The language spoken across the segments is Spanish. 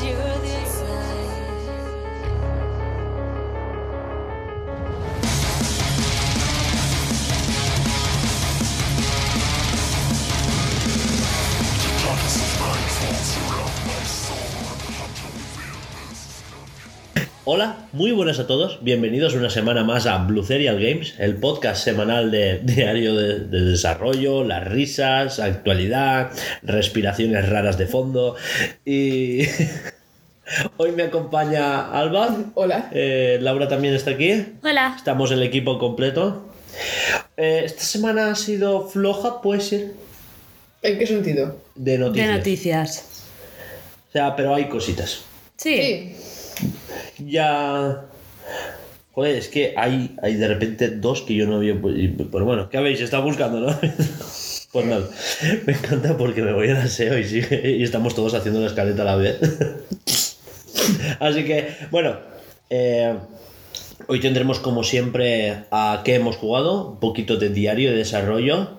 you're the Hola, muy buenas a todos. Bienvenidos una semana más a Blue Serial Games, el podcast semanal de diario de, de desarrollo, las risas, actualidad, respiraciones raras de fondo. Y hoy me acompaña Alba. Hola. Eh, Laura también está aquí. Hola. Estamos el equipo completo. Eh, esta semana ha sido floja, puede ser, ¿En qué sentido? de noticias. De noticias. O sea, pero hay cositas. Sí. Sí. Ya. Joder, es que hay, hay de repente dos que yo no había. Pero bueno, ¿qué habéis? Está buscando, ¿no? Pues nada, me encanta porque me voy al aseo y, sigue, y estamos todos haciendo la escaleta a la vez. Así que, bueno, eh, hoy tendremos como siempre a qué hemos jugado, un poquito de diario de desarrollo,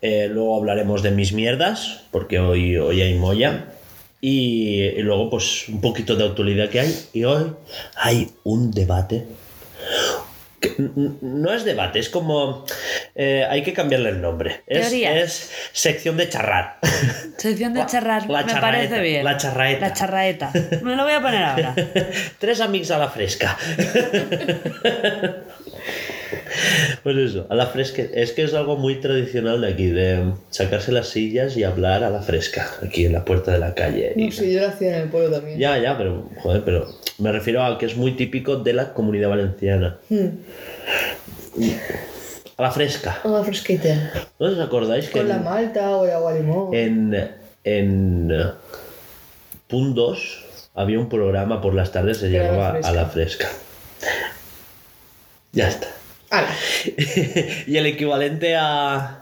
eh, luego hablaremos de mis mierdas, porque hoy, hoy hay molla, y, y luego pues un poquito de actualidad que hay, y hoy hay un debate. que no es debate, es como... eh, hay que cambiarle el nombre. Es, es sección de charrar. Sección de La- charrar. la me charraeta, parece bien. la charraeta. La charraeta. Me lo voy a poner ahora. Tres amigos a la fresca. Pues eso, a la fresca. Es que es algo muy tradicional de aquí, de sacarse las sillas y hablar a la fresca, aquí en la puerta de la calle. y- No sé, yo lo hacía en el pueblo también. Ya, ya, pero, joder, pero me refiero a que es muy típico de la comunidad valenciana. Hmm. A la fresca. Una fresquita. ¿No os acordáis que Con la malta o el agua limón. en, en Punt 2 había un programa por las tardes se la llamaba. A la fresca? Ya está. Y el equivalente a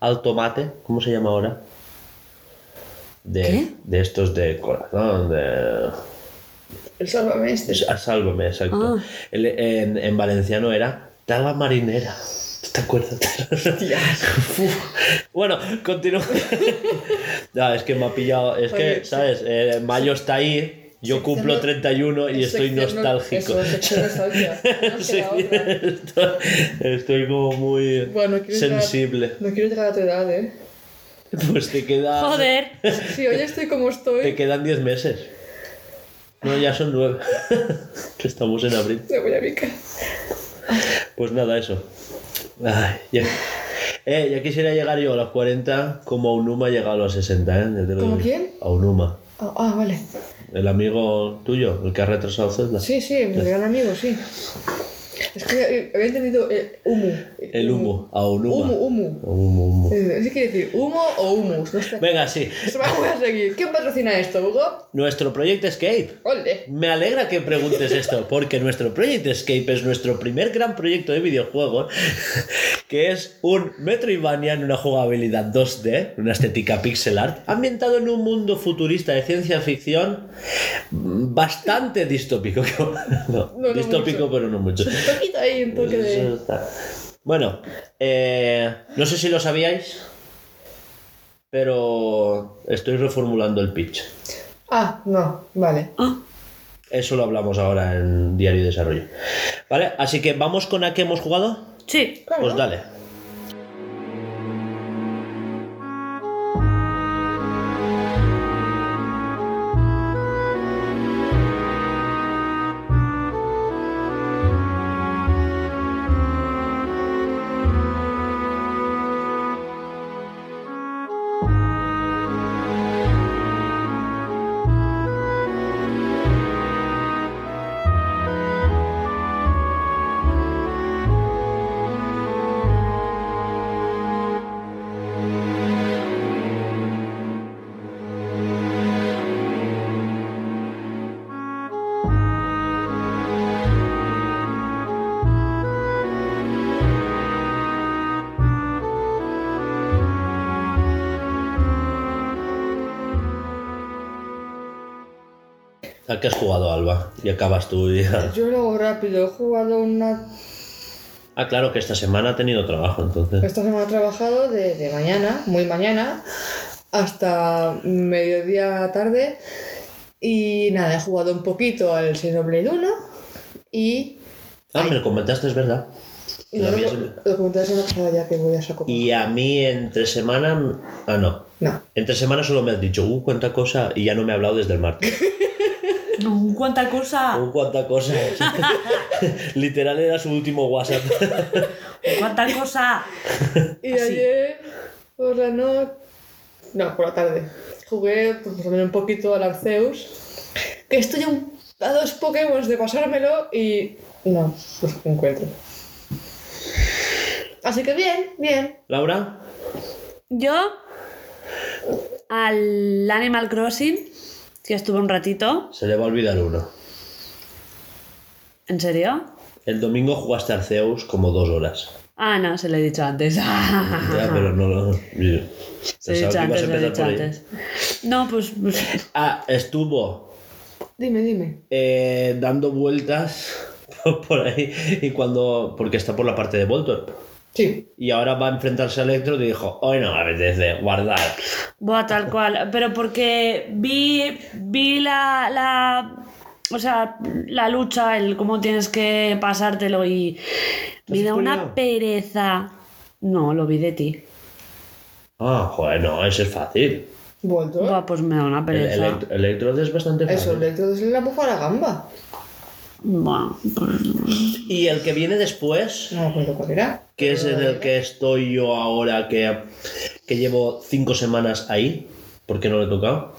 al tomate, ¿cómo se llama ahora? De, ¿Qué? de estos de corazón, de... El sálvame este. a Sálvame, exacto. Ah. El- en, en valenciano era tala marinera. ¿Te acuerdas? Bueno, continúo. no, es que me ha pillado. Es que, Oye. ¿sabes? Eh, mayo está ahí. Yo Sección cumplo no- 31 y es estoy sección no- nostálgico. Eso, nostalgia. No Sí, estoy, estoy como muy Bueno, llegar- sensible. No quiero llegar a tu edad, ¿eh? Pues te queda. Joder. Sí, hoy estoy como Te estoy. quedan 10 meses. No, ya son 9. que estamos en abril. Me voy a picar. Pues nada, eso. Ay, ya. Eh, ya quisiera llegar yo a los 40 como Aunuma ha llegado a los 60, ¿eh? Te ¿Como quién? Aunuma. Ah, ah, vale. El amigo tuyo, el que ha retrasado Zelda. Sí, sí, mi gran amigo, sí. Es que eh, había entendido el humo. El humo, Aunuma. Humo, humo. Humo, humo. Eh, ¿Sí quiere decir humo o humus? No sé. Venga, sí. Va a seguir. ¿Quién patrocina esto, Hugo? Nuestro Project Escape. ¡Ole! Me alegra que preguntes esto, porque nuestro Project Escape es nuestro primer gran proyecto de videojuegos, que es un Metroidvania en una jugabilidad 2D, una estética pixel art, ambientado en un mundo futurista de ciencia ficción mm, bastante distópico. No, no distópico, mucho. pero no mucho. Ahí, un toque de. Bueno, eh, no sé si lo sabíais, pero estoy reformulando el pitch. Ah, no, vale. Eso lo hablamos ahora en Diario de Desarrollo. ¿Vale? Así que vamos con a qué hemos jugado. Sí. Claro. Pues dale. ¿A qué has jugado, Alba? Y acabas tú ya. Yo lo hago rápido. He jugado una. Ah, claro que esta semana ha tenido trabajo, entonces. Esta semana he trabajado de, de mañana, muy mañana, hasta mediodía tarde. Y nada, he jugado un poquito al Xenoblade 1 y... Ah, me lo comentaste, es verdad. y no lo, lo, la semana pasada ya que voy a saco. Y a mí entre semana... Ah, no. No. Entre semana solo me has dicho, uh, cuánta cosa, y ya no me ha hablado desde el martes. No, cuánta cosa. Uh, cuánta cosa. Literal era su último WhatsApp. Cuánta cosa. Y Así. ayer por la noche... No, por la tarde. Jugué pues, un poquito al Arceus. Que estoy a, un- a dos Pokémon de pasármelo y... No, los encuentro. Así que bien, bien. Laura, Yo al Animal Crossing, que estuve un ratito. se le va a olvidar uno. ¿En serio? El domingo jugaste Arceus como dos horas. Ah, no, se lo he dicho antes. Ya, pero no lo. Se lo he dicho antes, se lo he dicho antes. No, pues, pues Ah, estuvo Dime, dime. eh, dando vueltas por- por ahí y cuando. porque está por la parte de Voltorb. Sí. Y ahora va a enfrentarse a Electro y dijo, hoy no me apetece guardar. Buah, tal cual. Pero porque vi, vi la, la. O sea, la lucha, el cómo tienes que pasártelo y. ¿Te Me da una pereza. No, lo vi de ti. Ah, joder, no, ese es fácil. ¿Vuelto? Buah, pues me da una El, pereza. Electrode es bastante fácil. Eso, Electro es la bufa a la gamba. Pues, Y el que viene después, No me acuerdo cuál era. que es en el que estoy yo ahora, que, que llevo cinco semanas ahí, porque no lo he tocado.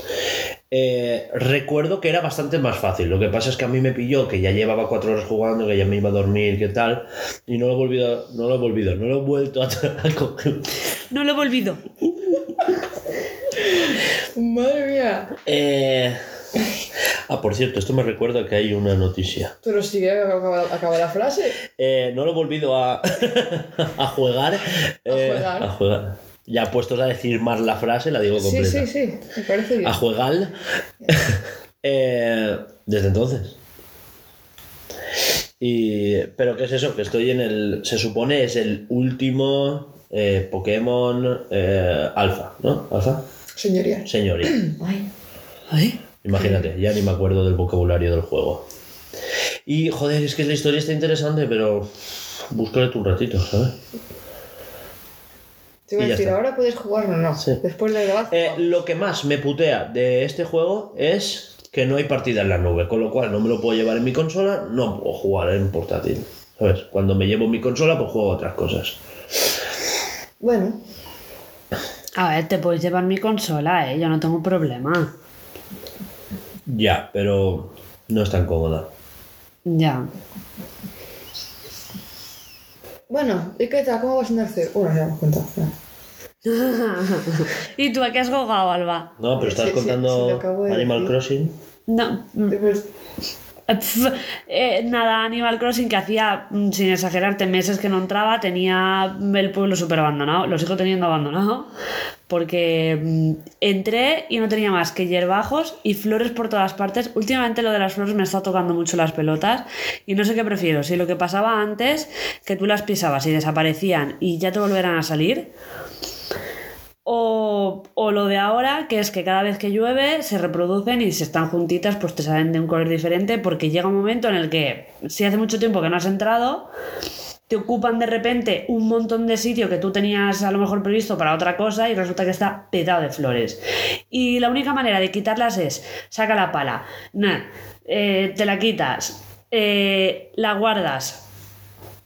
eh, recuerdo que era bastante más fácil. Lo que pasa es que a mí me pilló que ya llevaba cuatro horas jugando, que ya me iba a dormir, que tal, y no lo he volvido, no lo he volvido, no lo he vuelto a, a coger. No lo he olvidado. Madre mía. Eh, Ah, por cierto, esto me recuerda que hay una noticia. Pero sigue, acaba, acaba la frase. Eh, no lo he volvido a, a jugar. eh, jugar. a jugar. Ya puestos a decir más la frase, la digo Sí, completa. sí, sí. Me parece bien. A jugar. eh, desde entonces. Y, pero ¿qué es eso? Que estoy en el. Se supone es el último eh, Pokémon eh, alfa, ¿no? Alfa. Señoría. Señoría. Ay. Ay, Imagínate, ya ni me acuerdo del vocabulario del juego. Y joder, es que la historia está interesante, pero búscale tú un ratito, ¿sabes? Te iba Y a decir, ahora puedes jugarlo, no. Sí. Después de grabar. Eh, lo que más me putea de este juego es que no hay partida en la nube, con lo cual no me lo puedo llevar en mi consola, no puedo jugar en portátil. ¿Sabes? Cuando me llevo mi consola, pues juego otras cosas. Bueno, a ver, te puedes llevar mi consola, eh. Yo no tengo problema. Ya, pero no es tan cómoda. Ya. bueno, ¿y qué tal? ¿Cómo vas a hacer? Bueno, ya hemos contado. ya. ¿Y tú a qué has jugado, Alba? No, pero estás Sí, sí, sí, contando lo acabo de Animal decir. Crossing. No, mm, Después, Eh, nada, Animal Crossing que hacía, mm, sin exagerarte, meses que no entraba, tenía el pueblo súper abandonado, lo sigo teniendo abandonado, porque mm, entré y no tenía más que hierbajos y flores por todas partes. Últimamente lo de las flores me está tocando mucho las pelotas y no sé qué prefiero, si lo que pasaba antes, que tú las pisabas y desaparecían y ya te volverán a salir, o, o lo de ahora, que es que cada vez que llueve se reproducen y si están juntitas, pues te salen de un color diferente, porque llega un momento en el que, si hace mucho tiempo que no has entrado, te ocupan de repente un montón de sitio que tú tenías a lo mejor previsto para otra cosa y resulta que está petado de flores. Y la única manera de quitarlas es, saca la pala, nah, eh, te la quitas, eh, la guardas,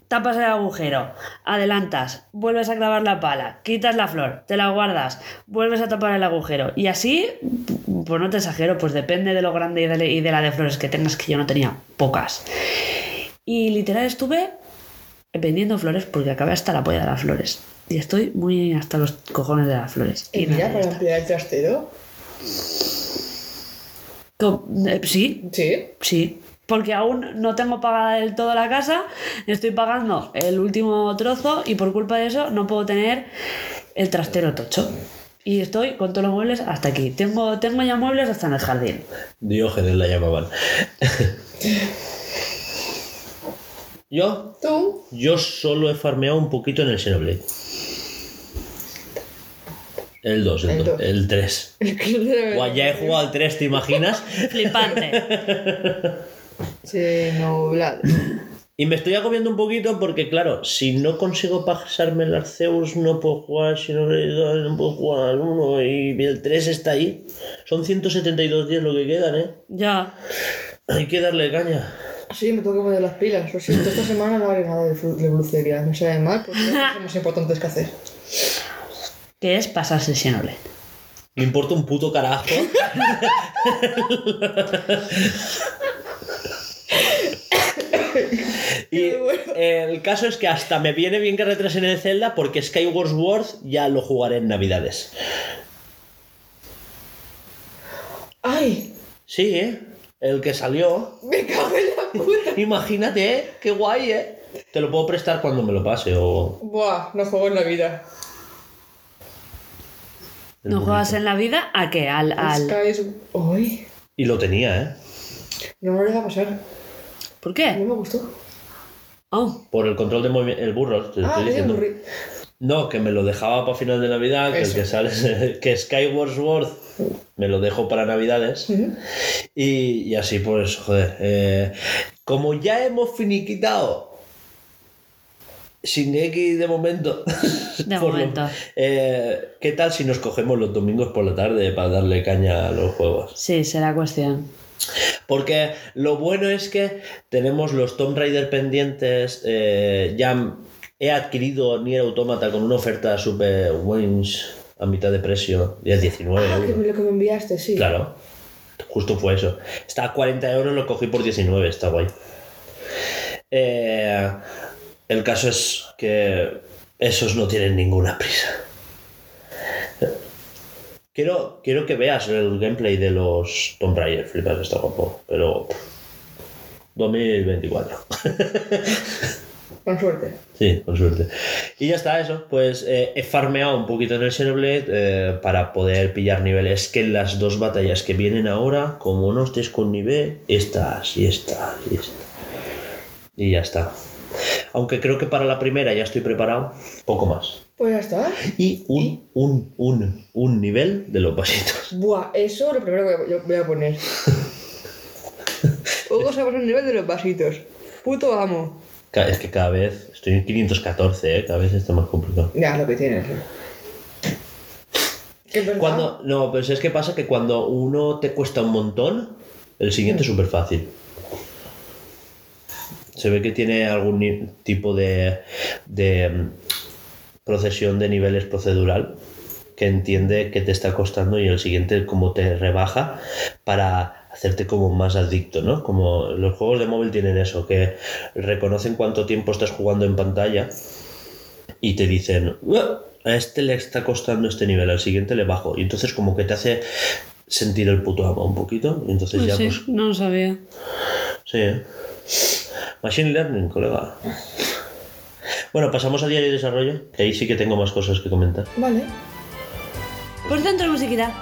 tapas el agujero, adelantas, vuelves a clavar la pala, quitas la flor, te la guardas, vuelves a tapar el agujero. Y así, pues no te exagero, pues depende de lo grande y de, y de la de flores que tengas, que yo no tenía pocas. Y literal estuve vendiendo flores porque acabé hasta la polla de las flores. Y estoy muy hasta los cojones de las flores. y Y mira, para ampliar el trastero. Eh, Sí, Sí. Sí, porque aún no tengo pagada del todo la casa, estoy pagando el último trozo y por culpa de eso no puedo tener el trastero tocho. Y estoy con todos los muebles hasta aquí. Tengo, tengo ya muebles hasta en el jardín. Diógenes la llamaban. Yo, Tú. yo solo he farmeado un poquito en el Xenoblade. El 2, el, El 2, dos. el 3. El que debe- Buah, ya he jugado al 3, ¿te imaginas? Flipante. Sí, no, Vlad. Y me estoy agobiando un poquito porque, claro, si no consigo pasarme el Arceus, no puedo jugar, si no, no puedo jugar al 1 y el 3 está ahí. Son 172 días lo que quedan, ¿eh? Ya. Hay que darle caña. Sí, me tengo que poner las pilas. Lo siento, esta semana no haré nada de, de brucería. Me sabe mal porque hay cosas más importantes que hacer. Que es pasarse Xenoblade. Me importa un puto carajo. y el caso es que hasta me viene bien que retrasen el Zelda porque Skyward Sword ya lo jugaré en Navidades. ¡Ay! Sí, ¿eh? El que salió. ¡Me cago en la puta! Imagínate, ¿eh? Qué guay, ¿eh? Te lo puedo prestar cuando me lo pase o... Buah, no juego en la vida. ¿No juegas en la vida? ¿A qué? Al. al... Sky es... ¡Ay! Y lo tenía, ¿eh? No me lo deja pasar. ¿Por No qué? me gustó. Oh, Por el control de movimiento... El burro, te Ah, estoy diciendo. No, que me lo dejaba para final de Navidad, que el que sale, que Skyward Sword me lo dejo para Navidades. y, y así pues, joder. eh, como ya hemos finiquitado sin X de momento. De por lo- momento. eh, ¿Qué tal si nos cogemos los domingos por la tarde para darle caña a los juegos? sí, será cuestión. Porque lo bueno es que tenemos los Tomb Raider pendientes. eh, ya he adquirido Nier Automata con una oferta super wins a mitad de precio, de 19 Ah, euros. lo que me enviaste, sí. Claro, justo fue eso. Está a 40 euros, lo cogí por 19, está guay. Eh, el caso es que esos no tienen ninguna prisa. Quiero, quiero que veas el gameplay de los Tomb Raider, flipas, está guapo, pero 2024. Con suerte. Sí, con suerte. Y ya está, eso. Pues eh, he farmeado un poquito en el Xenoblade eh, para poder pillar niveles. Que en las dos batallas que vienen ahora, como no estés con nivel, estas y estas y estas. Y ya está. Aunque creo que para la primera ya estoy preparado, poco más. Pues ya está. Y un, un, un, un nivel de los vasitos. Buah, eso lo primero que voy a- voy a poner. Hugo se el nivel de los vasitos. Puto amo. Es que cada vez estoy en 514, ¿eh? cada vez está más complicado. Ya, lo que tienes. ¿Qué es verdad? Cuando, no, pues es que pasa que cuando uno te cuesta un montón, el siguiente es súper fácil. Se ve que tiene algún tipo de, de mm, procesión de niveles procedural que entiende que te está costando y el siguiente como te rebaja para hacerte como más adicto, ¿no? Como los juegos de móvil tienen eso, que reconocen cuánto tiempo estás jugando en pantalla y te dicen, "Uah, a este le está costando este nivel, al siguiente le bajo. Y entonces como que te hace sentir el puto amo un poquito. Y entonces Pues ya sí, pues... no lo sabía. Sí, ¿eh? Machine Learning, colega. Bueno, pasamos a diario de desarrollo, que ahí sí que tengo más cosas que comentar. Vale. Por dentro musiquita.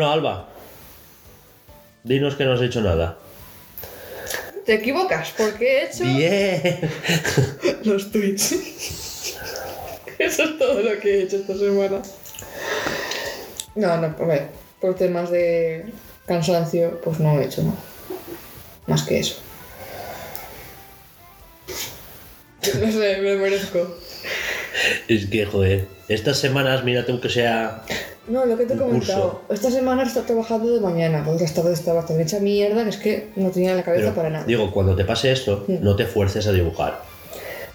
Bueno, Alba, dinos que no has hecho nada. Te equivocas, porque he hecho Bien. los tweets. Eso es todo lo que he hecho esta semana. No, no, a ver, por temas de cansancio, pues no he hecho nada. Más que eso. No sé, me lo merezco. Es que, joder, estas semanas, mírate aunque sea... No, lo que te he comentado. Esta semana está trabajando de mañana, porque esta tarde estaba tan hecha mierda que es que no tenía la cabeza Pero, para nada. digo, cuando te pase esto, no te fuerces a dibujar.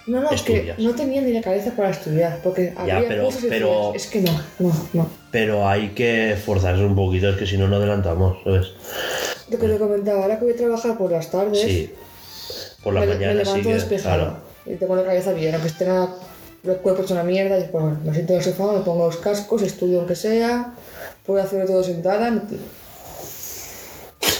no, no, es que estudias. no tenía ni la cabeza para estudiar, porque había pero- cursos y pero- es que no, no, no. Pero hay que forzarse un poquito, es que si no, no adelantamos, ¿sabes? Lo que te comentaba, ahora que voy a trabajar por las tardes, Sí. Por la me, me mañana sí levanto que... despejado. Claro. Y tengo la cabeza bien, aunque esté nada, el cuerpo hecho una mierda, y después bueno, me siento en el sofá, me pongo los cascos, estudio aunque sea, puedo hacerlo todo sentada me-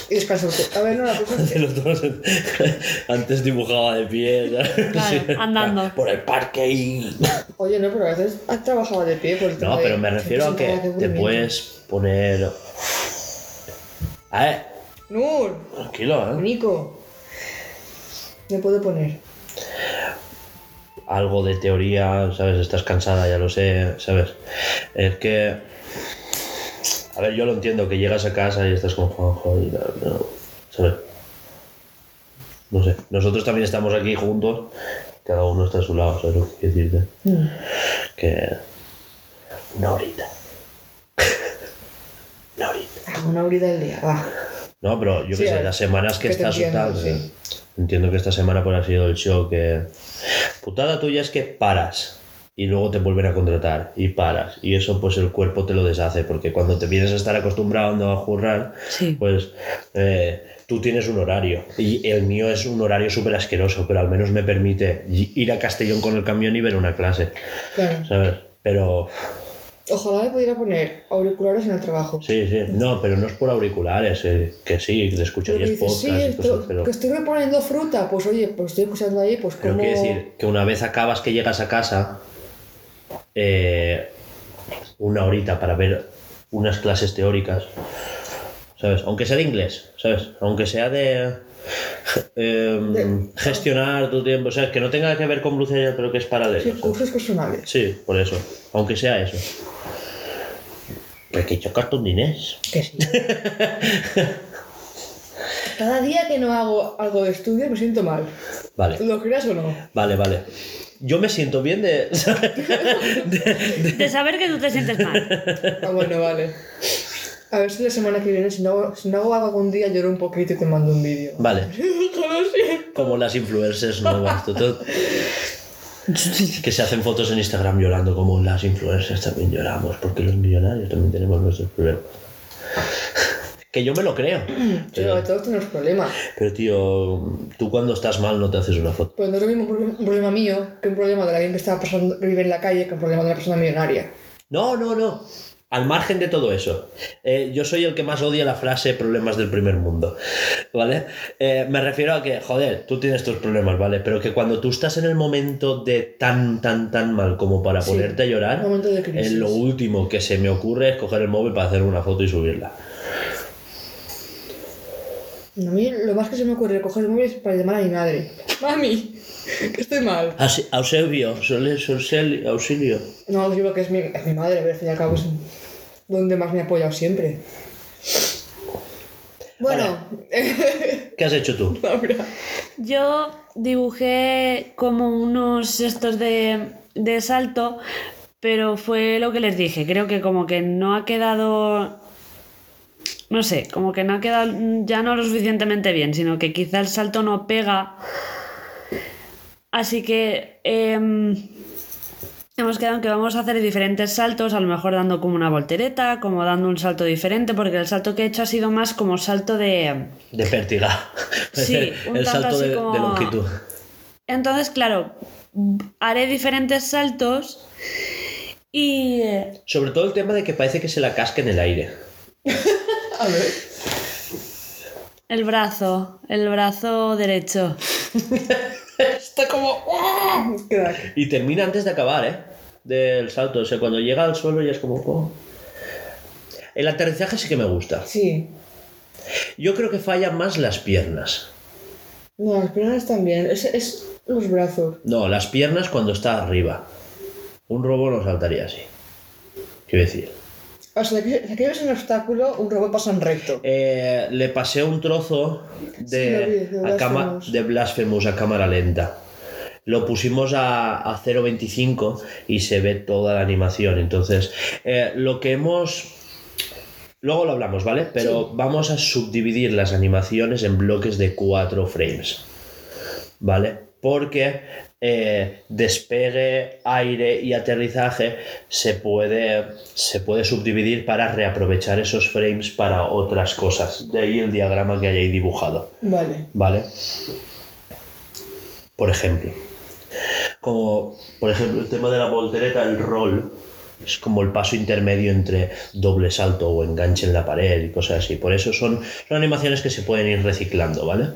y descanso. A ver, no, la cosa que- Los antes dibujaba de pie. Claro, andando. Por el parque y... Oye, no, pero a veces has trabajado de pie por el tema No, pero me refiero a que qué te puedes poner... A ver, Nur, tranquilo, ¿eh? Nico, me puedo poner. Algo de teoría, ¿sabes? Estás cansada, ya lo sé, ¿sabes? Es que... A ver, yo lo entiendo, que llegas a casa y estás con Juanjo y tal, pero, ¿sabes? No sé, nosotros también estamos aquí juntos, cada uno está a su lado, ¿sabes lo que quiero decirte? Mm. Que... Una horita. Una horita. Ah, Una horita del día, va. No, pero yo Sí, qué sé, las semanas que, estás entiendo, tal, sí. Entiendo que esta semana pues ha sido el show que... Putada tuya es que paras y luego te vuelven a contratar y paras y eso pues el cuerpo te lo deshace porque cuando te vienes a estar acostumbrado a jurrar Sí. pues eh, tú tienes un horario y el mío es un horario súper asqueroso pero al menos me permite ir a Castellón con el camión y ver una clase Claro. ¿sabes? pero Ojalá me pudiera poner auriculares en el trabajo. sí, sí, no, pero no es por auriculares eh, que sí, que te Pero escucharías podcast sí, y cosas, pero... que estoy reponiendo fruta, pues oye, pues estoy escuchando ahí, pues Pero como... quiere decir que una vez acabas que llegas a casa, eh, una horita para ver unas clases teóricas, ¿sabes? Aunque sea de inglés, ¿sabes? Aunque sea de eh, De- gestionar tu tiempo, ¿sabes? Que no tenga que ver con brucería, pero que es paralelo. Sí, cursos personales. Sí, por eso. Aunque sea eso. Porque chocas tus dinés. Que sí. Cada día que no hago algo de estudio me siento mal. Vale, ¿Lo creas o no? vale, vale. Yo me siento bien de... De saber que tú te sientes mal. Ah, bueno, vale. A ver si la semana que viene, si no, hago- si no hago algún día, lloro un poquito y te mando un vídeo. Vale. Como las influencers nuevas. tú- tú- que se hacen fotos en Instagram llorando como las influencers también lloramos porque los millonarios también tenemos nuestros problemas. que yo me lo creo. Pero Pero, todos tenemos problemas. pero, tío, tú cuando estás mal no te haces una foto. Pues no es lo mismo un problema, un problema mío que un problema de alguien que está pasando, que vive en la calle que un problema de una persona millonaria. No, no, no. Al margen de todo eso, eh, yo soy el que más odia la frase problemas del primer mundo, ¿vale? Eh, me refiero a que, joder, tú tienes tus problemas, ¿vale? Pero que cuando tú estás en el momento de tan, tan, tan mal como para Sí, ponerte a llorar, crisis. eh, lo último que se me ocurre es coger el móvil para hacer una foto y subirla. A mí lo más que se me ocurre es coger el móvil es para llamar a mi madre. Mami, que estoy mal. Sole- auxilio. No, digo que es mi, es mi madre, pero al fin y al cabo es donde más me ha apoyado siempre. Bueno, ¿Qué has hecho tú? Yo dibujé como unos estos de, de salto, pero fue lo que les dije. Creo que como que no ha quedado. No sé, como que no ha quedado ya no lo suficientemente bien, sino que quizá el salto no pega. Así que em, hemos quedado en que vamos a hacer diferentes saltos, a lo mejor dando como una voltereta, como dando un salto diferente, porque el salto que he hecho ha sido más como salto de. De pértiga. Sí, un el tanto salto así de, como- de longitud. Entonces, claro, haré diferentes saltos y... Sobre todo el tema de que parece que se la casca en el aire. A ver. El brazo, el brazo derecho. Está como. ¡ah! Y termina antes de acabar, ¿eh? Del salto. O sea, cuando llega al suelo ya es como... oh. El aterrizaje sí que me gusta. Sí. Yo creo que fallan más las piernas. No, las piernas también. Es, es los brazos. No, las piernas cuando está arriba. Un robo no saltaría así. Quiero decir. O sea, que, si aquí ves un obstáculo, un robot pasa en recto. Eh, le pasé un trozo Sí, vi, de, de a cama- Blasphemous. de Blasphemous a cámara lenta. Lo pusimos a, a 0.25 y se ve toda la animación. Entonces, eh, lo que hemos... Luego lo hablamos, ¿vale? Pero vamos a subdividir las animaciones en bloques de 4 frames. ¿Vale? Porque eh, despegue, aire y aterrizaje se puede, se puede subdividir para reaprovechar esos frames para otras cosas. De ahí el diagrama que hay ahí dibujado. Vale. ¿Vale? Por ejemplo. Como, por ejemplo, el tema de la voltereta, el roll, es como el paso intermedio entre doble salto o enganche en la pared y cosas así. Por eso son, son animaciones que se pueden ir reciclando, ¿vale?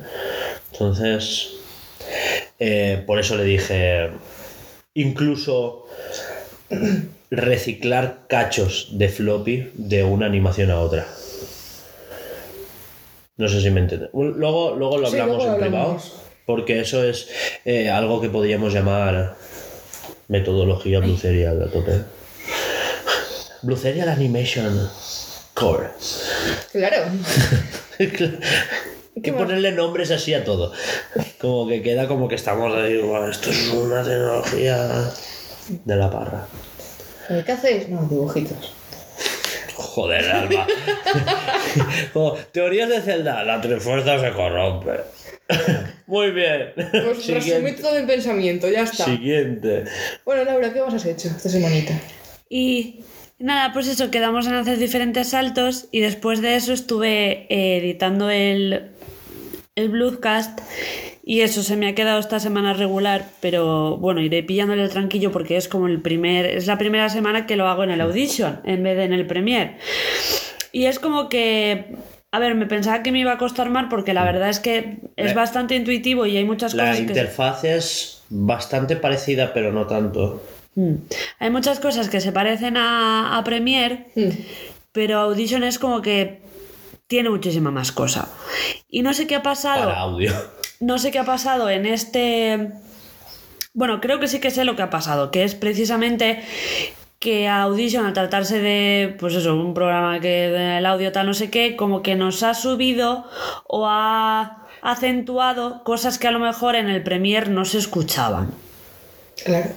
Entonces, eh, por eso le dije, incluso reciclar cachos de floppy de una animación a otra. No sé si me entiendes. Luego, luego lo Sí, hablamos luego en privado. Porque eso es eh, algo que podríamos llamar metodología Blue Serial a tope. Blue Serial Animation Core. Claro. Hay que ponerle nombres así a todo. Como que queda como que estamos ahí, "Buah, esto es una tecnología de la parra. ¿Qué hacéis? No, dibujitos. Joder, Alba. Como, teorías de Zelda, la trifuerza se corrompe. Muy bien. Pues resumí Siguiente. todo en pensamiento, ya está. Siguiente. Bueno, Laura, ¿qué más has hecho esta semanita? Y nada, pues eso, quedamos en hacer diferentes saltos y después de eso estuve eh, editando el, el Bloodcast y eso se me ha quedado esta semana regular, pero bueno, iré pillándole el tranquillo porque es como el primer, es la primera semana que lo hago en el Audition en vez de en el Premiere. Y es como que... A ver, me pensaba que me iba a costar más porque la verdad es que es La- bastante intuitivo y hay muchas La cosas que... interfaz es bastante parecida, pero no tanto. Mm. Hay muchas cosas que se parecen a, a Premiere, Hmm. pero Audition es como que tiene muchísima más cosa. Y no sé qué ha pasado. Para audio. No sé qué ha pasado en este. Bueno, creo que sí que sé lo que ha pasado, que es precisamente que Audition, al tratarse de, pues eso, un programa que del audio tal no sé qué, como que nos ha subido o ha acentuado cosas que a lo mejor en el Premiere no se escuchaban. Claro.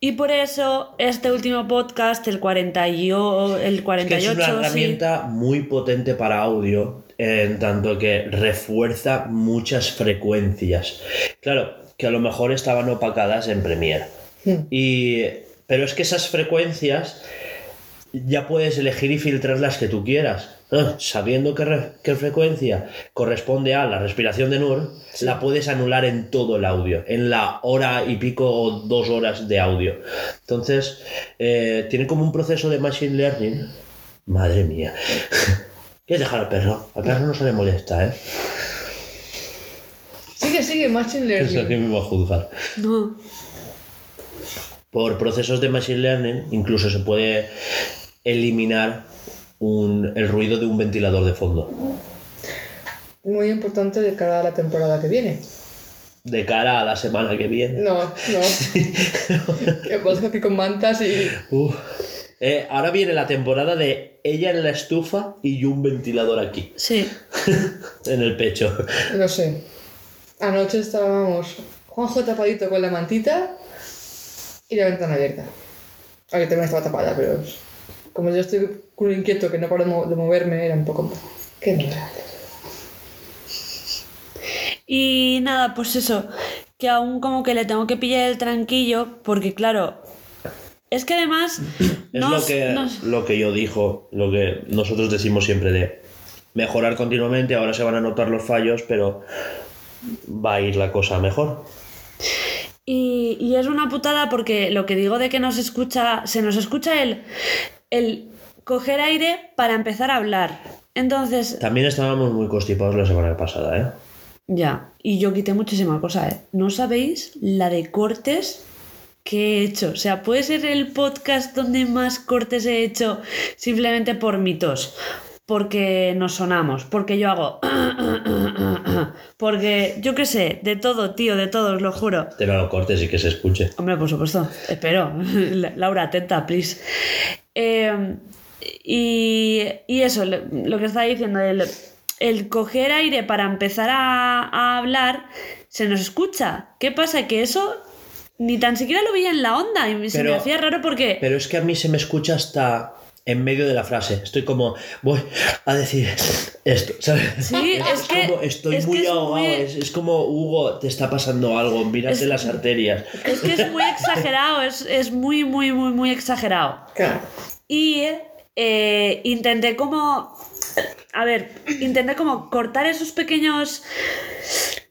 Y por eso este último podcast, el 40 y el Es 48, que es una sí. herramienta muy potente para audio, en tanto que refuerza muchas frecuencias. Claro, que a lo mejor estaban opacadas en Premiere. Hmm. Y, pero es que esas frecuencias ya puedes elegir y filtrar las que tú quieras. Sabiendo qué, re- qué frecuencia corresponde a la respiración de Nur, la puedes anular en todo el audio, en la hora y pico o dos horas de audio. Entonces, eh, tiene como un proceso de machine learning. Madre mía. ¿Quieres dejar al perro? Al perro no se le molesta, ¿eh? Sigue, sigue, Machine Eso que Learning. me va a juzgar. No. Por procesos de machine learning, incluso se puede eliminar un- el ruido de un ventilador de fondo. Muy importante de cara a la temporada que viene. De cara a la semana que viene. No, no. que podcast aquí con mantas y. Uf. Eh, ahora viene la temporada de ella en la estufa y yo un ventilador aquí, Sí. en el pecho. No sé. Anoche estábamos Juanjo tapadito con la mantita y la ventana abierta. Aunque también estaba tapada, pero como yo estoy culo inquieto que no paro de mo- de moverme, era un poco. Qué mierda. Y nada, pues eso, que aún como que le tengo que pillar el tranquillo, porque claro, es que además... Es no lo, que, no s- lo que yo dijo, lo que nosotros decimos siempre de mejorar continuamente. Ahora se van a notar los fallos, pero va a ir la cosa mejor. Y, y es una putada porque lo que digo de que nos escucha, se nos escucha el, el coger aire para empezar a hablar. Entonces, También estábamos muy constipados la semana pasada, ¿eh? ya, y yo quité muchísima cosa, ¿eh? No sabéis la de cortes que he hecho. O sea, puede ser el podcast donde más cortes he hecho simplemente por mitos. Porque nos sonamos, porque yo hago... Porque yo qué sé, de todo, tío, de todo, os lo juro. Te lo cortes y que se escuche. Hombre, por supuesto. Espero. Laura, atenta, please. Eh, y, y eso, lo que estaba diciendo, el, el coger aire para empezar a, a hablar, se nos escucha. ¿Qué pasa? Que eso ni tan siquiera lo veía en la onda y se me hacía raro porque... Pero es que a mí se me escucha hasta en medio de la frase. Estoy como, voy a decir esto, ¿sabes? Sí, es que- como, estoy es que muy es ahogado. muy- Es, es como, Hugo, te está pasando algo, mírate Es- las arterias. Es que es muy exagerado, es, es muy, muy, muy, muy exagerado. Claro. Y eh, intenté como. A ver, intenté como cortar esos pequeños.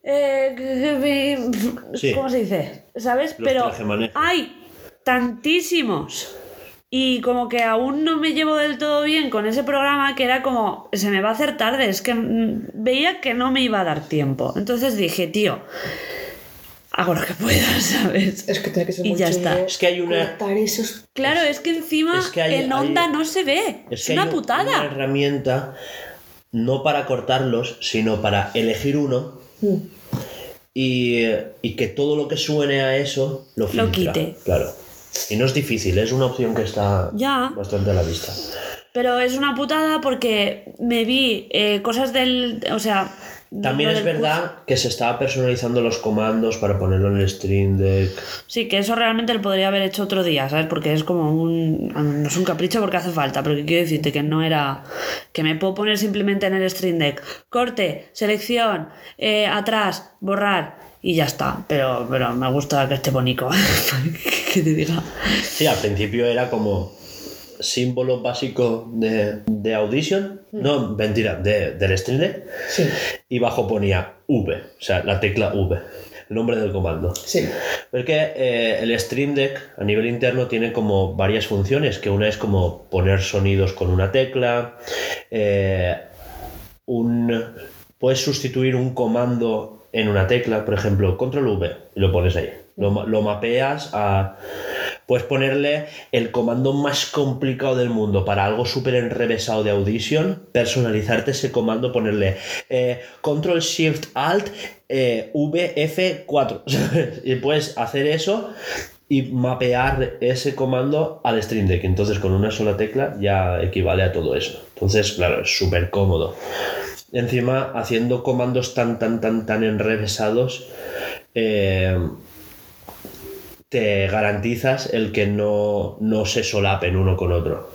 eh, Sí. ¿Cómo se dice? ¿Sabes? Los Pero hay tantísimos. Y como que aún no me llevo del todo bien con ese programa que era como, se me va a hacer tarde, es que mm, veía que no me iba a dar tiempo. Entonces dije, tío, hago lo que pueda, ¿sabes? Es que tiene que ser Y muy ya está. Es que hay una- cortar esos... Claro, es que encima Es que hay- en onda hay- no se ve. Es, Es que una putada. una herramienta no para cortarlos, sino para elegir uno Mm. y, y que todo lo que suene a eso lo, Lo filtra. quite. Claro. Y no es difícil, es una opción que está Ya. bastante a la vista. Pero es una putada porque me vi eh, cosas del. O sea. También es verdad que se estaba personalizando los comandos para ponerlo en el Stream Deck. Sí, que eso realmente lo podría haber hecho otro día, ¿sabes? Porque es como un. No es un capricho porque hace falta, pero quiero decirte que no era. Que me puedo poner simplemente en el Stream Deck. Corte, selección, eh, atrás, borrar. Y ya está. Pero, pero me gusta que esté bonito. que te diga. Sí, al principio era como símbolo básico de, de Audition. No, mentira, de, del Stream Deck. Sí, Y bajo ponía V, o sea, la tecla V, el nombre del comando. sí. Porque eh, el Stream Deck a nivel interno tiene como varias funciones, que una es como poner sonidos con una tecla, eh, un, puedes sustituir un comando en una tecla, por ejemplo, control V, y lo pones ahí. Lo, lo mapeas a... Puedes ponerle el comando más complicado del mundo para algo súper enrevesado de Audition, personalizarte ese comando, ponerle eh, Control Shift Alt eh, VF4. ¿sabes? y puedes hacer eso y mapear ese comando al Stream Deck. Entonces, con una sola tecla ya equivale a todo eso. Entonces, claro, es súper cómodo. Encima, haciendo comandos tan, tan, tan, tan enrevesados, eh, te garantizas el que no, no se solapen uno con otro.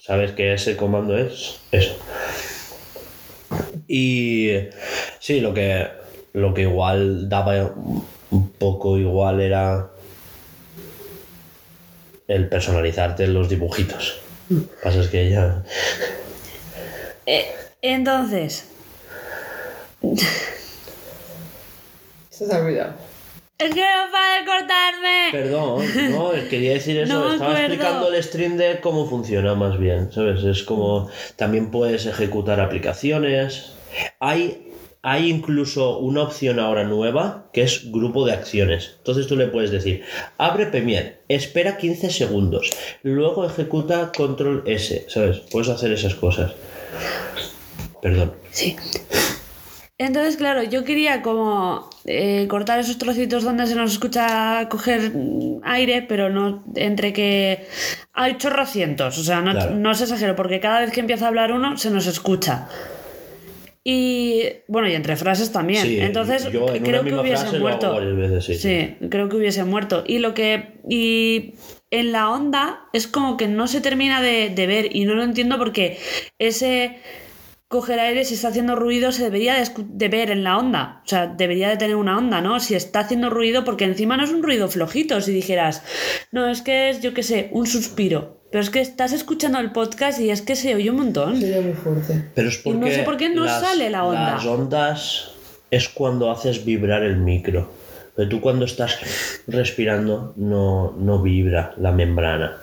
¿Sabes que ese comando es eso? Y sí, lo que, lo que igual daba un poco igual era el personalizarte los dibujitos. Pasa es que ya... Eh, entonces. Se te ha olvidado. Es que no para cortarme. Perdón, no, quería decir eso. No Estaba acuerdo. explicando el stream de cómo funciona más bien, ¿sabes? Es como también puedes ejecutar aplicaciones. Hay, hay incluso una opción ahora nueva que es grupo de acciones. Entonces tú le puedes decir, abre Premiere, espera 15 segundos, luego ejecuta control S, ¿sabes? Puedes hacer esas cosas. Perdón. Sí. Entonces, claro, yo quería como eh, cortar esos trocitos donde se nos escucha coger aire, pero no entre que hay chorrocientos, o sea, no, Claro. no es exagero, porque cada vez que empieza a hablar uno se nos escucha. Y bueno, y entre frases también. Sí, Entonces, yo en creo que hubiese muerto. sí, sí, creo que hubiese muerto. Y lo que. Y en la onda es como que no se termina de, de ver. Y no lo entiendo porque ese coger aire, si está haciendo ruido, se debería de, ver en la onda. O sea, debería de tener una onda, ¿no? Si está haciendo ruido, porque encima no es un ruido flojito. Si dijeras, no, es que es, yo qué sé, un suspiro. Pero es que estás escuchando el podcast y es que se oye un montón. Sería muy fuerte. Pero es Y no porque sé por qué no las- sale la onda. Las ondas es cuando haces vibrar el micro. Pero tú cuando estás respirando no, no vibra la membrana.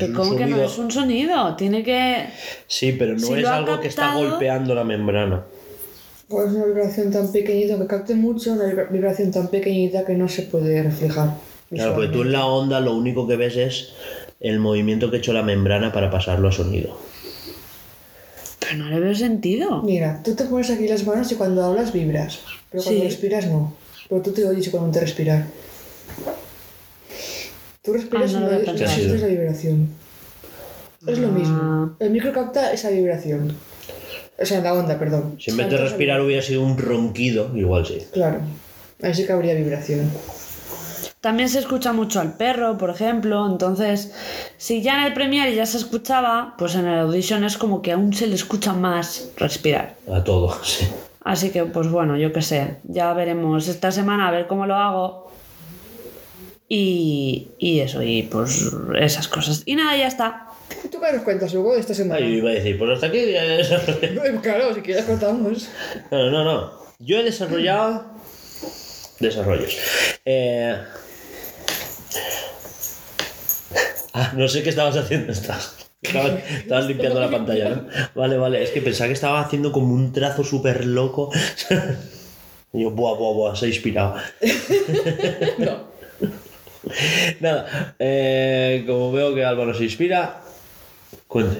Pero ¿Cómo que no es un sonido? Tiene que. Sí, pero no Si es algo que está golpeando la membrana. O es una vibración tan pequeñita que capte mucho, una vibra- vibración tan pequeñita que no se puede reflejar. Claro, porque tú en la onda lo único que ves es el movimiento que ha hecho la membrana para pasarlo a sonido. Pero no le veo sentido. Mira, tú te pones aquí las manos y cuando hablas vibras, pero cuando Sí. respiras no. Pero tú te oyes cuando te respiras. Tú respiras Ah, no y no sientes la vibración. Es lo Ah. mismo. El micro capta esa vibración. O sea, la onda, perdón. Si en vez de respirar hubiera sido un ronquido, igual sí. Claro. Ahí sí que habría vibración. También se escucha mucho al perro, por ejemplo. Entonces, si ya en el Premiere ya se escuchaba, pues en el Audition es como que aún se le escucha más respirar. A todo, sí. Así que, pues bueno, yo qué sé. Ya veremos esta semana a ver cómo lo hago. Y, y eso, y pues esas cosas. Y nada, ya está. ¿Tú qué nos cuentas, Hugo, de esta semana? Ay, yo iba a decir, pues hasta aquí ya. Eh, Claro, si quieres contamos. No, no, no. Yo he desarrollado desarrollos. Eh... Ah, no sé qué estabas haciendo. Estabas, estabas, estabas limpiando la pantalla, ¿no? Vale, vale. Es que pensaba que estaba haciendo como un trazo súper loco. Y yo, buah, buah, buah, se ha inspirado. No. Nada, eh, como veo que Álvaro se inspira, cuente.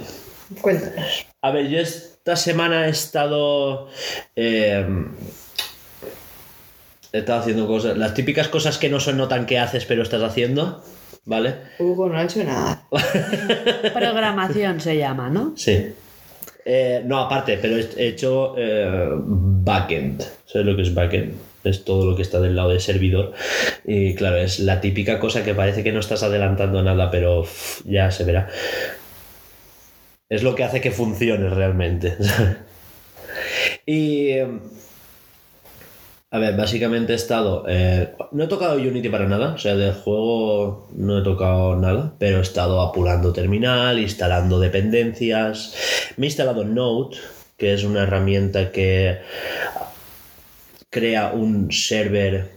Cuéntanos. A ver, yo esta semana he estado. eh, he estado haciendo cosas. Las típicas cosas que no se notan que haces, pero estás haciendo. ¿Vale? Hugo no ha hecho nada. Programación se llama, ¿no? Sí. Eh, no, aparte, pero he he hecho eh, backend. ¿Sabes lo que es backend? Es todo lo que está del lado del servidor. Y claro, es la típica cosa que parece que no estás adelantando nada, pero ya se verá. Es lo que hace que funcione realmente. y. eh, A ver, básicamente he estado. eh, no he tocado Unity para nada, o sea, del juego no he tocado nada, pero he estado apurando terminal, instalando dependencias. Me he instalado Node, que es una herramienta que crea un server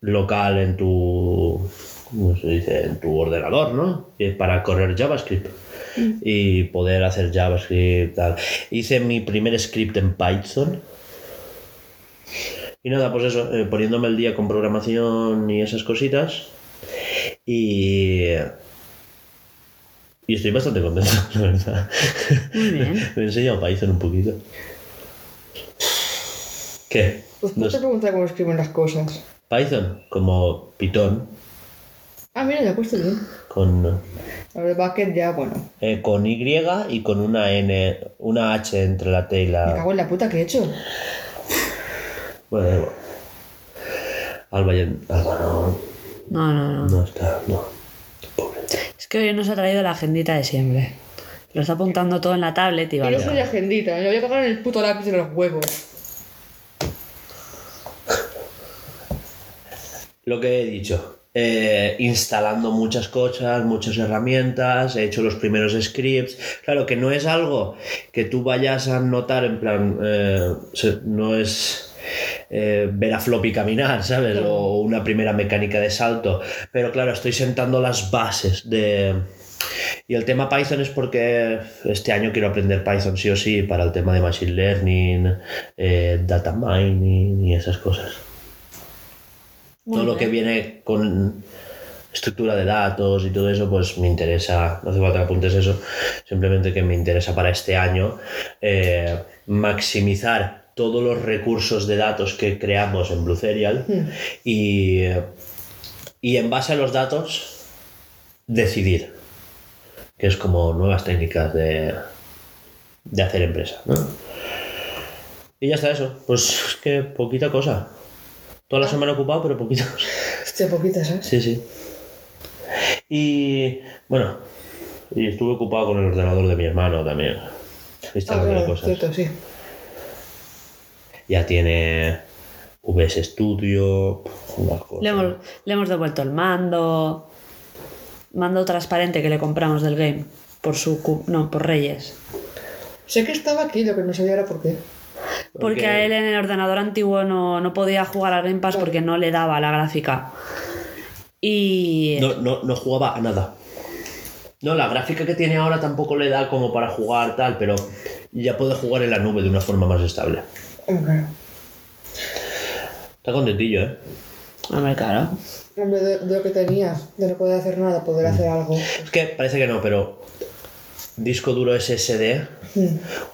local en tu. ¿Cómo se dice? En tu ordenador, ¿no? Para correr JavaScript. Y poder hacer JavaScript, tal. Hice mi primer script en Python. Y nada, pues eso, eh, poniéndome el día con programación y esas cositas. Y. Y estoy bastante contento, la verdad. Muy bien. Me he enseñado Python un poquito. ¿Qué? Pues No te sé. preguntar cómo escriben las cosas. Python, como Python, Ah, mira, ya he puesto bien. con, Ahora el bucket ya, bueno. eh, con Y y con una N, una H entre la T y Me la. cago en la puta que he hecho. Bueno, da igual. Alba, ya- Alba no, No, no, no. no está, no. Pobre. Es que hoy nos ha traído la agendita de siempre. Lo está apuntando todo en la tablet y Y vale. no soy agendita, me voy a cagar en el puto lápiz de los huevos. Lo que he dicho, eh, instalando muchas cosas, muchas herramientas, he hecho los primeros scripts. Claro que no es algo que tú vayas a notar en plan, eh, no es eh, ver a Floppy caminar, ¿sabes? O una primera mecánica de salto. Pero claro, estoy sentando las bases de... Y el tema Python es porque este año quiero aprender Python sí o sí para el tema de Machine Learning, eh, Data Mining y esas cosas todo lo que viene con estructura de datos y todo eso, pues me interesa, no hace falta que apuntes eso, simplemente que me interesa para este año eh, maximizar todos los recursos de datos que creamos en Blue Serial y, y en base a los datos decidir, que es como nuevas técnicas de, de hacer empresa. ¿no? Y ya está eso, pues es que poquita cosa. Toda la semana ocupado, pero poquita cosa. Hostia, poquitas, ¿eh? Sí, sí. Y bueno, y estuve ocupado con el ordenador de mi hermano también. Ah, Instalando claro, cosas. cierto, sí. Ya tiene VS Studio, unas cosas. Le hemos, le hemos devuelto el mando. Mando transparente que le compramos del game. Por su. cu- No, por Reyes. Sé que estaba aquí, lo que no sabía era por qué. Porque a él en el ordenador antiguo no, no podía jugar al Game Pass porque no le daba la gráfica. Y. No, no, no jugaba a nada. No, la gráfica que tiene ahora tampoco le da como para jugar tal, pero ya puede jugar en la nube de una forma más estable. Hombre, Está contentillo, ¿eh? Hombre, claro. hombre, de, de lo que tenía, de no poder hacer nada, poder hacer algo. Es que parece que no, pero disco duro SSD,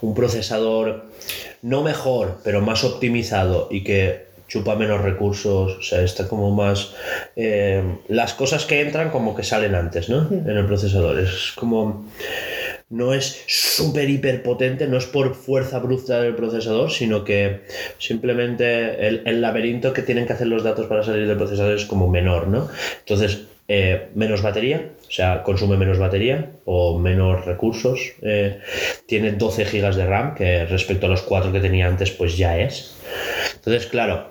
un procesador no mejor, pero más optimizado y que chupa menos recursos, o sea, está como más... eh, las cosas que entran como que salen antes, ¿no? En el procesador. Es como no es súper hiper potente, no es por fuerza bruta del procesador, sino que simplemente el, el laberinto que tienen que hacer los datos para salir del procesador es como menor, ¿no? Entonces, eh, menos batería, sea, consume menos batería o menos recursos. eh, tiene 12 GB de RAM, que respecto a los 4 que tenía antes, pues ya es. Entonces, claro,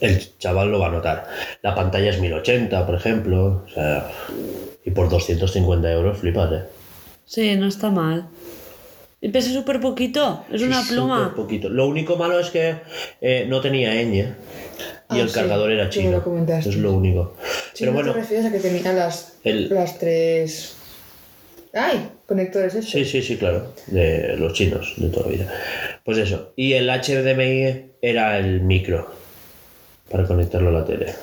el chaval lo va a notar. La pantalla es 1080, por ejemplo, o sea, y por 250 euros, flipas, ¿eh? Sí, no está mal. Y pesa súper poquito. Es una Sí, pluma. poquito. Lo único malo es que eh, no tenía ñ y Ah, el sí, cargador era chino. lo comentaste. Es lo único. Pero no bueno, te refieres a que tenía las, el- las tres... ¡Ay! Conectores estos. Sí, sí, sí, claro. De los chinos, de toda la vida. Pues eso. Y el HDMI era el micro para conectarlo a la tele.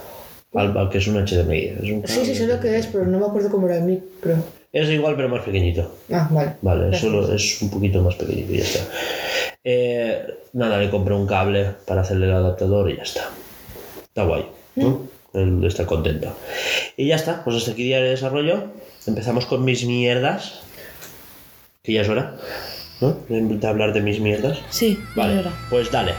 Al, al que es un HDMI. Es, un Sí, sí, sé lo que es, pero no me acuerdo cómo era el micro. es igual, pero más pequeñito. Ah, vale. Vale, solo es un poquito más pequeñito y ya está. Eh, nada, le compré un cable para hacerle el adaptador y ya está. Está guay. ¿no? Él está contento. Y ya está, pues hasta aquí día de desarrollo. Empezamos con mis mierdas. Que ya es hora, ¿no? De hablar de mis mierdas. Sí, Vale, pues dale.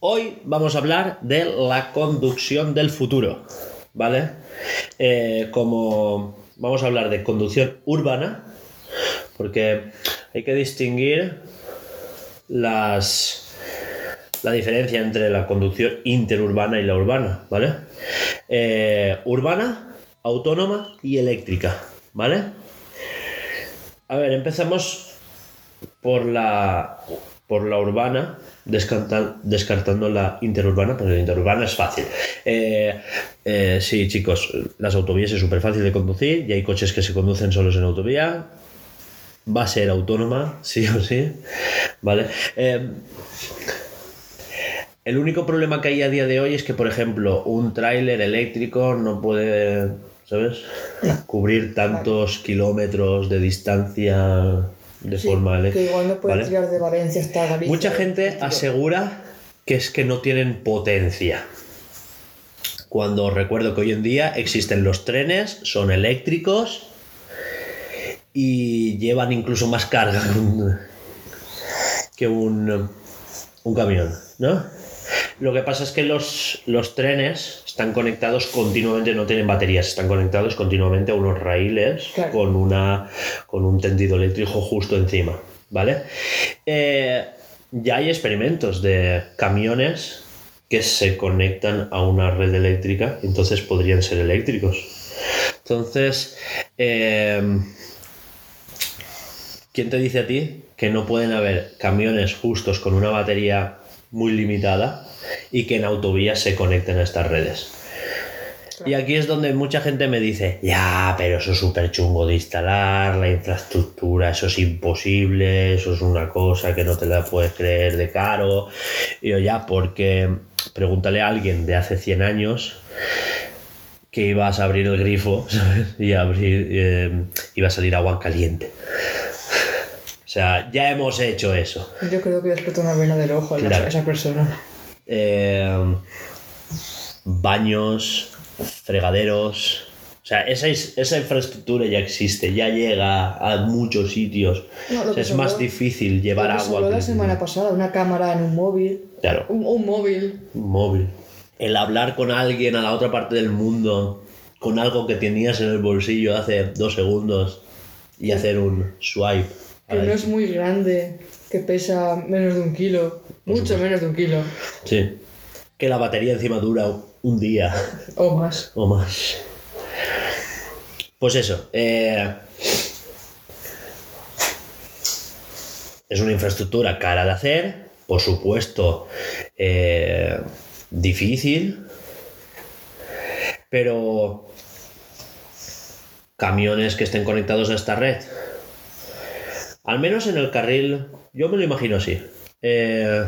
Hoy vamos a hablar de la conducción del futuro, ¿vale? Eh, como vamos a hablar de conducción urbana, porque hay que distinguir las, la diferencia entre la conducción interurbana y la urbana, ¿vale? Eh, urbana, autónoma y eléctrica, ¿vale? A ver, empezamos por la, por la urbana, descarta- descartando la interurbana, porque la interurbana es fácil. Eh, eh, sí, chicos, las autovías es súper fácil de conducir y hay coches que se conducen solos en autovía. Va a ser autónoma, sí o sí. ¿Vale? Eh, el único problema que hay a día de hoy es que, por ejemplo, un tráiler eléctrico no puede, ¿sabes? Cubrir tantos kilómetros de distancia de Sí, forma que eléctrica. igual no puedes ¿vale? tirar de Valencia hasta Galicia. Mucha gente asegura que es que no tienen potencia. Cuando recuerdo que hoy en día existen los trenes, son eléctricos y llevan incluso más carga que un, un camión, ¿no? Lo que pasa es que los, los trenes están conectados continuamente, no tienen baterías, están conectados continuamente a unos raíles Claro. con, una, con un tendido eléctrico justo encima, ¿vale? Eh, ya hay experimentos de camiones que se conectan a una red eléctrica, entonces podrían ser eléctricos. Entonces, eh, ¿quién te dice a ti que no pueden haber camiones justos con una batería muy limitada y que en autovías se conecten a estas redes? Y aquí es donde mucha gente me dice, ya, pero eso es súper chungo de instalar, la infraestructura, eso es imposible, eso es una cosa que no te la puedes creer de caro. Y yo, ya, porque pregúntale a alguien de hace 100 años que ibas a abrir el grifo ¿sabes? y abrir, eh, iba a salir agua caliente. O sea, ya hemos hecho eso. Yo creo que le explotó una vena del ojo a Claro. esa persona. Eh, baños, fregaderos. O sea, esa, esa infraestructura ya existe, ya llega a muchos sitios. No, lo O sea, que es más difícil llevar Lo que agua. la semana pasada, una cámara en un móvil. Claro, Un, un móvil. un móvil. El hablar con alguien a la otra parte del mundo con algo que tenías en el bolsillo hace dos segundos y hacer un swipe. Que no es muy grande. que pesa menos de un kilo, mucho menos de un kilo Sí. Que la batería encima dura un día o más. o más. Pues eso. eh, es una infraestructura cara de hacer, por supuesto, eh, difícil, pero camiones que estén conectados a esta red, al menos en el carril, yo me lo imagino así. Eh,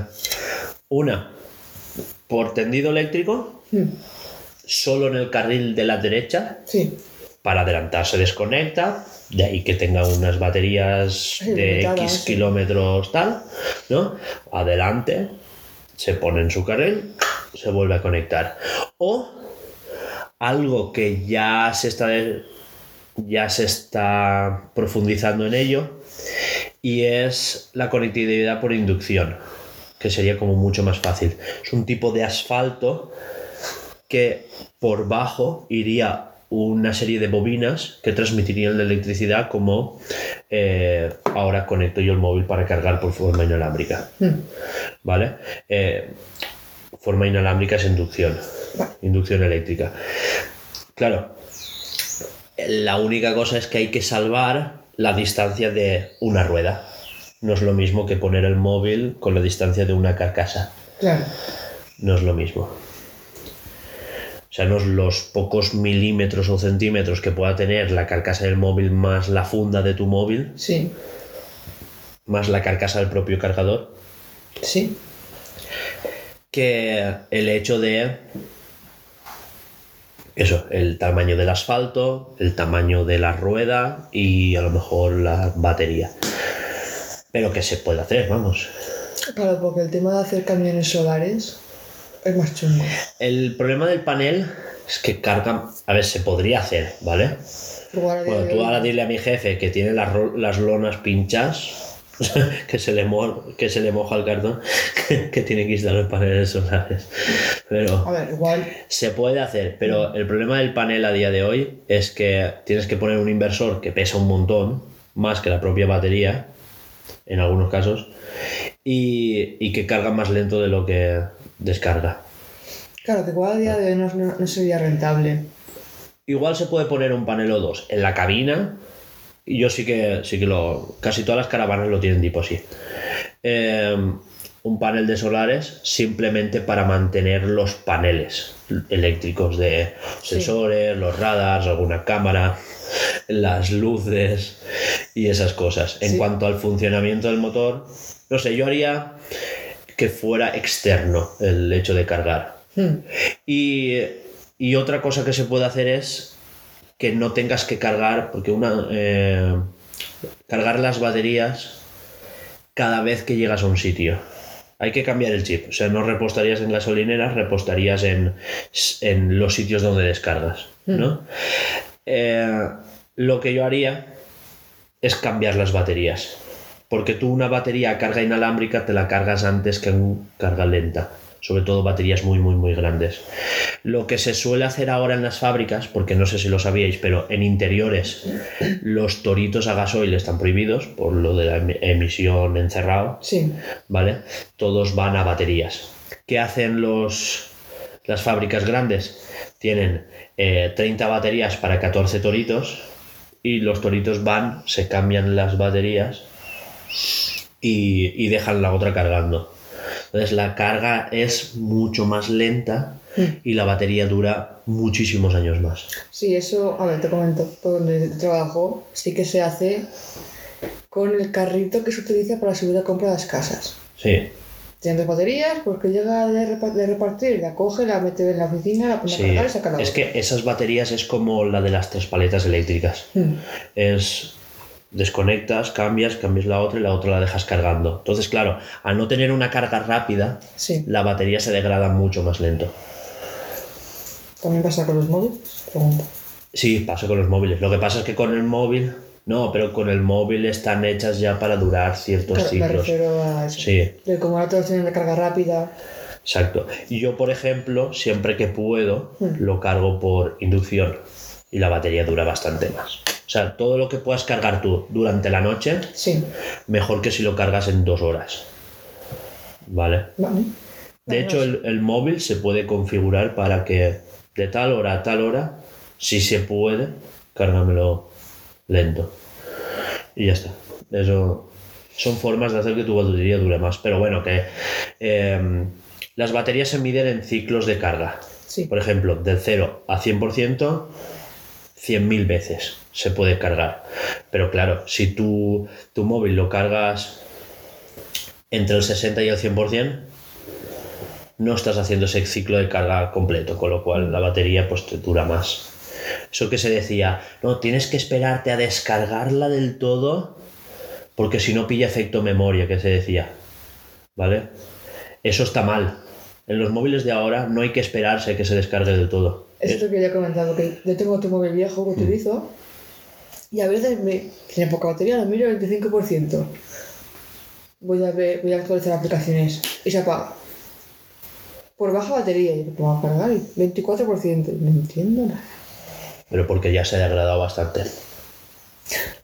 una, por tendido eléctrico, solo en el carril de la derecha, Sí, para adelantar se desconecta, de ahí que tenga unas baterías de X kilómetros tal, ¿no? Adelante, se pone en su carril, se vuelve a conectar. O algo que ya se está ya se está profundizando en ello y es la conectividad por inducción, que sería como mucho más fácil. Es un tipo de asfalto que por bajo iría una serie de bobinas que transmitirían la electricidad como eh, ahora conecto yo el móvil para cargar por forma inalámbrica. Hmm, ¿Vale? Eh, forma inalámbrica es inducción. Inducción eléctrica. Claro, la única cosa es que hay que salvar la distancia de una rueda. No es lo mismo que poner el móvil con la distancia de una carcasa. claro. No es lo mismo. O sea, no es los pocos milímetros o centímetros que pueda tener la carcasa del móvil más la funda de tu móvil, Sí, más la carcasa del propio cargador, sí. que el hecho de eso, el tamaño del asfalto, el tamaño de la rueda y a lo mejor la batería. Pero que se puede hacer, vamos. Claro, porque el tema de hacer camiones solares es más chungo. El problema del panel es que carga, a ver, se podría hacer, ¿vale? Bueno, tú ahora dile a mi jefe que tiene las, las lonas pinchas, que, se le mo- que se le moja el cartón, que, que tiene que instalar paneles solares. Pero A ver, igual. se puede hacer, pero el problema del panel a día de hoy es que tienes que poner un inversor que pesa un montón, más que la propia batería, en algunos casos, y, y que carga más lento de lo que descarga. Claro, que igual a día de hoy no, no- no sería rentable. Igual se puede poner un panel o dos en la cabina. Y yo sí que sí que lo. Casi todas las caravanas lo tienen tipo así. Eh, un panel de solares simplemente para mantener los paneles eléctricos de sensores, los radars, alguna cámara, las luces y esas cosas. En Sí. cuanto al funcionamiento del motor, no sé, yo haría que fuera externo el hecho de cargar. Hmm, Y, y otra cosa que se puede hacer es que no tengas que cargar, porque una eh, cargar las baterías cada vez que llegas a un sitio. Hay que cambiar el chip. O sea, no repostarías en gasolineras, repostarías en, en los sitios donde descargas. ¿no? Eh, lo que yo haría es cambiar las baterías. Porque tú una batería a carga inalámbrica te la cargas antes que en carga lenta. Sobre todo baterías muy, muy, muy grandes. Lo que se suele hacer ahora en las fábricas, porque no sé si lo sabíais, pero en interiores los toritos a gasoil están prohibidos por lo de la em- emisión encerrado. Sí, ¿vale? Todos van a baterías. ¿Qué hacen los, las fábricas grandes? Tienen eh, 30 baterías para 14 toritos y los toritos van, se cambian las baterías y, y dejan la otra cargando. Entonces la carga es mucho más lenta y la batería dura muchísimos años más. sí, eso, a ver, te comento, por donde trabajo, sí que se hace con el carrito que se utiliza para subir la compra a las casas. Sí, Tienen dos baterías, pues que llega de, repa- de repartir, la coge, la mete en la oficina, la pone a sí. cargar y saca la Es otra. que esas baterías es como la de las tres paletas eléctricas. Hmm, es desconectas, cambias, cambias la otra y la otra la dejas cargando. Entonces, claro, al no tener una carga rápida, Sí, la batería se degrada mucho más lento. también pasa con los móviles. Pregunta. Sí, pasa con los móviles. Lo que pasa es que con el móvil, no, pero con el móvil están hechas ya para durar ciertos Claro, me ciclos. refiero a eso. Sí, como ahora todos tienen de carga rápida. exacto. Y yo, por ejemplo, siempre que puedo, Mm. lo cargo por inducción y la batería dura bastante más. O sea, todo lo que puedas cargar tú durante la noche, Sí, mejor que si lo cargas en dos horas. ¿Vale? vale. De hecho, el, el móvil se puede configurar para que de tal hora a tal hora, si se puede, cárgamelo lento. Y ya está. Eso son formas de hacer que tu batería dure más. Pero bueno, que eh, las baterías se miden en ciclos de carga. Sí. Por ejemplo, del 0 a 100%, 100.000 veces se puede cargar. Pero claro, si tú, tu móvil lo cargas entre el 60 y el 100%, no estás haciendo ese ciclo de carga completo, con lo cual la batería pues te dura más. Eso que se decía, no, tienes que esperarte a descargarla del todo porque si no pilla efecto memoria, que se decía. ¿Vale? Eso está mal. En los móviles de ahora no hay que esperarse que se descargue del todo. Eso es lo que ya he comentado, que yo tengo otro móvil viejo que utilizo y a veces me tiene poca batería, lo miro al 25%. Voy a, ver, voy a actualizar aplicaciones y se apaga. Por baja batería, y lo pongo a cargar y 24%. No entiendo nada. Pero porque ya se ha degradado bastante.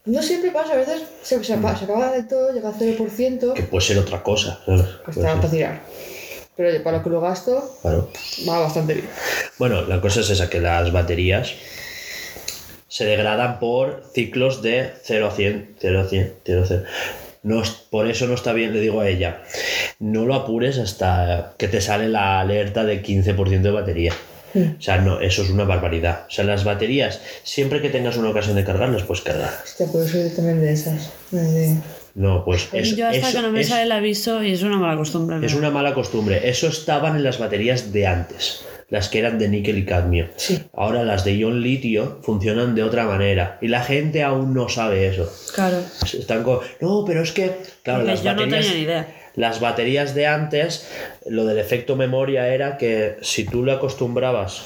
No siempre pasa, a veces se, se, apa- se acaba de todo, llega a 0%, Que puede ser otra cosa. pues está para tirar. Pero oye, para lo que lo gasto, Claro. va bastante bien. Bueno, la cosa es esa, que las baterías se degradan por ciclos de 0 a 100, 0 a 100, 0 a 100. No, por eso no está bien, le digo a ella, no lo apures hasta que te sale la alerta de 15% de batería. O sea, no, eso es una barbaridad. O sea, las baterías, siempre que tengas una ocasión de cargarlas, pues cargar. Hostia, puedo ser también de esas. De- No, pues eso, Yo hasta eso que no me es- sale el aviso y es una mala costumbre. Es una mala costumbre. Eso estaban en las baterías de antes, las que eran de níquel y cadmio. Sí. Ahora las de ion litio funcionan de otra manera y la gente aún no sabe eso. Claro. Están con, no, pero es que, claro, Porque las yo no baterías, tenía ni idea. las baterías de antes, lo del efecto memoria era que si tú lo acostumbrabas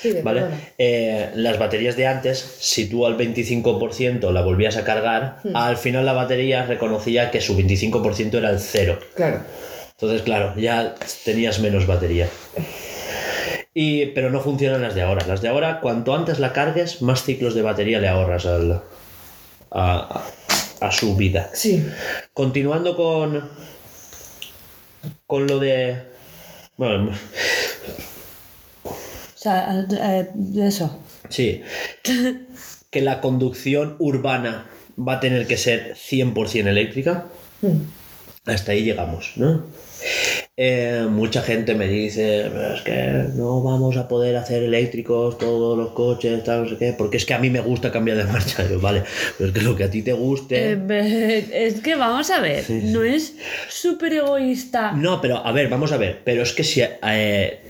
Sí, ¿Vale? Eh, las baterías de antes, si tú al 25% la volvías a cargar, Hmm. al final la batería reconocía que su 25% era el cero. Claro. Entonces, claro, ya tenías menos batería. Y, pero no funcionan las de ahora. Las de ahora, cuanto antes la cargues, más ciclos de batería le ahorras al- a, a- su vida. Sí. Continuando con, con lo de... Bueno, sea, eh, eso. sí. Que la conducción urbana va a tener que ser 100% eléctrica. Mm. Hasta ahí llegamos, ¿no? Eh, mucha gente me dice, "Pero es que no vamos a poder hacer eléctricos todos los coches, tal, no sé qué, porque es que a mí me gusta cambiar de marcha. Yo, vale, pero es que lo que a ti te guste... Eh, es que vamos a ver, no es súper egoísta. No, pero a ver, vamos a ver, pero es que si, eh,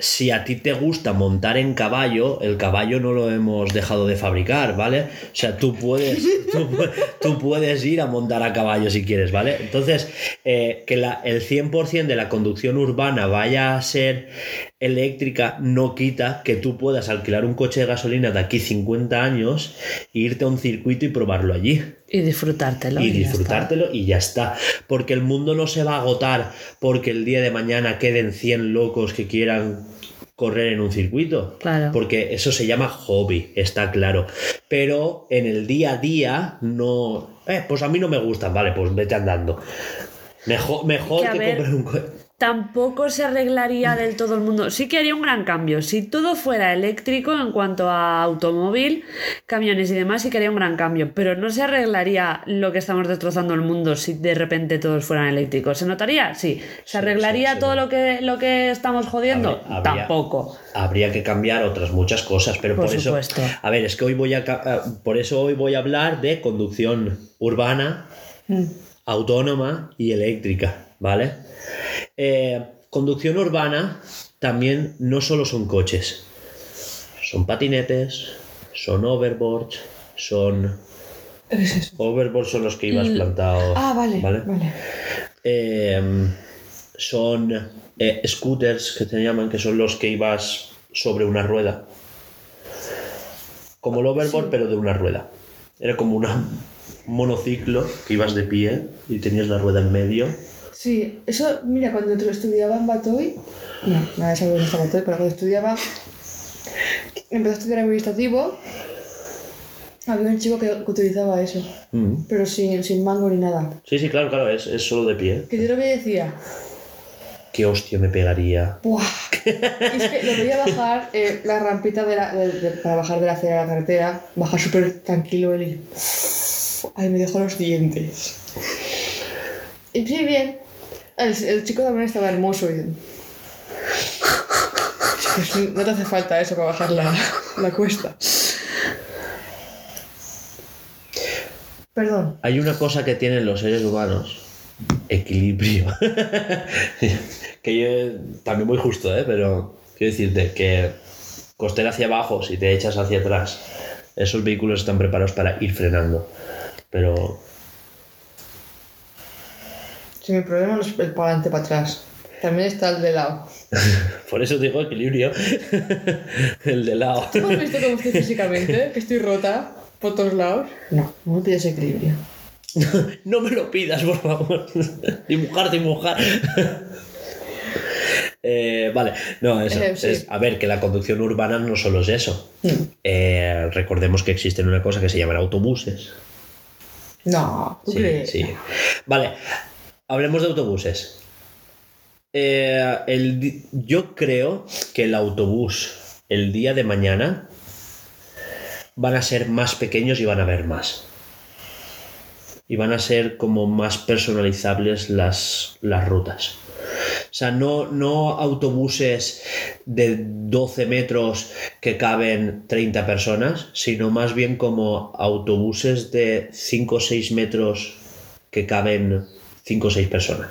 si a ti te gusta montar en caballo, el caballo no lo hemos dejado de fabricar, ¿vale? O sea, tú puedes, tú, pu- tú puedes ir a montar a caballo si quieres, ¿vale? Entonces, eh, que la, el 100% de la conducción urbana vaya a ser eléctrica no quita que tú puedas alquilar un coche de gasolina de aquí 50 años, e irte a un circuito y probarlo allí Y disfrutártelo. y disfrutártelo y ya está. Porque el mundo no se va a agotar porque el día de mañana queden 100 locos que quieran correr en un circuito. Claro. Porque eso se llama hobby, está claro. Pero en el día a día no... Eh, pues a mí no me gustan, vale, pues vete andando. Mejor, mejor Que que, a ver, comprar un coche. Tampoco se arreglaría del todo el mundo. Sí que haría un gran cambio. Si todo fuera eléctrico en cuanto a automóvil, camiones y demás, sí que haría un gran cambio. Pero no se arreglaría lo que estamos destrozando el mundo si de repente todos fueran eléctricos. ¿Se notaría? Sí. ¿Se arreglaría sí, sí. todo lo que, lo que estamos jodiendo? Habría- Tampoco. habría que cambiar otras muchas cosas, pero Por por, eso, supuesto. a ver, es que hoy voy a, ah, por eso hoy voy a hablar de conducción urbana, Mm. autónoma y eléctrica, ¿vale? Eh, conducción urbana también no solo son coches, son patinetes, son overboards, son ¿Qué es eso? overboards son los que ibas plantado, Ah, vale. Vale. eh, son eh, scooters que se llaman, que son los que ibas sobre una rueda. Como el overboard, pero de una rueda. Era como una, un monociclo que ibas de pie y tenías la rueda en medio. Sí, eso, mira, cuando estudiaba en Batoy, no, nada de saber dónde está Batoy, pero cuando estudiaba, empecé a estudiar administrativo Había un chico que, que utilizaba eso, Mm. pero sin, sin mango ni nada. Sí, sí, claro, claro, es, es solo de pie. Que yo lo y decía, Qué hostia me pegaría. ¡buah! Es que lo veía bajar eh, la rampita de la, de- de- para bajar de la acera a la carretera, bajar súper tranquilo él y... Ay, me dejó los dientes. Y sí, bien. El, chico también estaba hermoso y... No te hace falta eso para bajar la, la cuesta. Perdón. Hay una cosa que tienen los seres humanos. Equilibrio. que yo también muy justo, ¿eh? Pero quiero decirte que costera hacia abajo, si te echas hacia atrás, esos vehículos están preparados para ir frenando. Pero Si mi problema no es el para adelante para atrás. También está el de lado. por eso digo equilibrio. El de lado. ¿Tú has visto cómo estoy físicamente? Que estoy rota por todos lados. No, no me pides equilibrio. No me lo pidas, por favor. dibujar, dibujar. Eh, vale, no, eso. Eh, sí. es- a ver, que la conducción urbana no solo es eso. Mm. Eh, recordemos que existen una cosa que se llaman autobuses. No, ¿tú Sí, crees? sí. Vale, hablemos de autobuses. Eh, el yo creo que el autobús el día de mañana van a ser más pequeños y van a haber más. Y van a ser como más personalizables las, las rutas. O sea, no, no autobuses de 12 metros que caben 30 personas, sino más bien como autobuses de 5 o 6 metros que caben 5 o 6 personas.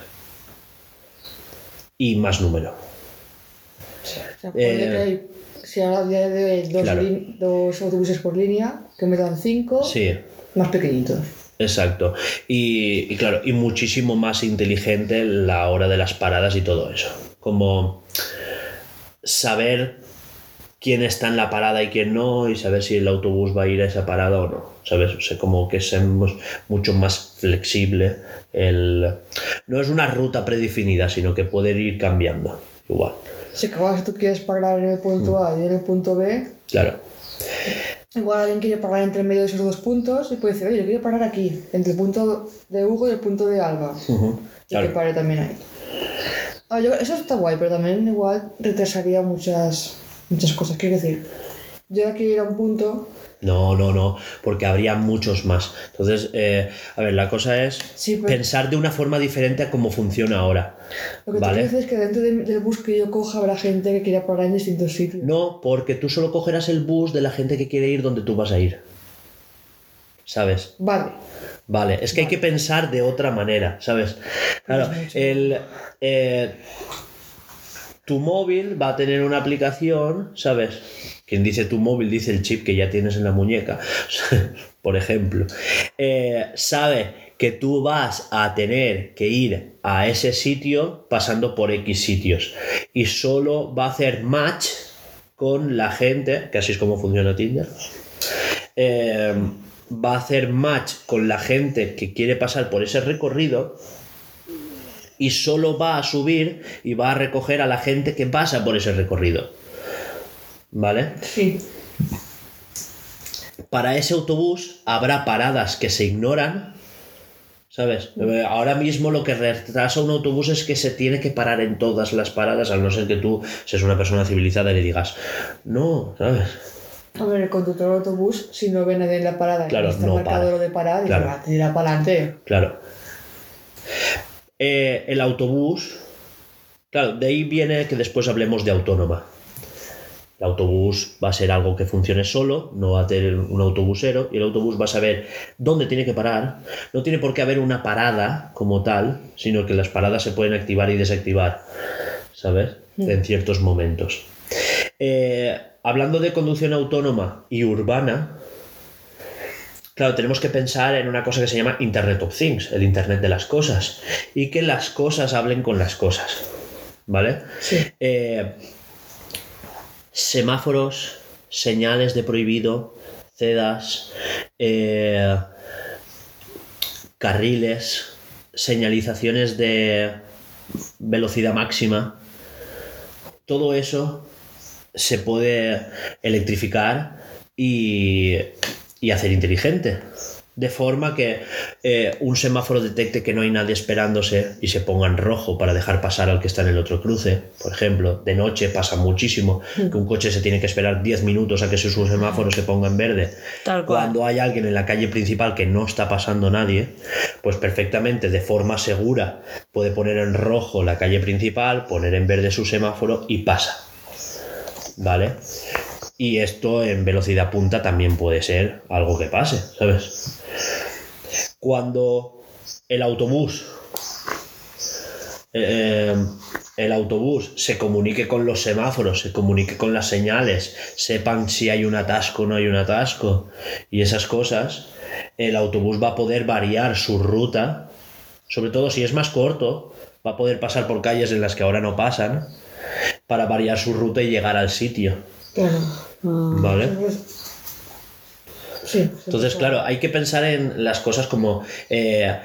Y más número. O sea, ponle Eh, si ahora día de hoy dos, claro. lin- dos autobuses por línea, que me dan cinco, Sí, más pequeñitos. exacto. Y, y claro, y muchísimo más inteligente la hora de las paradas y todo eso. Como saber quién está en la parada y quién no, y saber si el autobús va a ir a esa parada o no. ¿Sabes? O sea, como que es mucho más flexible. El... No es una ruta predefinida, sino que puede ir cambiando. Igual. Si acabas, tú quieres parar en el punto A y en el punto B, Claro. igual alguien quiere parar entre medio de esos dos puntos y puede decir, oye, yo quiero parar aquí, entre el punto de Hugo y el punto de Alba. Y que claro. pare también ahí. Ah, yo- eso está guay, pero también igual retrasaría muchas, muchas cosas. Quiero decir, yo de aquí ir a un punto, No, no, no, porque habría muchos más. Entonces, eh, a ver, la cosa es Sí, pero- pensar de una forma diferente a cómo funciona ahora. lo que ¿Vale? tú dices es que dentro de- del bus que yo coja habrá gente que quiera parar en distintos sitios. No, porque tú solo cogerás el bus de la gente que quiere ir donde tú vas a ir. ¿Sabes? Vale. Vale, es que hay que pensar de otra manera, ¿sabes? Claro, el, eh, tu móvil va a tener una aplicación, ¿sabes? Quien dice tu móvil dice el chip que ya tienes en la muñeca, por ejemplo. Eh, sabe que tú vas a tener que ir a ese sitio pasando por X sitios y solo va a hacer match con la gente, que así es como funciona Tinder, eh, va a hacer match con la gente que quiere pasar por ese recorrido y solo va a subir y va a recoger a la gente que pasa por ese recorrido. ¿Vale? Sí. Para ese autobús habrá paradas que se ignoran. ¿Sabes? Eh, Ahora mismo lo que retrasa un autobús es que se tiene que parar en todas las paradas, al no ser que tú seas una persona civilizada y le digas, no, ¿sabes? A ver, el conductor del autobús, si no a nadie en la parada Claro, y está no marcado lo de parar, Claro. dice, va, tira para adelante. Claro. Eh, el autobús. Claro, de ahí viene que después hablemos de autónoma. El autobús va a ser algo que funcione solo, no va a tener un autobusero, y el autobús va a saber dónde tiene que parar. No tiene por qué haber una parada como tal, sino que las paradas se pueden activar y desactivar, ¿sabes? En ciertos momentos. Eh, hablando de conducción autónoma y urbana, Claro, tenemos que pensar en una cosa que se llama Internet of Things, el Internet de las cosas, y que las cosas hablen con las cosas, ¿vale? Sí. Eh, semáforos, señales de prohibido, cedas, eh, carriles, señalizaciones de velocidad máxima, todo eso se puede electrificar y, y hacer inteligente. De forma que eh, un semáforo detecte que no hay nadie esperándose y se ponga en rojo para dejar pasar al que está en el otro cruce. Por ejemplo, de noche pasa muchísimo que un coche se tiene que esperar 10 minutos a que su semáforo se ponga en verde. Tal cual. Cuando hay alguien en la calle principal que no está pasando nadie, pues perfectamente de forma segura puede poner en rojo la calle principal, poner en verde su semáforo y pasa. ¿Vale? Y esto en velocidad punta también puede ser algo que pase, ¿sabes? Cuando el autobús eh, el autobús se comunique con los semáforos, se comunique con las señales, sepan si hay un atasco o no hay un atasco y esas cosas, el autobús va a poder variar su ruta, sobre todo si es más corto, va a poder pasar por calles en las que ahora no pasan, para variar su ruta y llegar al sitio. Claro. ¿Vale? Sí. Entonces, claro, hay que pensar en las cosas como. eh,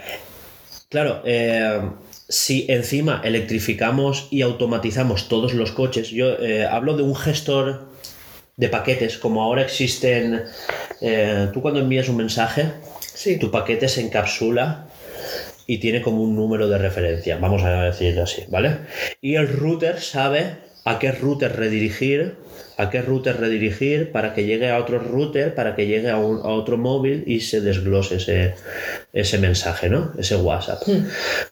claro, eh, si encima electrificamos y automatizamos todos los coches, yo eh, hablo de un gestor de paquetes, como ahora existen. eh, tú cuando envías un mensaje, Sí. tu paquete se encapsula y tiene como un número de referencia, vamos a decirlo así, ¿vale? Y el router sabe a qué router redirigir, a qué router redirigir para que llegue a otro router, para que llegue a, un- a otro móvil y se desglose ese, ese mensaje, ¿no? Ese WhatsApp,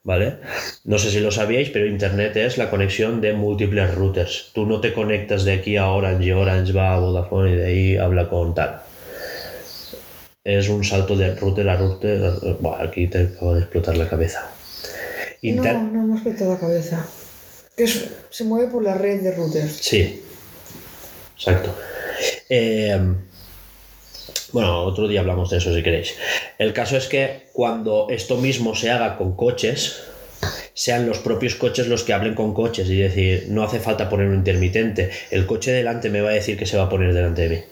¿vale? No sé si lo sabíais, pero Internet es la conexión de múltiples routers. Tú no te conectas de aquí a Orange y Orange va a Vodafone y de ahí habla con tal es un salto de router a router. Aquí te acabo de explotar la cabeza. Inter- No, no hemos metido la cabeza. Que es- se mueve por la red de routers. Sí, exacto. Eh, bueno, otro día hablamos de eso si queréis. El caso es que cuando esto mismo se haga con coches, sean los propios coches los que hablen con coches y decir, no hace falta poner un intermitente. El coche delante me va a decir que se va a poner delante de mí.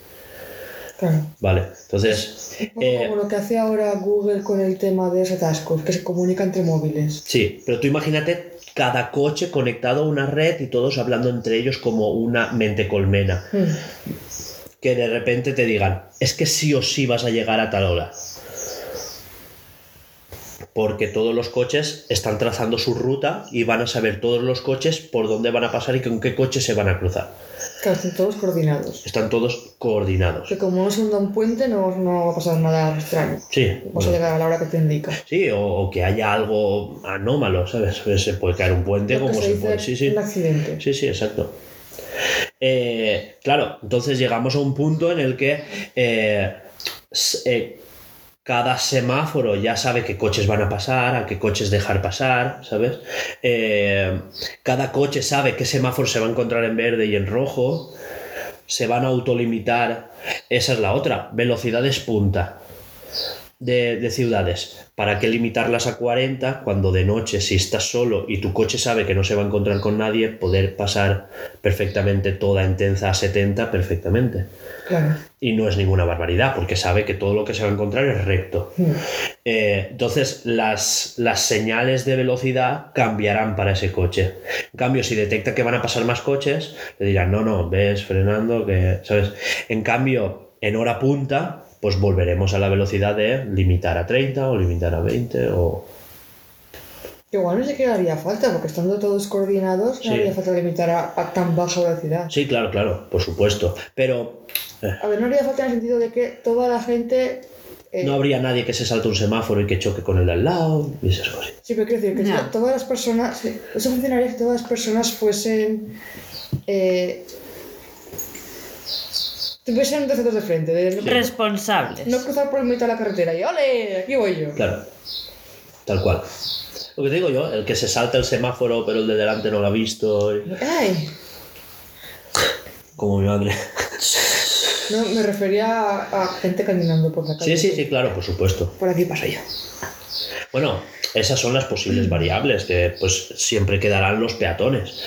Claro. Vale, entonces... Poco eh, como lo que hace ahora Google con el tema de los atascos, que se comunica entre móviles. Sí, pero tú imagínate cada coche conectado a una red y todos hablando entre ellos como una mente colmena. Mm. Que de repente te digan, es que sí o sí vas a llegar a tal hora. Porque todos los coches están trazando su ruta y van a saber todos los coches por dónde van a pasar y con qué coche se van a cruzar. Claro, están todos coordinados. Están todos coordinados. Que como no se hunda un puente, no, no va a pasar nada extraño. Sí, Vas bueno. a llegar a la hora que te indica. sí o, o que haya algo anómalo, ¿sabes? Se puede caer un puente Lo como se se puede. Sí, sí. un accidente. Sí, sí, exacto. Eh, claro, entonces llegamos a un punto en el que eh, eh, cada semáforo ya sabe qué coches van a pasar, a qué coches dejar pasar, ¿sabes? Eh, cada coche sabe qué semáforo se va a encontrar en verde y en rojo. Se van a autolimitar. Esa es la otra. Velocidades punta de, de ciudades. ¿Para qué limitarlas a 40 cuando de noche, si estás solo y tu coche sabe que no se va a encontrar con nadie, poder pasar perfectamente toda intensa a 70 perfectamente? Claro. Y no es ninguna barbaridad, porque sabe que todo lo que se va a encontrar es recto. Mm. Eh, entonces, las, las señales de velocidad cambiarán para ese coche. En cambio, si detecta que van a pasar más coches, le dirán, no, no, ves frenando, que, ¿sabes? En cambio, en hora punta, pues volveremos a la velocidad de limitar a 30 o limitar a 20 o... Igual no sé qué haría falta, porque estando todos coordinados, Sí. no haría falta limitar a, a tan baja velocidad. Sí, claro, claro, por supuesto. Pero eh, A ver, no haría falta en el sentido de que toda la gente. eh, no habría nadie que se salte un semáforo y que choque con el de al lado y esas cosas. Sí, pero quiero decir que No. todas las personas. sí, Eso funcionaría si todas las personas fuesen. Eh, tuviesen dos de frente. De no, Responsables. no cruzar por el mitad de la carretera y ¡ole! Aquí voy yo. Claro, tal cual. Lo que te digo yo, el que se salta el semáforo pero el de delante no lo ha visto, y- ¡Ay! como mi madre. No, me refería a, a gente caminando por la calle. Sí, sí, sí, claro, por supuesto. Por aquí paso yo. Bueno, esas son las posibles variables que pues siempre quedarán los peatones.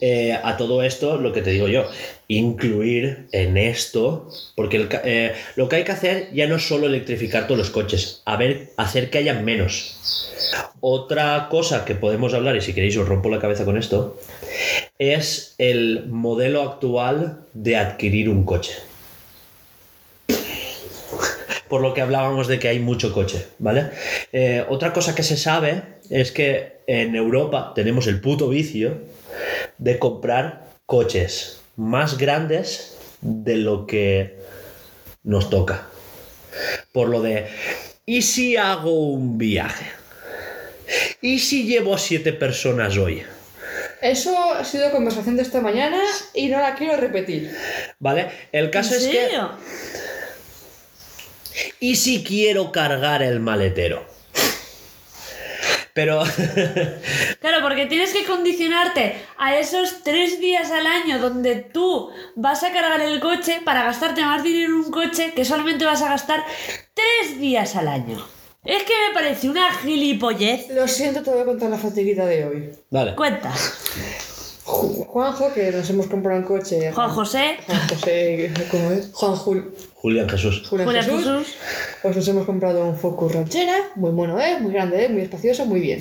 Eh, a todo esto, lo que te digo yo, incluir en esto, porque el eh, lo que hay que hacer ya no es solo electrificar todos los coches, a ver, hacer que haya menos. Otra cosa que podemos hablar, y si queréis os rompo la cabeza con esto, es el modelo actual de adquirir un coche. Por lo que hablábamos de que hay mucho coche, ¿vale? Eh, otra cosa que se sabe es que en Europa tenemos el puto vicio de comprar coches más grandes de lo que nos toca. Por lo de, ¿y si hago un viaje? ¿Y si llevo a siete personas hoy? Eso ha sido conversación de esta mañana y no la quiero repetir. ¿Vale? El ¿En caso es que... ¿Y si quiero cargar el maletero? Pero... Claro, porque tienes que condicionarte a esos tres días al año donde tú vas a cargar el coche para gastarte más dinero en un coche que solamente vas a gastar tres días al año. Es que me parece una gilipollez. Lo siento, te voy a contar la fatiguita de hoy. Vale. Cuenta. Ju- Juanjo, que nos hemos comprado un coche. Juan José, Juan José, ¿cómo es? Juan Jul, Julián Jesús. Julián Julia Jesús. Jesús. Pues nos hemos comprado un Focus ranchera, muy bueno, ¿eh? Muy grande, ¿eh? Muy espacioso, muy bien.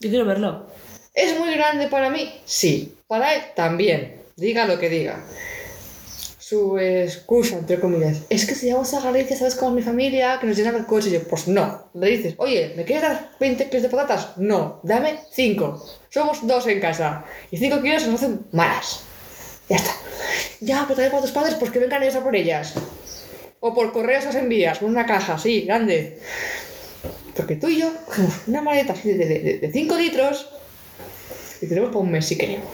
Yo quiero verlo. ¿Es muy grande para mí? Sí. Para él también. Diga lo que diga. Su excusa, entre comillas, es que si vamos a Galicia, ¿sabes cómo es mi familia? Que nos llenan el coche. Y yo, pues no. Le dices, oye, ¿me quieres dar 20 kilos de patatas? No, dame 5. Somos dos en casa. Y 5 kilos nos hacen malas. Ya está. Ya, pero también para tus padres, pues que vengan ellos a por ellas. O por correo se las envías, con una caja, sí, grande. Porque tú y yo una maleta así de 5 litros y tenemos para un mes si queremos.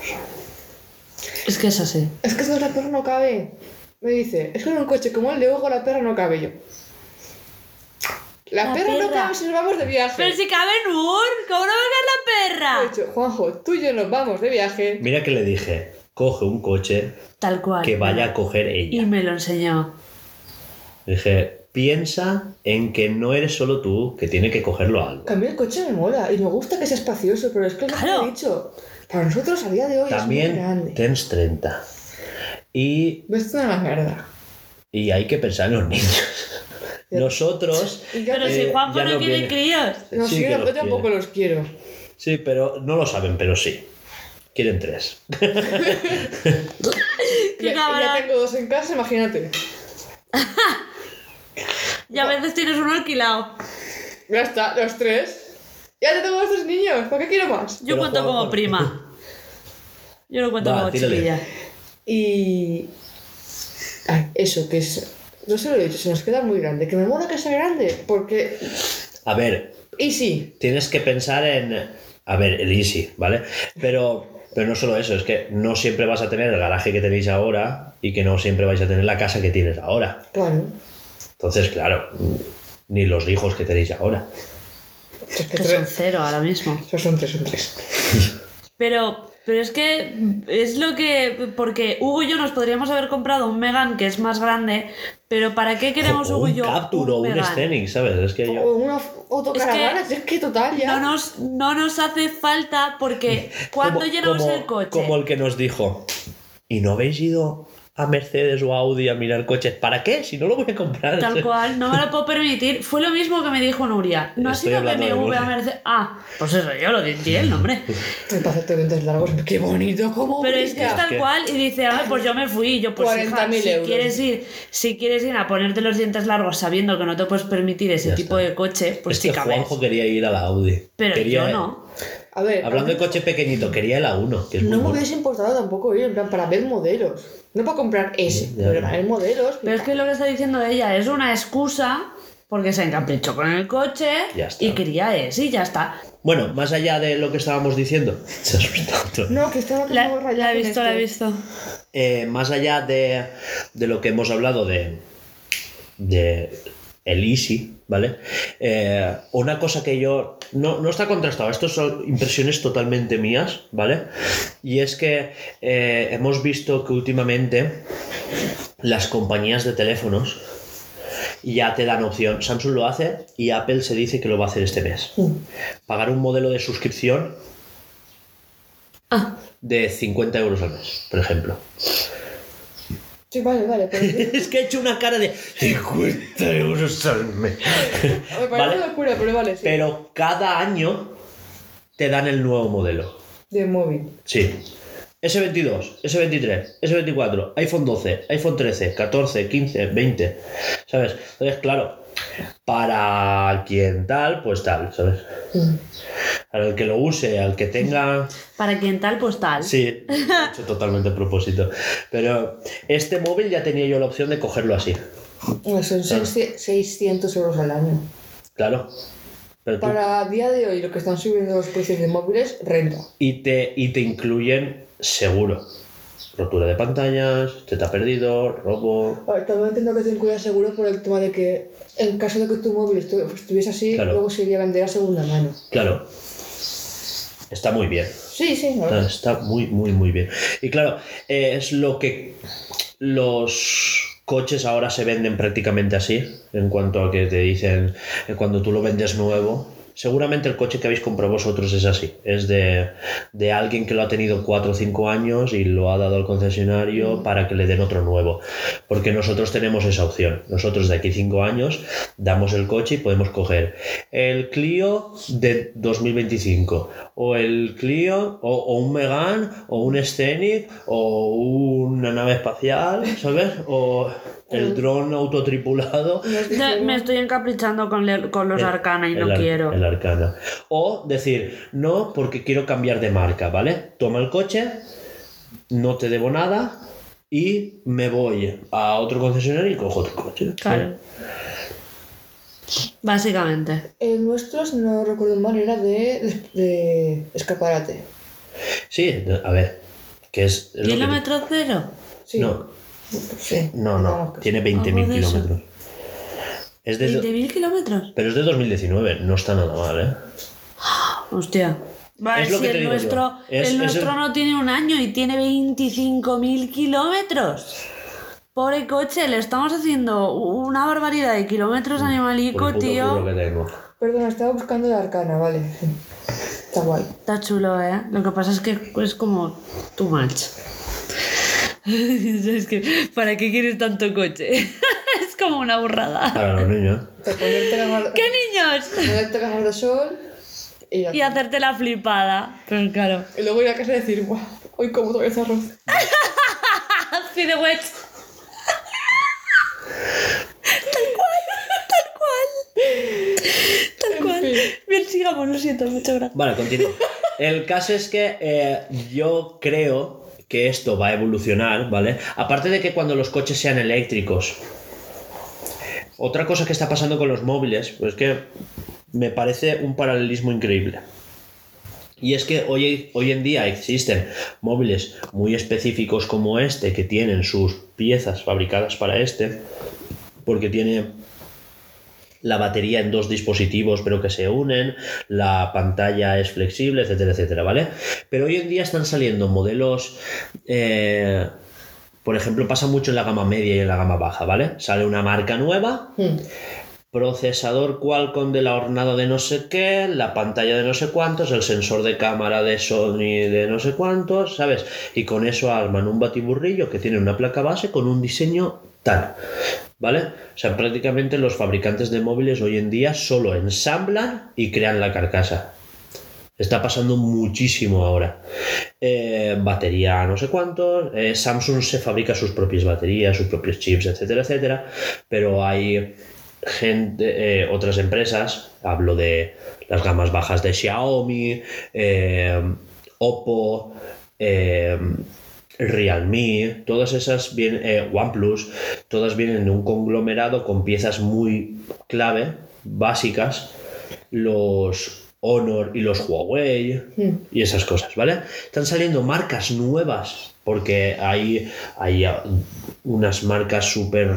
Es que es así. Es que si la perra no cabe. Me dice, es que en un coche como el de Hugo la perra no cabe yo. La, La perra, no perra. cabe si nos vamos de viaje. Pero si cabe Nur, ¿cómo no va a caer la He perra? dicho, Juanjo, tú y yo nos vamos de viaje. Mira que le dije, coge un coche Tal cual. que vaya a coger Y ella. me lo enseñó. Dije, piensa en que no eres solo tú, que tiene que cogerlo algo. Cambiar el coche me mola y me gusta que sea espacioso, pero es que lo que Claro. he dicho. Para nosotros a día de hoy es muy También grande. tens 30. Y, Ves una la mierda. y hay que pensar en los niños. Nosotros... Pero no- si Eh, ya no quiere viene. críos. no, sí sí, que yo los tampoco quiere. los quiero. Sí, pero no lo saben, pero sí. Quieren tres. Qué Ya, cabrón. ya tengo dos en casa, imagínate. Y a veces tienes uno alquilado. Ya está, los tres. Ya te tengo tres niños, ¿para qué quiero más? Yo Pero cuento como prima. Yo no cuento Va, como tírale. chiquilla. Y. Ay, eso, que es. No se lo he dicho, se nos queda muy grande. Que me mola que sea grande, porque. A ver, Y sí, tienes que pensar en. A ver, el easy, ¿vale? Pero, pero no solo eso, es que no siempre vas a tener el garaje que tenéis ahora y que no siempre vais a tener la casa que tienes ahora. claro. Entonces, claro, ni los hijos que tenéis ahora. Es que Que son cero ahora mismo. Esos son tres, son tres. Pero, pero es que es lo que. Porque Hugo y yo nos podríamos haber comprado un Megan que es más grande, pero ¿para qué queremos o Hugo y un yo? Capture o un? Scenic, ¿sabes? Es que yo. O una autocaravana, si es que total ya. No nos, no nos hace falta porque cuando llenamos como- el coche. Como el que nos dijo, ¿y no habéis ido a Mercedes o a Audi a mirar coches? ¿Para qué? Si no lo voy a comprar. Tal cual, no me lo puedo permitir. Fue lo mismo que me dijo Nuria. No ha sido BMW a. Mercedes. Ah, pues eso, yo lo di el nombre. Parece que dientes largos, qué bonito, cómo Pero es que es tal cual y dice, ah, pues yo me fui. Yo, pues hija, 40.000 si euros. quieres ir, si quieres ir a ponerte los dientes largos sabiendo que no te puedes permitir ese Ya tipo está. de coche, pues es que sí cabes. Juanjo quería ir a la Audi. Pero Quería- yo no. A ver, Hablando de coche pequeñito, quería el A1, que es no muy me bueno. hubiese importado tampoco ir, en plan, para ver modelos. No para comprar ese, pero para ver modelos. Pero es que lo que está diciendo ella es una excusa porque se encaprichó con el coche y quería ese y ya está. Bueno, más allá de lo que estábamos diciendo, se ha asustado todo. No, que estaba La, la he visto, la he esto. visto. Eh, más allá de, de lo que hemos hablado de, de el Easy, ¿vale? Eh, una cosa que yo... No, no está contrastado, esto son impresiones totalmente mías, ¿vale? Y es que eh, hemos visto que últimamente las compañías de teléfonos ya te dan opción. Samsung lo hace y Apple se dice que lo va a hacer este mes. Pagar un modelo de suscripción Ah, de 50 euros al mes, por ejemplo. Sí, vale, vale, pero Es que he hecho una cara de 50 euros al mes. me parece Vale. locura, pero vale, sí. Pero cada año te dan el nuevo modelo. De móvil. Sí. S22, S23, S24, iPhone 12, iPhone 13, 14, 15, 20, ¿sabes? Entonces, claro, para quien tal, pues tal, ¿sabes? Al que lo use, al que tenga... Para quien tal, pues tal. Sí, he hecho totalmente a propósito. Pero este móvil ya tenía yo la opción de cogerlo así. No, Son 600 euros al año. Claro. Pero tú- Para día de hoy, lo que están subiendo los precios de móviles, renta. y, te, y te incluyen seguro. Rotura de pantallas, te ha perdido, robo. A ver, también entiendo que te incluya seguro por el tema de que en caso de que tu móvil estu- estuviese así, Claro. luego se iría a vender a segunda mano. Claro. Está muy bien. Sí, sí, Está, verdad. está muy, muy, muy bien. Y claro, eh, es lo que los coches ahora se venden prácticamente así, en cuanto a que te dicen, eh, cuando tú lo vendes nuevo, seguramente el coche que habéis comprado vosotros es así, es de, de alguien que lo ha tenido 4 o 5 años y lo ha dado al concesionario para que le den otro nuevo, porque nosotros tenemos esa opción, nosotros de aquí 5 años damos el coche y podemos coger el Clio de 2025 o el Clio o, o un Megane o un Scenic o una nave espacial, ¿sabes? O el dron autotripulado. Dijeron- me estoy encaprichando con, le- con los El- Arcana y no Ar- quiero. El Arcana. O decir, no, porque quiero cambiar de marca, ¿vale? Toma el coche, no te debo nada y me voy a otro concesionario y cojo otro coche. Claro. Básicamente. El nuestro, si no recuerdo mal, era de, de escaparate. Sí, a ver, que es... es lo que- ¿Kilómetro cero? Sí. No, Sí. no, no, que- tiene 20.000 Algo de eso. kilómetros. Es de... ¿20.000 kilómetros? Pero es de 2019, no está nada mal, ¿eh? Hostia. Vale, Es lo si que te el digo yo. nuestro, Es- el es nuestro el- no tiene un año y tiene 25.000 kilómetros. Pobre coche, le estamos haciendo una barbaridad de kilómetros Por animalico, puto tío. que tengo. Perdona, estaba buscando la arcana, vale. sí. Está guay. Está chulo, ¿eh? Lo que pasa es que es como too much. es que, ¿para qué quieres tanto coche? es como una burrada. Para los niños. ¡Qué niños! ponerte gafas de sol y hacerte la flipada. Pero claro. Y luego ir a casa y decir, guau, hoy como todo ese arroz. Así de wet. Tal cual, tal cual. Tal cual. fin. Bien, sigamos, lo siento, muchas gracias. Vale, continúo. El caso es que eh, yo creo que esto va a evolucionar, ¿vale? Aparte de que cuando los coches sean eléctricos. Otra cosa que está pasando con los móviles, pues que me parece un paralelismo increíble. Y es que hoy, hoy en día existen móviles muy específicos como este, que tienen sus piezas fabricadas para este, porque tiene la batería en dos dispositivos pero que se unen, la pantalla es flexible, etcétera, etcétera, ¿vale? Pero hoy en día están saliendo modelos, eh, por ejemplo, pasa mucho en la gama media y en la gama baja, ¿vale? Sale una marca nueva, Hmm. Procesador Qualcomm de la hornada de no sé qué, la pantalla de no sé cuántos, el sensor de cámara de Sony de no sé cuántos, ¿sabes? Y con eso arman un batiburrillo que tiene una placa base con un diseño tal, ¿vale? O sea, prácticamente los fabricantes de móviles hoy en día solo ensamblan y crean la carcasa. Está pasando muchísimo ahora. Eh, batería no sé cuántos. eh, Samsung se fabrica sus propias baterías, sus propios chips, etcétera, etcétera. Pero hay gente, eh, otras empresas, hablo de las gamas bajas de Xiaomi, eh, Oppo, eh, Realme, todas esas vienen, OnePlus, todas vienen de un conglomerado con piezas muy clave, básicas, los Honor y los Huawei y esas cosas, ¿vale? Están saliendo marcas nuevas porque hay, hay unas marcas súper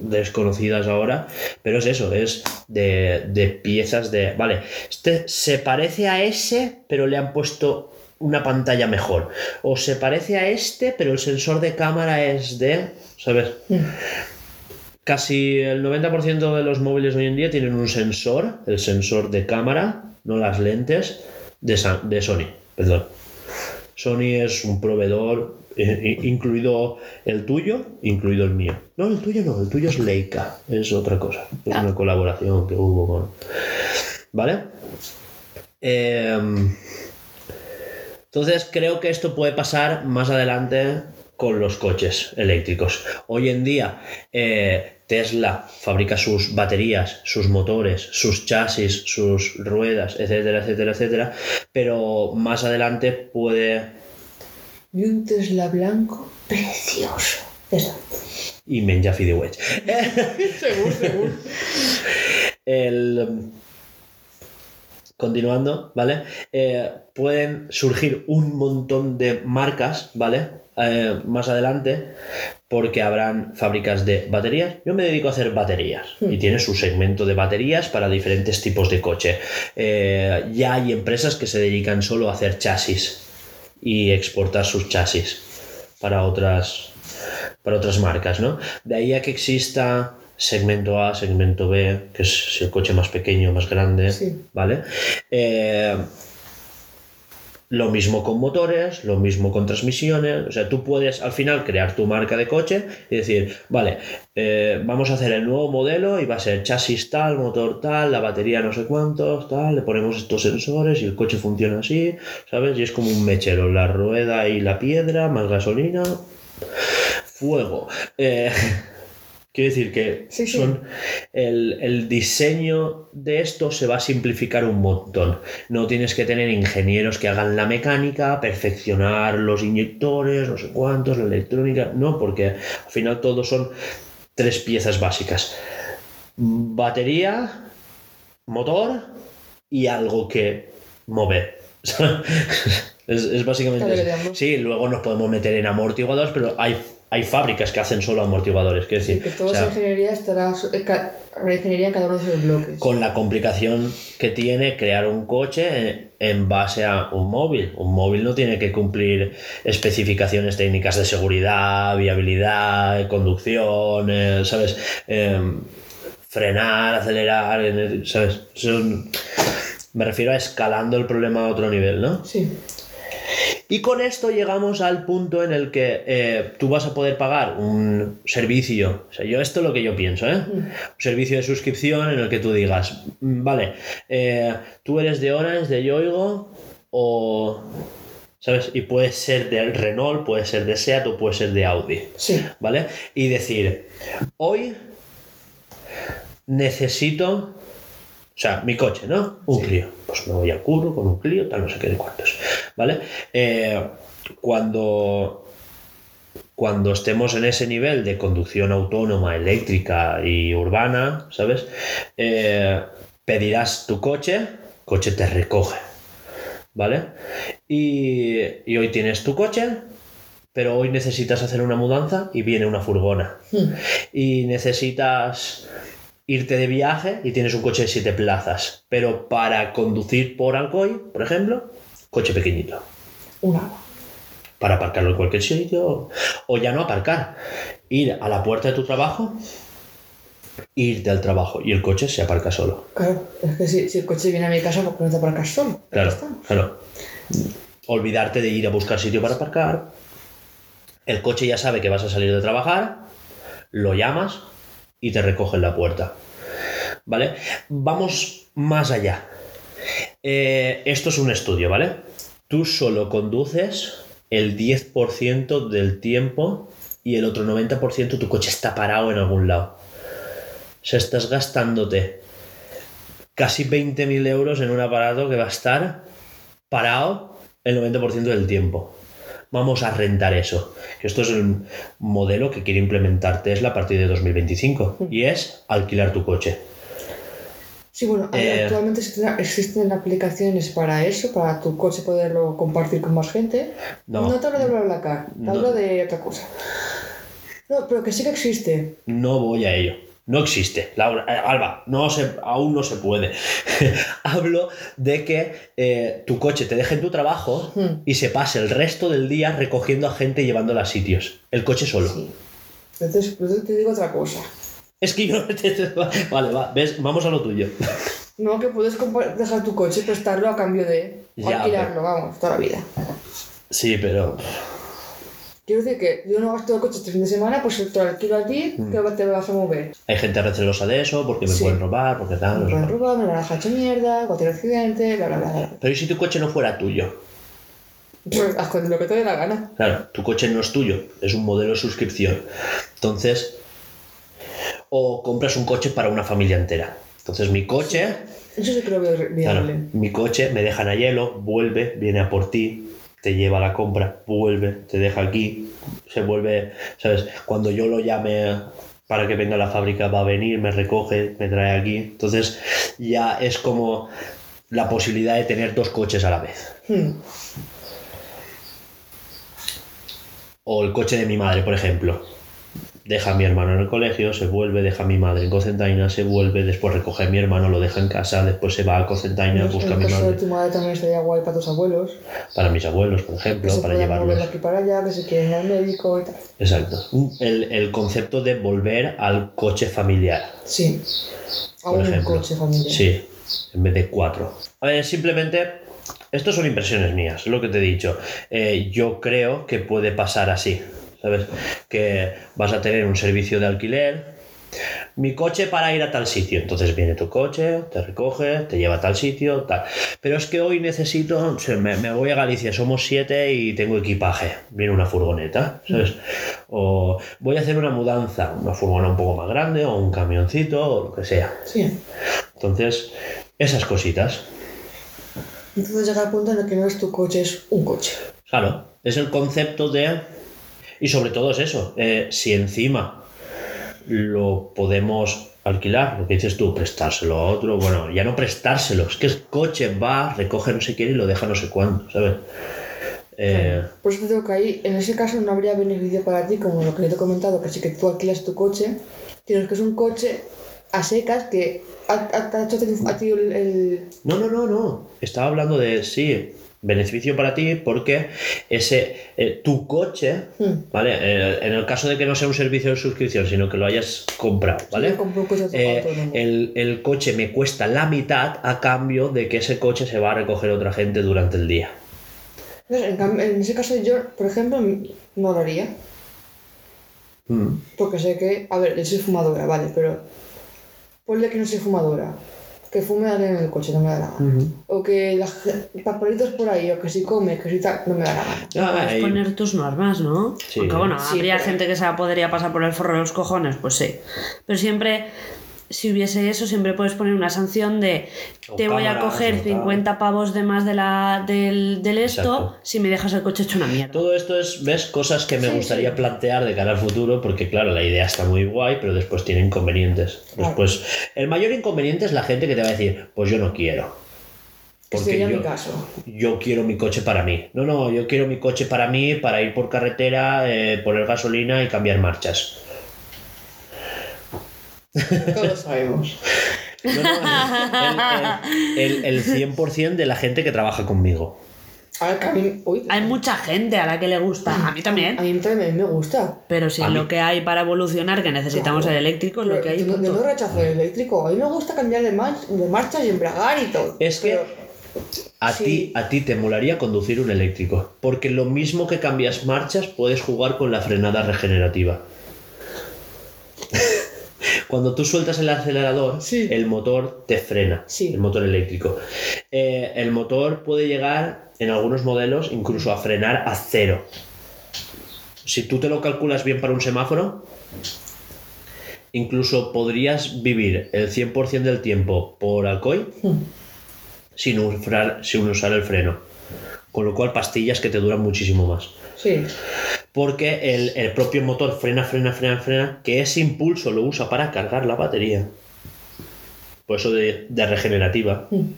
desconocidas ahora, pero es eso, es de, de piezas de, vale, este se parece a ese, pero le han puesto una pantalla mejor, o se parece a este, pero el sensor de cámara es de, ¿sabes? Casi el 90% de los móviles hoy en día tienen un sensor, el sensor de cámara, no las lentes, de, de Sony, perdón. Sony es un proveedor, eh, i- incluido el tuyo, incluido el mío. No, el tuyo no, el tuyo es Leica, es otra cosa, es una colaboración que hubo con... ¿Vale? Em, Entonces creo que esto puede pasar más adelante con los coches eléctricos. Hoy en día eh, Tesla fabrica sus baterías, sus motores, sus chasis, sus ruedas, etcétera, etcétera, etcétera, pero más adelante puede Y un Tesla blanco precioso. Tesla. y menja fideuets. seguro, seguro. El, continuando, ¿vale? Eh, pueden surgir un montón de marcas, ¿vale? Eh, más adelante, porque habrán fábricas de baterías. Yo me dedico a hacer baterías y tiene su segmento de baterías para diferentes tipos de coche. Eh, ya hay empresas que se dedican solo a hacer chasis y exportar sus chasis para otras para otras marcas, ¿no? De ahí a que exista segmento A, segmento B, que es el coche más pequeño, más grande, Sí. ¿vale? Eh, lo mismo con motores, lo mismo con transmisiones. O sea, tú puedes al final crear tu marca de coche y decir, vale, eh, vamos a hacer el nuevo modelo y va a ser chasis tal, motor tal, la batería no sé cuántos, tal, le ponemos estos sensores y el coche funciona así, ¿sabes? Y es como un mechero, la rueda y la piedra, más gasolina, fuego. Eh, quiero decir que Sí, sí. son el, el diseño de esto se va a simplificar un montón. No tienes que tener ingenieros que hagan la mecánica, perfeccionar los inyectores, no sé cuántos, la electrónica, no, porque al final todos son tres piezas básicas. Batería, motor y algo que mover. es, es básicamente eso. Sí, luego nos podemos meter en amortiguadores, pero hay, hay fábricas que hacen solo amortiguadores. Quiero decir, que toda o sea, esa ingeniería estará. eh, ingeniería en cada uno de esos bloques. con la complicación que tiene crear un coche en, en base a un móvil. Un móvil no tiene que cumplir especificaciones técnicas de seguridad, viabilidad, conducción, eh, ¿sabes? Em, frenar, acelerar, eh, ¿sabes? Me refiero a escalando el problema a otro nivel, ¿no? Sí. Y con esto llegamos al punto en el que eh, tú vas a poder pagar un servicio. O sea, yo esto es lo que yo pienso, ¿eh? Un servicio de suscripción en el que tú digas, "Mm, vale, eh, tú eres de Orange, de Yoigo, o. ¿Sabes? Y puede ser de Renault, puede ser de Seat o puede ser de Audi. Sí. ¿Vale? Y decir, hoy necesito, o sea, mi coche, ¿no? Un Clio. Pues me voy al curro con un Clio, tal, no sé qué de cuántos. ¿Vale? Eh, cuando, cuando estemos en ese nivel de conducción autónoma, eléctrica y urbana, ¿sabes? Eh, pedirás tu coche, coche te recoge. ¿Vale? Y, y hoy tienes tu coche, pero hoy necesitas hacer una mudanza y viene una furgona. Hmm. Y necesitas irte de viaje y tienes un coche de siete plazas, pero para conducir por Alcoy, por ejemplo, coche pequeñito. Una. Para aparcarlo en cualquier sitio, o ya no aparcar, ir a la puerta de tu trabajo, irte al trabajo y el coche se aparca solo. Claro, es que si, si el coche viene a mi casa, ¿por qué no te aparcas solo? Claro, claro. Olvidarte de ir a buscar sitio para aparcar. El coche ya sabe que vas a salir de trabajar, lo llamas y te recoge en la puerta. ¿Vale? Vamos más allá. Eh, esto es un estudio, ¿vale? Tú solo conduces el 10% del tiempo y el otro 90% tu coche está parado en algún lado. O sea, estás gastándote casi 20.000 euros en un aparato que va a estar parado el 90% del tiempo. Vamos a rentar eso. Esto es el modelo que quiere implementar Tesla a partir de 2025 y es alquilar tu coche. Sí, bueno, Eh, actualmente existen, aplicaciones para eso, para tu coche poderlo compartir con más gente. No. te hablo de BlaBlaCar, te No. hablo de otra cosa. No, pero que sí que existe. No voy a ello. No existe. Laura, eh, Alba, no se, aún no se puede. Hablo de que eh, tu coche te deje en tu trabajo Hmm. y se pase el resto del día recogiendo a gente y llevándola a sitios. El coche solo. Sí. Entonces, entonces te digo otra cosa. Es que yo... Vale, va, ves, vamos a lo tuyo. No, que puedes dejar tu coche, prestarlo a cambio de Ya, alquilarlo, vamos, toda la vida. Sí, pero... Quiero decir que yo no gasto el coche este fin de semana, pues te lo alquilo a ti, Mm. que te vas a mover. Hay gente recelosa de eso porque me Sí. pueden robar, porque tal. Me no pueden robar, me van a dejar hecho mierda, cualquier accidente, bla, bla, bla, bla. Pero ¿y si tu coche no fuera tuyo? Haz con lo que te dé la gana. Claro, tu coche no es tuyo, es un modelo de suscripción. Entonces, o compras un coche para una familia entera. Entonces, mi coche, Eso sí claro, viable. mi coche me dejan a hielo, vuelve, viene a por ti, te lleva a la compra, vuelve, te deja aquí, se vuelve, ¿sabes? Cuando yo lo llame para que venga a la fábrica, va a venir, me recoge, me trae aquí. Entonces, ya es como la posibilidad de tener dos coches a la vez. Hmm. O el coche de mi madre, por ejemplo. Deja a mi hermano en el colegio, se vuelve, deja a mi madre en Cocentaina, se vuelve, después recoge a mi hermano, lo deja en casa, después se va a Cocentaina, En busca a mi caso de madre. tu madre también estaría guay para tus abuelos. Para mis abuelos, por ejemplo, para llevarlos. aquí para allá, que se quieren ir al médico y tal. Exacto. El, el concepto de volver al coche familiar, Sí. A por un ejemplo. coche familiar. Sí, en vez de cuatro. A ver, simplemente, esto son impresiones mías, lo que te he dicho. Eh, yo creo que puede pasar así, ¿sabes? Que vas a tener un servicio de alquiler. Mi coche para ir a tal sitio. Entonces viene tu coche, te recoge, te lleva a tal sitio, tal. Pero es que hoy necesito, me, me voy a Galicia, somos siete y tengo equipaje. Viene una furgoneta, ¿sabes? O voy a hacer una mudanza, una furgona un poco más grande o un camioncito o lo que sea. Sí. Entonces, esas cositas. Entonces llega el punto en el que no es tu coche, es un coche. Claro, es el concepto de... Y sobre todo es eso, eh, si encima lo podemos alquilar, lo que dices tú, prestárselo a otro, bueno, ya no prestárselo, es que el coche va, recoge no sé quién y lo deja no sé cuándo, ¿sabes? Eh, Por eso te digo que ahí, en ese caso, no habría beneficio para ti, como lo que te he comentado, que sí que tú alquilas tu coche, tienes que es un coche a secas que ha, ha- hecho a ti el, el- No, no, no, no. Estaba hablando de, sí, beneficio para ti porque ese, eh, tu coche, Hmm. ¿vale? Eh, en el caso de que no sea un servicio de suscripción, sino que lo hayas comprado, ¿vale? Eh, el, el coche me cuesta la mitad a cambio de que ese coche se va a recoger otra gente durante el día. En, ese caso yo, por ejemplo, no lo haría. Mm. Porque sé que, a ver, yo soy fumadora, vale, pero ponle que no soy fumadora. Que fume alguien en el coche, no me da la gana. O que la ge- papelitos por ahí, o que si come, que si tal, no me da la gana. Ah, Puedes ahí- poner tus normas, ¿no? Sí. Aunque bueno, Sí, habría pero- gente que se la podría pasar por el forro de los cojones, pues sí. Pero siempre, si hubiese eso, siempre puedes poner una sanción de te voy a coger o tal. 50 pavos de más de la, del, del esto Exacto. si me dejas el coche hecho una mierda. Todo esto es, ves, cosas que me Sí, gustaría sí. plantear de cara al futuro, porque claro, la idea está muy guay, pero después tiene inconvenientes. Claro. Después, el mayor inconveniente es la gente que te va a decir, pues yo no quiero. Que Porque sería yo, mi caso. yo quiero mi coche para mí. No, no, yo quiero mi coche para mí, para ir por carretera, eh, poner gasolina y cambiar marchas. Todos sabemos. No, no, el, el- el 100% de la gente que trabaja conmigo. A ver, que a mí, uy, Hay mucha gente a la que le gusta, a mí a también. mí también me gusta. Pero si A mí- lo que hay para evolucionar, que necesitamos Claro. el eléctrico, es lo que hay. yo, no- yo punto. no rechazo el eléctrico. A mí me gusta cambiar de, mar- de marchas y embragar y todo. Es que- Pero- A, Sí. ti, a ti te molaría conducir un eléctrico, porque lo mismo que cambias marchas, puedes jugar con la frenada regenerativa. Cuando tú sueltas el acelerador, Sí. el motor te frena, Sí. el motor eléctrico. Eh, el motor puede llegar, en algunos modelos, incluso a frenar a cero. Si tú te lo calculas bien para un semáforo, incluso podrías vivir el 100% del tiempo por Alcoy Hmm. sin usar, sin usar el freno. Con lo cual, pastillas que te duran muchísimo más. Sí. Porque el, el propio motor frena, frena, frena, frena, que ese impulso lo usa para cargar la batería. Por eso de, de regenerativa. Hmm.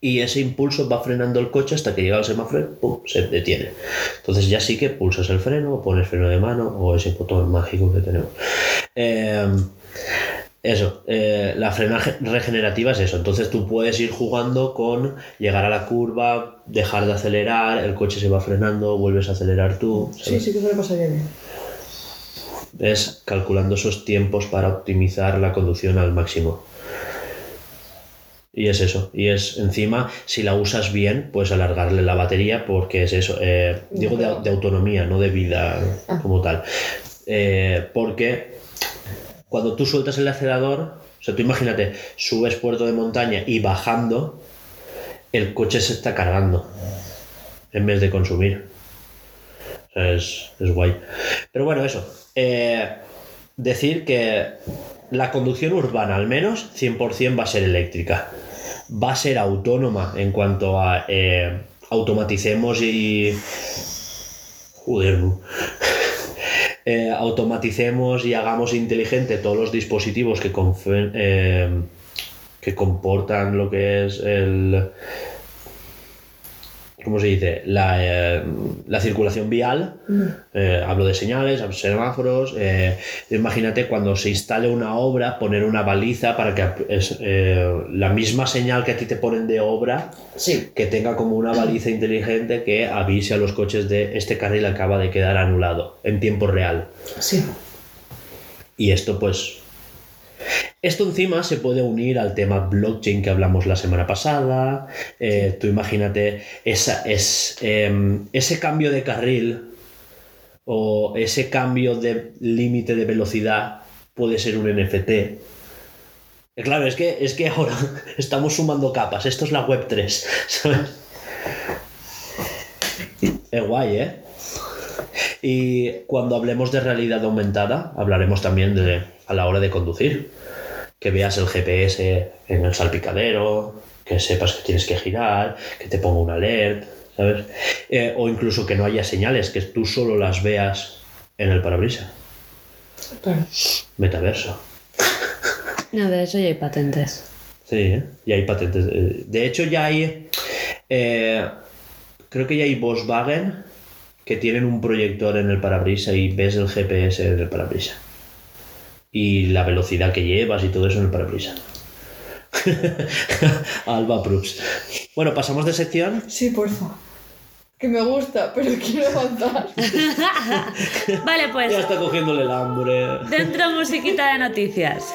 Y ese impulso va frenando el coche hasta que llega al semáforo y ¡pum! se detiene. Entonces ya sí que pulsas el freno, o pones freno de mano o ese botón mágico que tenemos. Eh, eso, eh, la frena ge- regenerativa es eso. Entonces tú puedes ir jugando con llegar a la curva, dejar de acelerar, el coche se va frenando, vuelves a acelerar tú. Sí, ¿sabes? sí que suele pasar bien. Es calculando esos tiempos para optimizar la conducción al máximo. Y es eso. Y es encima, si la usas bien, puedes alargarle la batería porque es eso. eh, digo de, de autonomía, no de vida Ah. como tal. Eh, porque cuando tú sueltas el acelerador, o sea, tú imagínate, subes puerto de montaña y bajando, el coche se está cargando. en vez de consumir. O sea, es, es guay. Pero bueno, eso. Eh, decir que la conducción urbana, al menos, 100% va a ser eléctrica. Va a ser autónoma en cuanto a eh, automaticemos y... Joder. Eh, automaticemos y hagamos inteligente todos los dispositivos que, eh, que comportan lo que es el... ¿Cómo se dice? La, eh, la circulación vial. Eh, hablo de señales, semáforos. eh, imagínate cuando se instale una obra, poner una baliza para que es, la misma señal que a ti te ponen de obra, Sí. que tenga como una baliza inteligente que avise a los coches de este carril acaba de quedar anulado en tiempo real. Sí. Y esto pues... Esto encima se puede unir al tema blockchain que hablamos la semana pasada. Eh, tú imagínate esa, es, em, ese cambio de carril o ese cambio de límite de velocidad puede ser un NFT. Eh, Claro, es que, es que ahora estamos sumando capas. Esto es la web 3. ¿sabes? Es guay, ¿eh? Y cuando hablemos de realidad aumentada, hablaremos también de a la hora de conducir. Que veas el GPS en el salpicadero, que sepas que tienes que girar, que te ponga un alert, ¿sabes? Eh, o incluso que no haya señales, que tú solo las veas en el parabrisas. Claro. Metaverso. No, de eso ya hay patentes. Sí, ¿eh? y hay patentes. Eh, De hecho, ya hay. eh, creo que ya hay Volkswagen que tienen un proyector en el parabrisas y ves el GPS en el parabrisas. Y la velocidad que llevas y todo eso en el parabrisas. Alba Proofs. Bueno, pasamos de sección. Sí, porfa. Que me gusta, pero quiero avanzar. Vale, pues Ya está cogiéndole el hambre. dentro musiquita de noticias.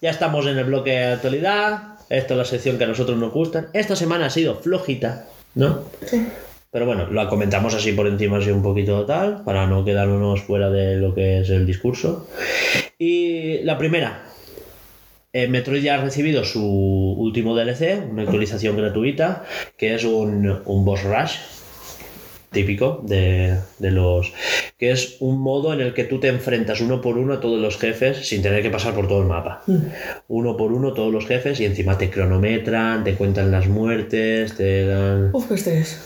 Ya estamos en el bloque de actualidad. Esto es la sección que a nosotros nos gusta. Esta semana ha sido flojita, ¿no? Sí. Pero bueno, la comentamos así por encima, así un poquito tal, para no quedarnos fuera de lo que es el discurso. Y la primera, eh, Metroid ya ha recibido su último DLC, una actualización gratuita, que es un, un boss rush típico de, de los que es un modo en el que tú te enfrentas uno por uno a todos los jefes sin tener que pasar por todo el mapa uno por uno todos los jefes y encima te cronometran te cuentan las muertes te dan Uf, qué estrés.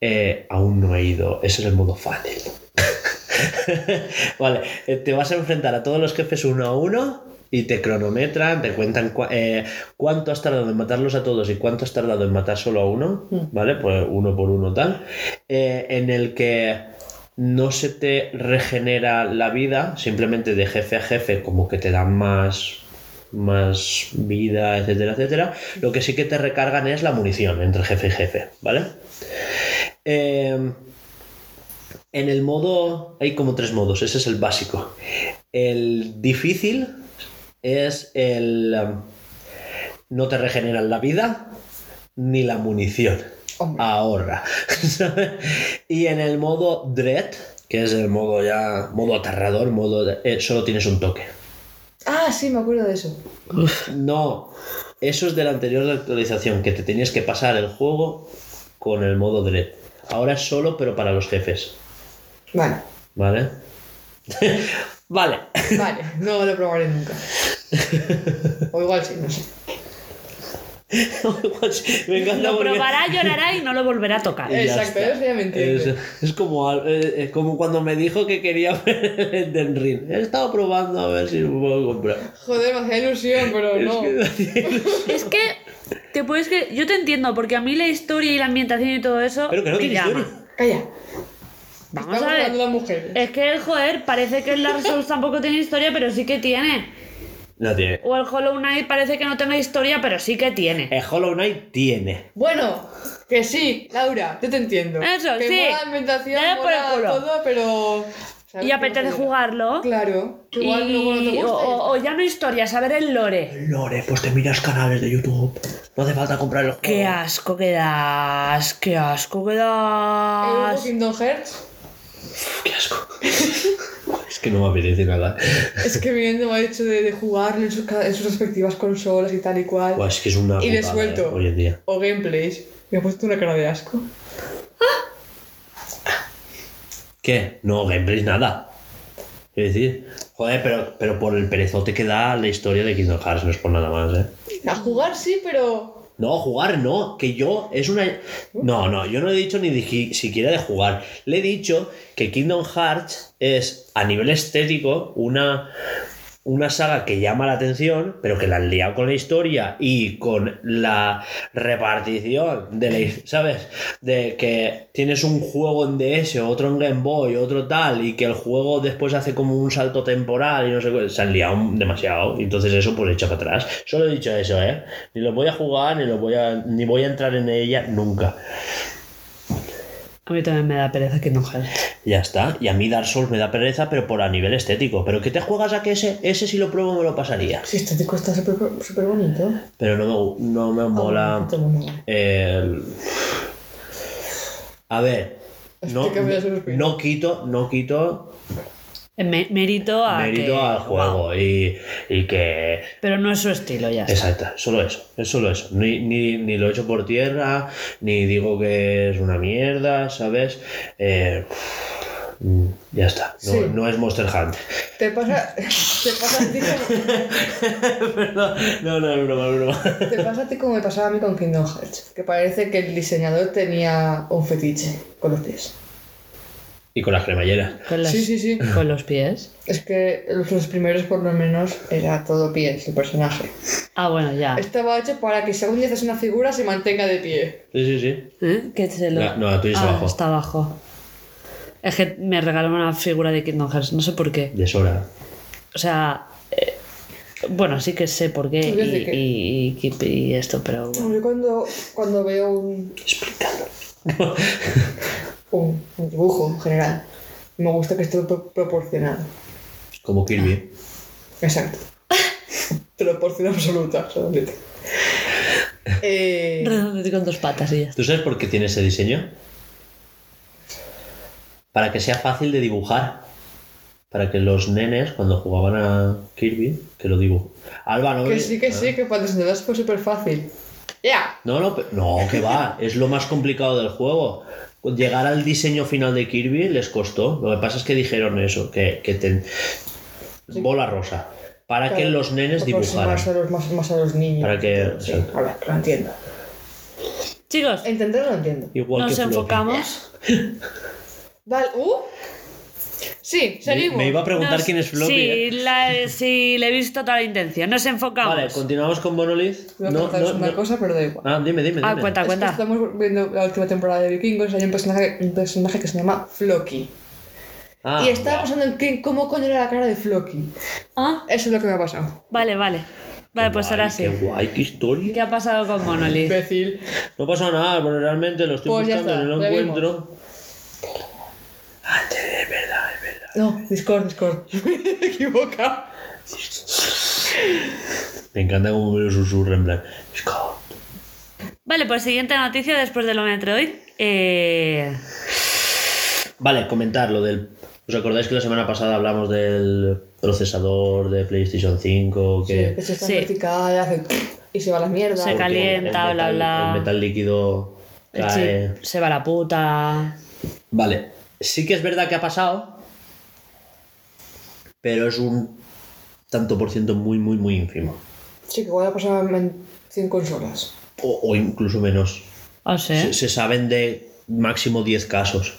eh, aún no he ido. Ese es el modo fácil. vale, eh, te vas a enfrentar a todos los jefes uno a uno y te cronometran, te cuentan eh, cuánto has tardado en matarlos a todos y cuánto has tardado en matar solo a uno, ¿vale? Pues uno por uno tal. Eh, en el que no se te regenera la vida, simplemente de jefe a jefe, como que te dan más más vida, etcétera, etcétera. Lo que sí que te recargan es la munición entre jefe y jefe, ¿vale? Eh, en el modo. Hay como tres modos, ese es el básico. El difícil es el. um, No te regeneran la vida ni la munición. Hombre. Ahorra. y en el modo Dread, que es el modo ya. modo aterrador, modo. de- eh, solo tienes un toque. Ah, sí, me acuerdo de eso. No, eso es de la anterior actualización, que te tenías que pasar el juego con el modo Dread. Ahora es solo, pero para los jefes. Vale, ¿Vale? Vale. vale, no lo probaré nunca. O igual sí, no sé. Me encanta Lo porque- probará, llorará y no lo volverá a tocar. y ya Exacto, está. eso ya me entiende. Es, es como, al- eh, es como cuando me dijo que quería ver el Elden Ring. He estado probando a ver si lo puedo comprar. Joder, me hacía ilusión, pero Es no. que- Es que te puedes que yo te entiendo porque a mí la historia y la ambientación y todo eso Pero que no me tiene llama. historia. Calla. Vamos Estamos a ver. hablando de las mujeres. Es que el joder parece que el Dark Souls tampoco tiene historia, pero sí que tiene. No tiene. O el Hollow Knight parece que no tenga historia, pero sí que tiene. El Hollow Knight tiene. Bueno, que sí, Laura, yo te entiendo. Eso, que sí. mola la ambientación, Dale por el mola culo. todo, pero... ¿sabes Y qué apetece no jugarlo. Claro. que Igual y- luego no te gusta. o, o- o ya no historia, saber el lore. Lore, pues te miras canales de YouTube. No hace falta comprar juego. Qué asco que das, qué asco que El nuevo das. Kingdom Hearts. Qué asco. es que no me apetece nada. Es que viendo me ha dicho de, de jugarlo en sus, en sus respectivas consolas y tal y cual. Buah, es que es una. y le putada, suelto. eh, hoy en día. O gameplays. Me ha puesto una cara de asco. ¿Qué? No, gameplays nada. Es decir, joder, pero, pero por el perezote que da la historia de Kingdom Hearts, no es por nada más, ¿eh? A jugar sí, pero. No, jugar no, que yo es una... No, no, yo no he dicho ni siquiera de jugar. Le he dicho que Kingdom Hearts es, a nivel estético, una, una saga que llama la atención, pero que la han liado con la historia y con la repartición de la... ¿Sabes? De que tienes un juego en DS, otro en Game Boy, otro tal, y que el juego después hace como un salto temporal y no sé qué. Se han liado demasiado. Entonces eso pues echa para atrás. Solo he dicho eso, ¿eh? Ni lo voy a jugar, ni lo voy a... ni voy a entrar en ella nunca. A mí también me da pereza Kingdom Hearts. Ya está. Y a mí Dark Souls me da pereza, pero por a nivel estético. ¿Pero qué te juegas a que ese? Ese si lo pruebo me lo pasaría. Sí, estético está súper súper bonito. Pero no me, no me mola... Ah, bueno, no mola. el- A ver, no, que no quito, no quito me- mérito a mérito que- al juego y, y que... Pero no es su estilo, ya está. Exacto, solo eso, es solo eso. Ni, ni, ni lo echo por tierra, ni digo que es una mierda, ¿sabes? Eh, ya está, no, Sí. no es Monster Hunter. Te pasa, te pasa a ti como, Perdón, no, no, es broma, es broma. te pasa a ti como me pasaba a mí con Kingdom Hearts. Que parece que el diseñador tenía un fetiche con los pies. Y con las cremalleras. Con los, Sí, sí, sí. Con los pies. Es que los, primeros por lo menos era todo pies el personaje. Ah, bueno, ya. Estaba hecho para que según haces una figura se mantenga de pie. Sí, sí, sí. ¿Eh? Que se lo... La- no, la tuya está Ah, abajo. Está abajo. Es que me regalaron una figura de Kingdom Hearts, no sé por qué. De Sora. O sea, eh, bueno, sí que sé por qué ¿Tú ves de y, qué? y- y- y esto, pero bueno. Yo cuando, cuando veo un, Explicando. un, un dibujo en general, me gusta que esté pro- proporcionado. Como Kirby. Exacto. Proporción absoluta, solamente. Eh, con dos patas y ya. ¿Tú sabes por qué tiene ese diseño? Para que sea fácil de dibujar. Para que los nenes, cuando jugaban a Kirby, que lo dibujo. Alba, ¿no? que sí, que sí, que para enseñarlas fue súper fácil. ¡Ya! No, no, no, que va. Es lo más complicado del juego. Llegar al diseño final de Kirby les costó. Lo que pasa es que dijeron eso, que, que ten- bola rosa. Para que los nenes dibujaran. aproximarse a los, más, más a los niños. Para que- Sí, a ver, lo entiendo. Chicos, Entenderlo lo entiendo. Igual nos que enfocamos. Vale, ¿uh? Sí, seguimos. me iba a preguntar Nos- quién es Floppy. Sí, ¿eh? la- sí, le he visto toda la intención. Nos enfocamos. Vale, continuamos con Monolith. Voy a No, contaros no, una no. cosa, pero da igual. Ah, dime, dime. Ah, dime. cuenta, Es que cuenta. estamos viendo la última temporada de Vikingos y hay un personaje, un personaje que se llama Floki. Ah, y estaba guau. pensando en qué, cómo coño era la cara de Floki. Ah, Eso es lo que me ha pasado. vale, vale. Vale, Qué pues guay, ahora sí. Qué guay, qué historia. ¿Qué ha pasado con Monolith? Imbécil. No pasa nada, pero realmente lo estoy Pues buscando y no lo encuentro. Ah, es verdad, es verdad. No, Discord, Discord. me equivoca. Me encanta cómo me lo susurra en plan. "Scott". Vale, pues siguiente noticia después de lo Metroid. Eh... Vale, comentar lo del. ¿Os acordáis que la semana pasada hablamos del procesador de PlayStation 5? Sí, Que, que se está Sí. en vertical, hace y se va a la mierda. Se calienta, el bla, metal- bla. El metal líquido el cae. chip se va a la puta. Vale, sí que es verdad que ha pasado, pero es un tanto por ciento muy, muy, muy ínfimo. Sí, que igual ha pasado en 100 consolas. o, o incluso menos. Ah, sí. Se, se saben de máximo 10 casos.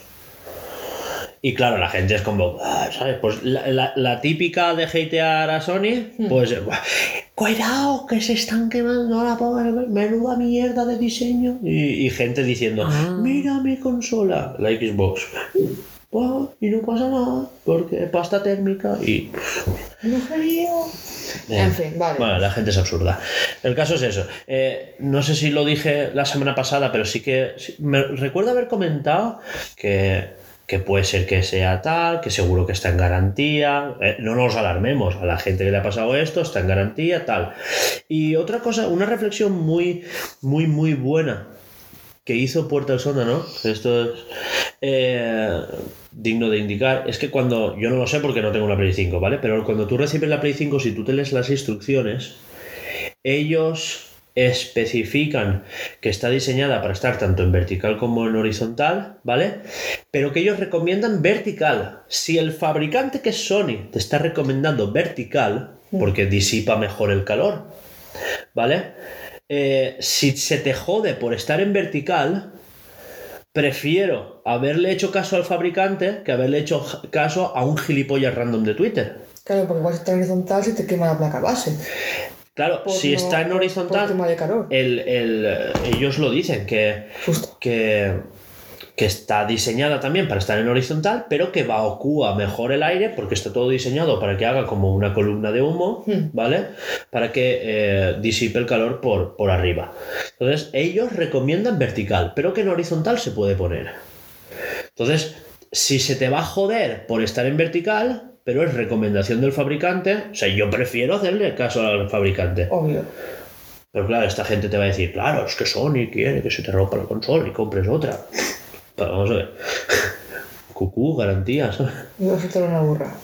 Y claro, la gente es como, ah, ¿sabes? Pues la, la- la típica de hatear a Sony, pues, eh, "Buah, cuidado, que se están quemando la pobre, menuda mierda de diseño. Y, y gente diciendo, Ah. mira mi consola, la Xbox. Y no pasa nada, porque pasta térmica y... En fin, vale. Bueno, la gente es absurda. El caso es eso. Eh, no sé si lo dije la semana pasada, pero sí que sí, me recuerdo haber comentado que, que puede ser que sea tal, que seguro que está en garantía. Eh, no nos alarmemos a la gente que le ha pasado esto, está en garantía, tal. Y otra cosa, una reflexión muy, muy, muy buena que hizo Puerta del Sonda, ¿no? Esto es eh, digno de indicar. Es que cuando, yo no lo sé porque no tengo una Play 5, ¿vale? Pero cuando tú recibes la Play 5, si tú te lees las instrucciones, ellos especifican que está diseñada para estar tanto en vertical como en horizontal, ¿vale? Pero que ellos recomiendan vertical. Si el fabricante que es Sony te está recomendando vertical, porque disipa mejor el calor, ¿vale? Eh, si se te jode por estar en vertical, prefiero haberle hecho caso al fabricante que haberle hecho caso a un gilipollas random de Twitter. Claro, porque igual si está en horizontal se te quema la placa base. Claro, Por si no- está en horizontal, el, el, ellos lo dicen, que, Justo. que, que está diseñada también para estar en horizontal, pero que evacúa mejor el aire, porque está todo diseñado para que haga como una columna de humo, Hmm. ¿vale? Para que eh, disipe el calor por, por arriba. Entonces, ellos recomiendan vertical, pero que en horizontal se puede poner. Entonces, si se te va a joder por estar en vertical, pero es recomendación del fabricante, o sea, yo prefiero hacerle caso al fabricante. Obvio. Pero claro, esta gente te va a decir, claro, es que Sony quiere que se te rompa la consola y compres otra. Pero vamos a ver. Cucú, garantías. Iba a soltar una burra.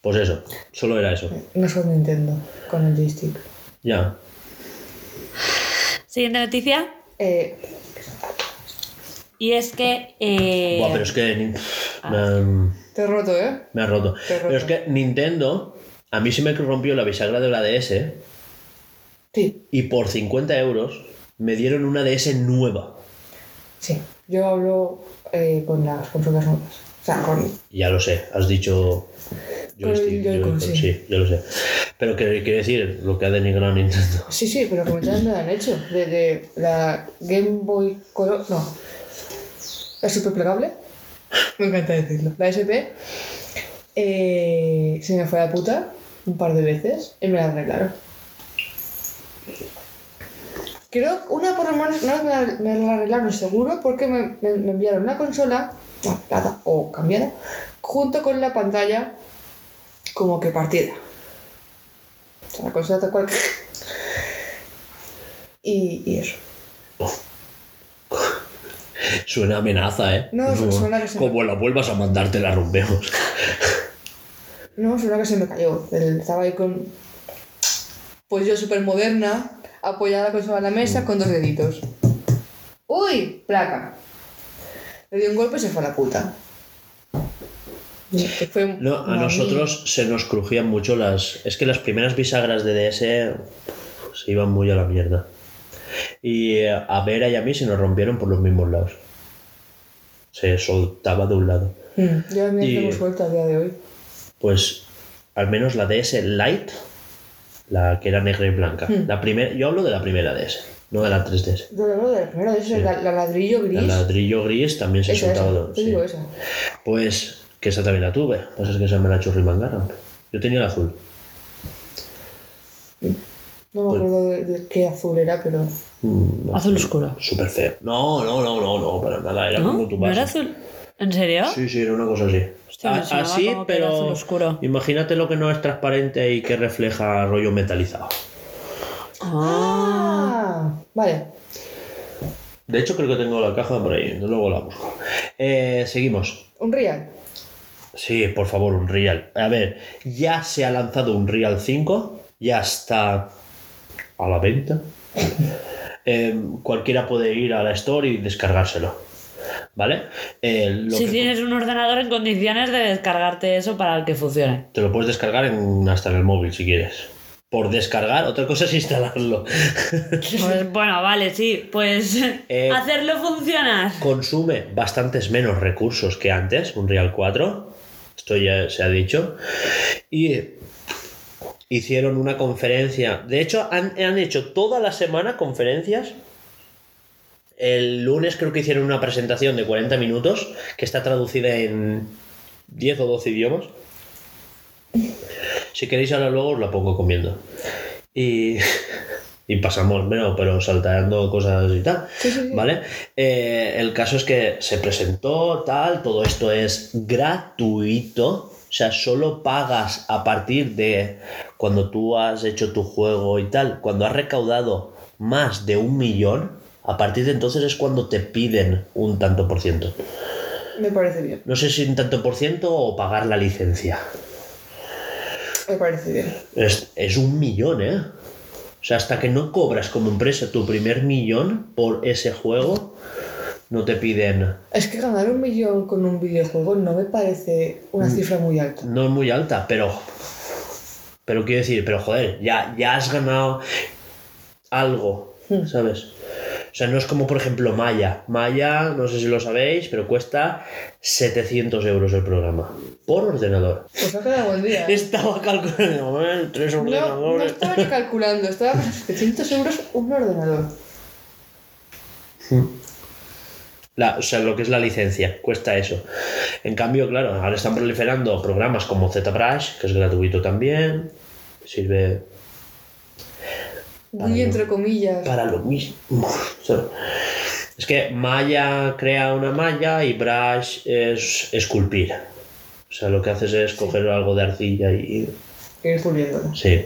Pues eso, solo era eso. No soy Nintendo con el joystick. Ya. Siguiente noticia. Eh, Y es que. eh, Buah, pero es que me, han- te he roto, ¿eh? me ha roto. Te roto. Pero es que Nintendo, a mí se me rompió la bisagra de la DS Sí, y por 50 euros me dieron una DS nueva. sí. Yo hablo eh, con las consolas nuevas. O sea, con. Ya lo sé, has dicho Con el joystick, Joy-Con, Joy-Con, sí. sí, yo lo sé. Pero que quiero decir, lo que ha denigrado Nintendo. Sí, sí, pero comentarios me lo han hecho. De, de la Game Boy Color. No. La super plegable. Me encanta decirlo. La SP. eh, se me fue a puta un par de veces y me la arreglaron. Creo que una por lo menos vez me la, arreglaron seguro porque me, me- me enviaron una consola, plata o cambiada, junto con la pantalla como que partida. O sea, la consola tal cual. Y, y eso. Suena amenaza, ¿eh? No, Como- suena que se Como la vuelvas a mandar, te la rompemos. No, suena que se me cayó. Estaba ahí con. Pues yo súper moderna, apoyada la consola en la mesa con dos deditos. ¡Uy! Placa. Le di un golpe y se fue a la puta. Fue No, a nosotros se nos crujían mucho las. Es que las primeras bisagras de DS se iban muy a la mierda. Y eh, a Vera y a mí se nos rompieron por los mismos lados. Se soltaba de un lado. Mm, Yo me Y- tengo suelta a día de hoy. Pues al menos la DS Lite, la que era negra y blanca. Hmm. La primera, yo hablo de la primera DS, no de la 3DS. Yo hablo de la primera de esas, la, la ladrillo gris. El ladrillo gris también se soltaba. Te sí. digo esa. Pues que esa también la tuve. Pasa es que esa me la churrimangaron. Yo tenía el azul. No me Pues- acuerdo de, de qué azul era, pero. Mm, Azul oscuro. Súper feo. No, no, no, no, no, para nada. Era ¿No? como tu ¿No era base. azul? ¿En serio? Sí, sí, era una cosa así. Hostia, me A- sonaba así, como que era azul pero oscuro. imagínate lo que no es transparente y que refleja rollo metalizado. Ah. Ah, vale. De hecho, creo que tengo la caja por ahí. Luego la busco. Eh, seguimos. Un real. Sí, por favor, un Real. A ver, ya se ha lanzado un Real 5, ya está a la venta. Eh, cualquiera puede ir a la store y descargárselo. ¿Vale? Eh, lo Si que- tienes un ordenador en condiciones de descargarte eso para que funcione. Te lo puedes descargar en- hasta en el móvil si quieres. por descargar, otra cosa es instalarlo. Pues, bueno, vale, sí, pues Eh, hacerlo funcionar. Consume bastantes menos recursos que antes, un Real 4, esto ya se ha dicho, y hicieron una conferencia, de hecho han, han hecho toda la semana conferencias. El lunes creo que hicieron una presentación de 40 minutos que está traducida en 10 o 12 idiomas. Si queréis ahora luego os la pongo comiendo. Y, y pasamos, bueno, pero saltando cosas y tal. Sí, sí, sí. ¿Vale? Eh, el caso es que se presentó, tal, todo esto es gratuito. O sea, solo pagas a partir de cuando tú has hecho tu juego y tal. Cuando has recaudado más de un millón, a partir de entonces es cuando te piden un tanto por ciento. Me parece bien. No sé si un tanto por ciento o pagar la licencia. Me parece bien. Es, es un millón, ¿eh? O sea, hasta que no cobras como empresa tu primer millón por ese juego, no te piden... Es que ganar un millón con un videojuego no me parece una Mm. cifra muy alta. No es muy alta, pero... Pero quiero decir, pero joder, ya, ya has ganado algo, Hmm. ¿sabes? O sea, no es como por ejemplo Maya. Maya, no sé si lo sabéis, pero cuesta 700 euros el programa. Por ordenador. Pues ha quedado buen día. ¿eh? Estaba calculando, ¿eh? tres No, no ordenadores. estaba ni calculando, estaba por 700 euros un ordenador. La- o sea, lo que es la licencia, cuesta eso. En cambio, claro, ahora están proliferando programas como ZBrush, que es gratuito también, sirve Muy entre comillas. para lo mismo. O sea, es que Maya crea una malla y Brush es esculpir. O sea, lo que haces es coger algo de arcilla y. Ir puliéndola. Sí.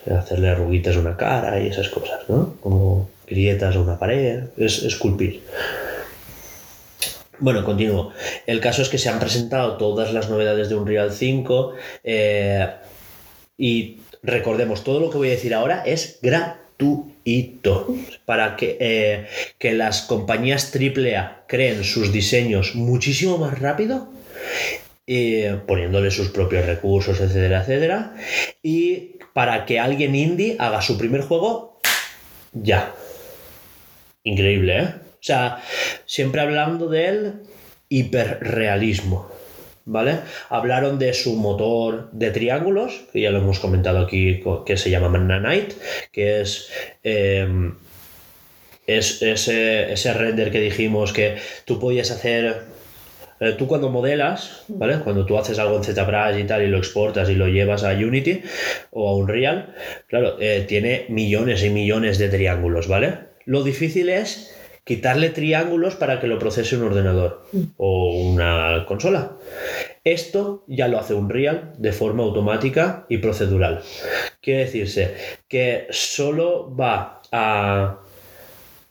O sea, hacerle arruguitas a una cara y esas cosas, ¿no? Como grietas a una pared. Es esculpir. Bueno, continúo. El caso es que se han presentado todas las novedades de Unreal 5 eh, y recordemos, todo lo que voy a decir ahora es gratuito para que, eh, que las compañías AAA creen sus diseños muchísimo más rápido eh, poniéndole sus propios recursos, etcétera, etcétera, y para que alguien indie haga su primer juego ya. Increíble, ¿eh? O sea, siempre hablando del hiperrealismo, ¿vale? Hablaron de su motor de triángulos, que ya lo hemos comentado aquí, que se llama Nanite, que es... em, es ese, ese render que dijimos que tú podías hacer eh, tú cuando modelas, ¿vale? Cuando tú haces algo en ZBrush y tal y lo exportas y lo llevas a Unity o a Unreal, claro, eh, tiene millones y millones de triángulos, ¿vale? Lo difícil es quitarle triángulos para que lo procese un ordenador o una consola. Esto ya lo hace Unreal de forma automática y procedural. Quiere decirse que solo va a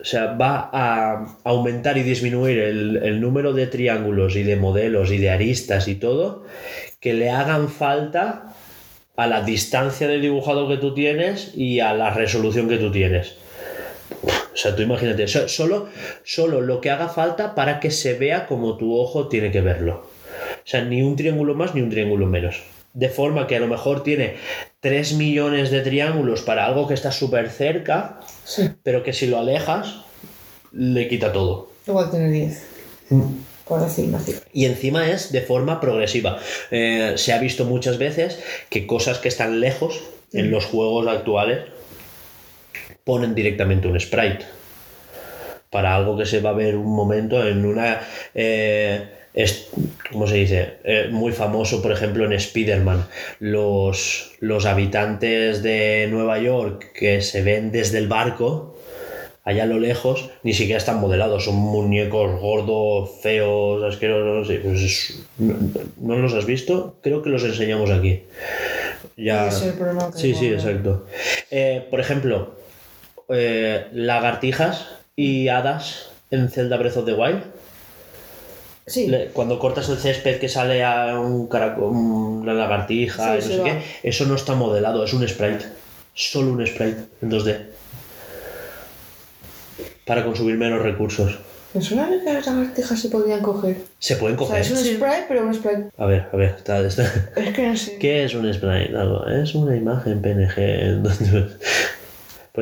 o sea, va a aumentar y disminuir el, el número de triángulos y de modelos y de aristas y todo que le hagan falta a la distancia del dibujado que tú tienes y a la resolución que tú tienes. O sea, tú imagínate, so- solo, solo lo que haga falta para que se vea como tu ojo tiene que verlo. O sea, ni un triángulo más ni un triángulo menos. De forma que a lo mejor tiene 3 millones de triángulos para algo que está súper cerca, Sí, pero que si lo alejas, le quita todo. igual tiene 10. Por decir una cifra. Y encima es de forma progresiva. Eh, se ha visto muchas veces que cosas que están lejos en los juegos actuales ponen directamente un sprite. Para algo que se va a ver un momento en una... eh, es, ¿Cómo se dice? Eh, muy famoso, por ejemplo, en Spider-Man. Los, los habitantes de Nueva York que se ven desde el barco, allá a lo lejos, ni siquiera están modelados, son muñecos gordos, feos, asquerosos. pues no, ¿no los has visto? Creo que los enseñamos aquí. Ya... Sí, sí, exacto. Eh, por ejemplo, eh, lagartijas y hadas en Zelda Breath of the Wild. Sí, Le- Cuando cortas el césped que sale a un caraco- una lagartija Sí, y no sé va. qué, eso no está modelado, es un sprite. Solo un sprite en 2D. Para consumir menos recursos. Me suena que las lagartijas se podían coger. Se pueden O sea, coger. es un Sí. spray, pero un spray. A ver, a ver, está, está- Es que no sé. ¿Qué es un sprite? Algo, Es una imagen PNG.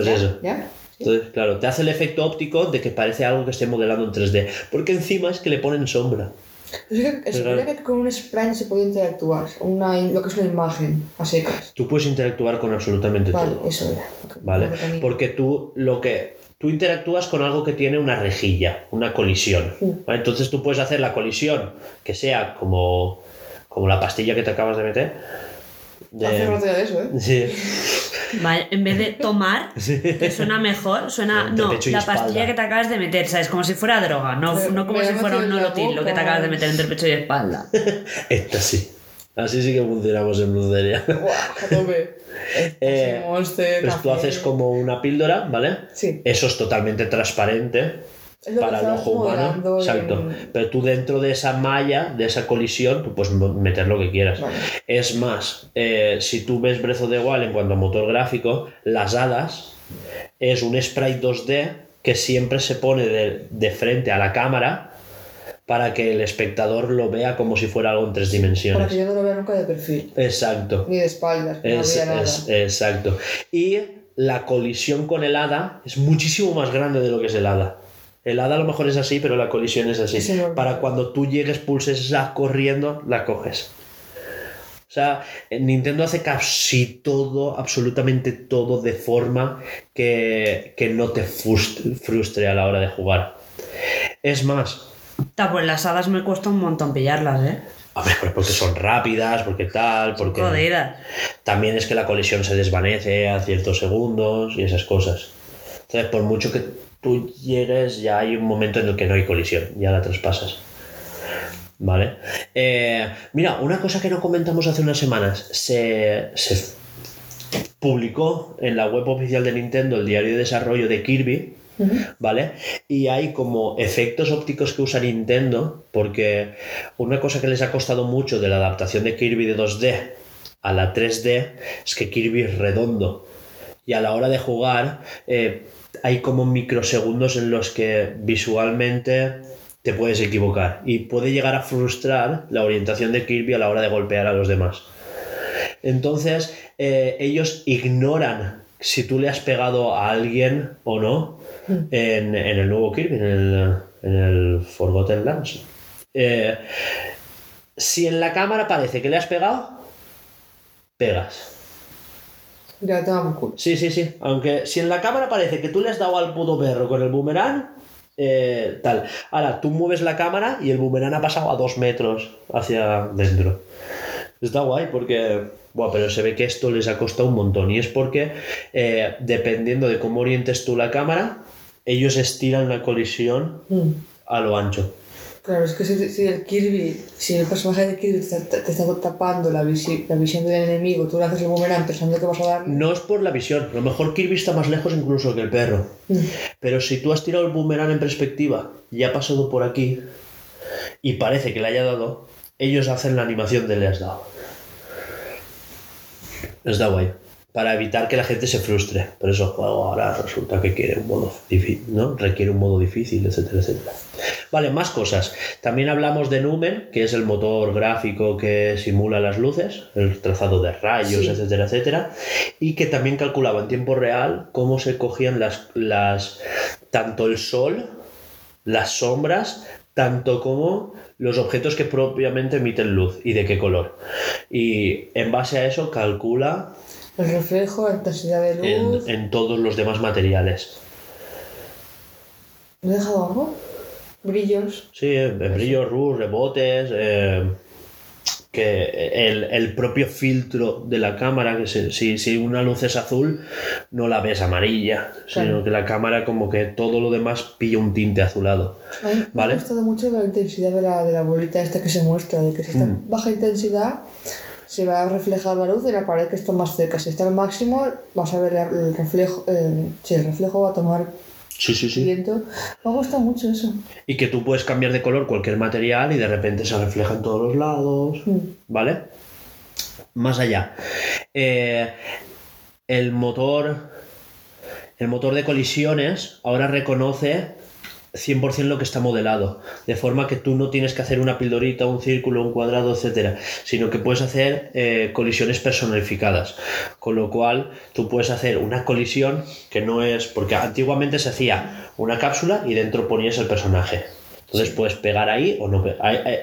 Pues ¿Ya? eso. ¿Ya? Entonces, claro, te hace el efecto óptico de que parece algo que esté modelando en 3D. Porque encima es que le ponen sombra. Es que se Pero- supone que con un spray se puede interactuar. Una, lo que es una imagen a secas. Tú puedes interactuar con absolutamente Vale, todo. eso era. que- ¿Vale? que tenía. Porque tú lo que. Tú interactúas con algo que tiene una rejilla, una colisión. Sí. ¿vale? Entonces tú puedes hacer la colisión que sea como, como la pastilla que te acabas de meter. De- Hace de eso, ¿eh? Sí. Vale, en vez de tomar, que suena mejor, suena. No, la espalda. pastilla que te acabas de meter, ¿sabes? Como si fuera droga, no, Me- no como si fuera un nolotil lo que te acabas de meter entre pecho y espalda. Esta sí. Así sí que funcionamos en Brucería. Buah, a tope. Eh, Pues tú haces como una píldora, ¿vale? Sí. Eso es totalmente transparente para el ojo humano. Exacto. en- Pero tú dentro de esa malla, de esa colisión, tú puedes mo- meter lo que quieras. Vale. Es más, eh, si tú ves Breath of the Wild en cuanto a motor gráfico, las hadas es un sprite 2D que siempre se pone de, de frente a la cámara para que el espectador lo vea como si fuera algo en tres Para dimensiones. que yo no lo vea nunca de perfil. Exacto. Ni de espaldas, no Es- es- exacto. Y la colisión con el hada es muchísimo más grande de lo que es el hada. El hada a lo mejor es así, pero la colisión es así. Para cuando tú llegues, pulses esa corriendo, la coges. O sea, eh, Nintendo hace casi todo, absolutamente todo, de forma que, que no te frustre, a la hora de jugar. Es más, Ta, pues las hadas me cuesta un montón pillarlas, ¿eh? a ver, pues porque son rápidas, porque tal, porque... Jodidas. También es que la colisión se desvanece a ciertos segundos y esas cosas. Entonces, por mucho que tú llegues, ya hay un momento en el que no hay colisión, ya la traspasas. ¿Vale? Eh, mira, una cosa que no comentamos hace unas semanas, se, se publicó en la web oficial de Nintendo el diario de desarrollo de Kirby, ¿vale? Y hay como efectos ópticos que usa Nintendo, porque una cosa que les ha costado mucho de la adaptación de Kirby de 2D a la 3D es que Kirby es redondo. Y a la hora de jugar eh, hay como microsegundos en los que visualmente te puedes equivocar y puede llegar a frustrar la orientación de Kirby a la hora de golpear a los demás. Entonces, eh, ellos ignoran si tú le has pegado a alguien o no en, el nuevo Kirby, en el, en el Forgotten Lands. Eh, si en la cámara parece que le has pegado, pegas. Ya te por culo. Sí, sí, sí. Aunque si en la cámara parece que tú le has dado al puto perro con el boomerang, eh, tal. Ahora, tú mueves la cámara y el boomerang ha pasado a dos metros hacia dentro. Está guay porque... Buah, pero se ve que esto les ha costado un montón. Y es porque, eh, dependiendo de cómo orientes tú la cámara, ellos estiran la colisión Mm. a lo ancho. Claro, es que si, si el Kirby, si el personaje de Kirby te, te- te está tapando la, visi- la visión del enemigo, tú le haces el boomerang pensando que vas a darle. No es por la visión. A lo mejor Kirby está más lejos incluso que el perro. Mm. Pero si tú has tirado el boomerang en perspectiva y ha pasado por aquí y parece que le haya dado, ellos hacen la animación de le has dado. Está guay. Para evitar que la gente se frustre. Por eso el juego ahora resulta que quiere un modo difícil, ¿no? Requiere un modo difícil, etcétera, etcétera. Vale, más cosas. También hablamos de Numen, que es el motor gráfico que simula las luces, el trazado de rayos, Sí. etcétera, etcétera. Y que también calculaba en tiempo real cómo se cogían las, las tanto el sol, las sombras, tanto como los objetos que propiamente emiten luz y de qué color. Y en base a eso calcula El reflejo, la intensidad de en, luz. en todos los demás materiales. ¿Me he dejado algo? Brillos. Sí, eh, brillos, luz, rebotes, eh, que el, el propio filtro de la cámara, que se- si, si una luz es azul, no la ves amarilla, sino Claro. que la cámara como que todo lo demás pilla un tinte azulado. A mí Vale. me ha gustado mucho la intensidad de la, de la bolita esta que se muestra, de que si está Mm. en baja intensidad se va a reflejar la luz en la pared que está más cerca. Si está al máximo, vas a ver el reflejo, eh, sí, el reflejo va a tomar Sí, sí, sí. viento. Me gusta mucho eso. Y que tú puedes cambiar de color cualquier material y de repente se refleja en todos los lados. Mm. ¿Vale? Más allá. Eh, el motor. El motor de colisiones ahora reconoce 100% lo que está modelado, de forma que tú no tienes que hacer una pildorita, un círculo, un cuadrado, etcétera, sino que puedes hacer eh, colisiones personalificadas, con lo cual tú puedes hacer una colisión que no es, porque antiguamente se hacía una cápsula y dentro ponías el personaje. Entonces puedes pegar ahí o no.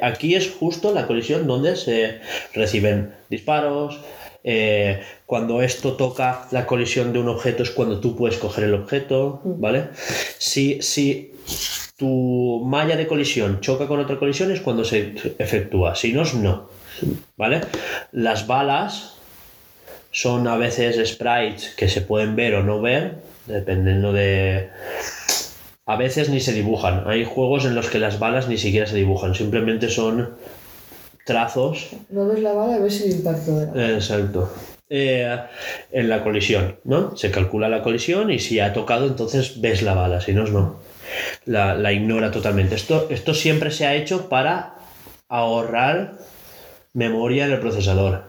Aquí es justo la colisión donde se reciben disparos. Eh, cuando esto toca la colisión de un objeto es cuando tú puedes coger el objeto, ¿vale? Si, si tu malla de colisión choca con otra colisión es cuando se efectúa, si no es no, ¿vale? Las balas son a veces sprites que se pueden ver o no ver, dependiendo de... A veces ni se dibujan. Hay juegos en los que las balas ni siquiera se dibujan, simplemente son trazos No ves la bala, ves el impacto de la bala. Exacto. Eh, en la colisión, ¿no? Se calcula la colisión y si ha tocado, entonces ves la bala, si no, no. La, la ignora totalmente. Esto, esto siempre se ha hecho para ahorrar memoria en el procesador.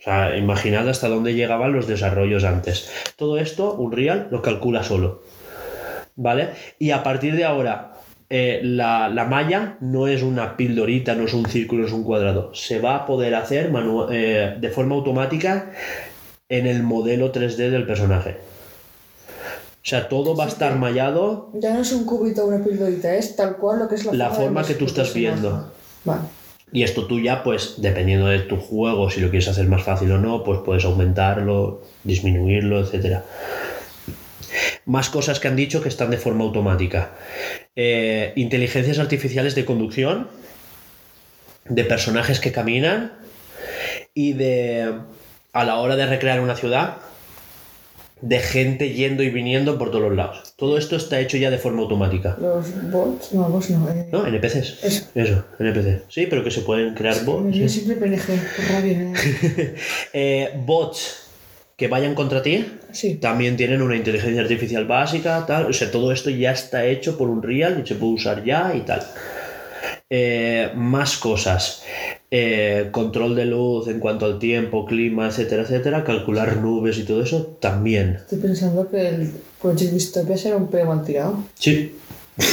O sea, imaginad hasta dónde llegaban los desarrollos antes. Todo esto, Unreal lo calcula solo. ¿Vale? Y a partir de ahora, eh, la, la malla no es una pildorita, no es un círculo, es un cuadrado. Se va a poder hacer eh, de forma automática en el modelo 3D del personaje. O sea, todo va a estar mallado Ya no es un cubito o una pildorita, es tal cual lo que es la, La forma de que tú estás viendo. Vale. Y esto tú ya, pues, dependiendo de tu juego, si lo quieres hacer más fácil o no, pues puedes aumentarlo, disminuirlo, etcétera. Más cosas que han dicho que están de forma automática. Eh, inteligencias artificiales de conducción, de personajes que caminan y de, a la hora de recrear una ciudad, de gente yendo y viniendo por todos los lados. Todo esto está hecho ya de forma automática. Los bots, no, bots no. Eh. ¿No? NPCs. Eso. Eso, NPCs. Sí, pero que se pueden crear bots. Sí. viene siempre PNG, por rabia. Eh, bots que vayan contra ti Sí. también tienen una inteligencia artificial básica, tal. O sea, todo esto ya está hecho por un real y se puede usar ya y tal. Eh, más cosas. Eh, control de luz en cuanto al tiempo, clima, etcétera, etcétera. Calcular nubes y todo eso también. Estoy pensando que el Project Dystopia será un pelo mal tirado. Sí.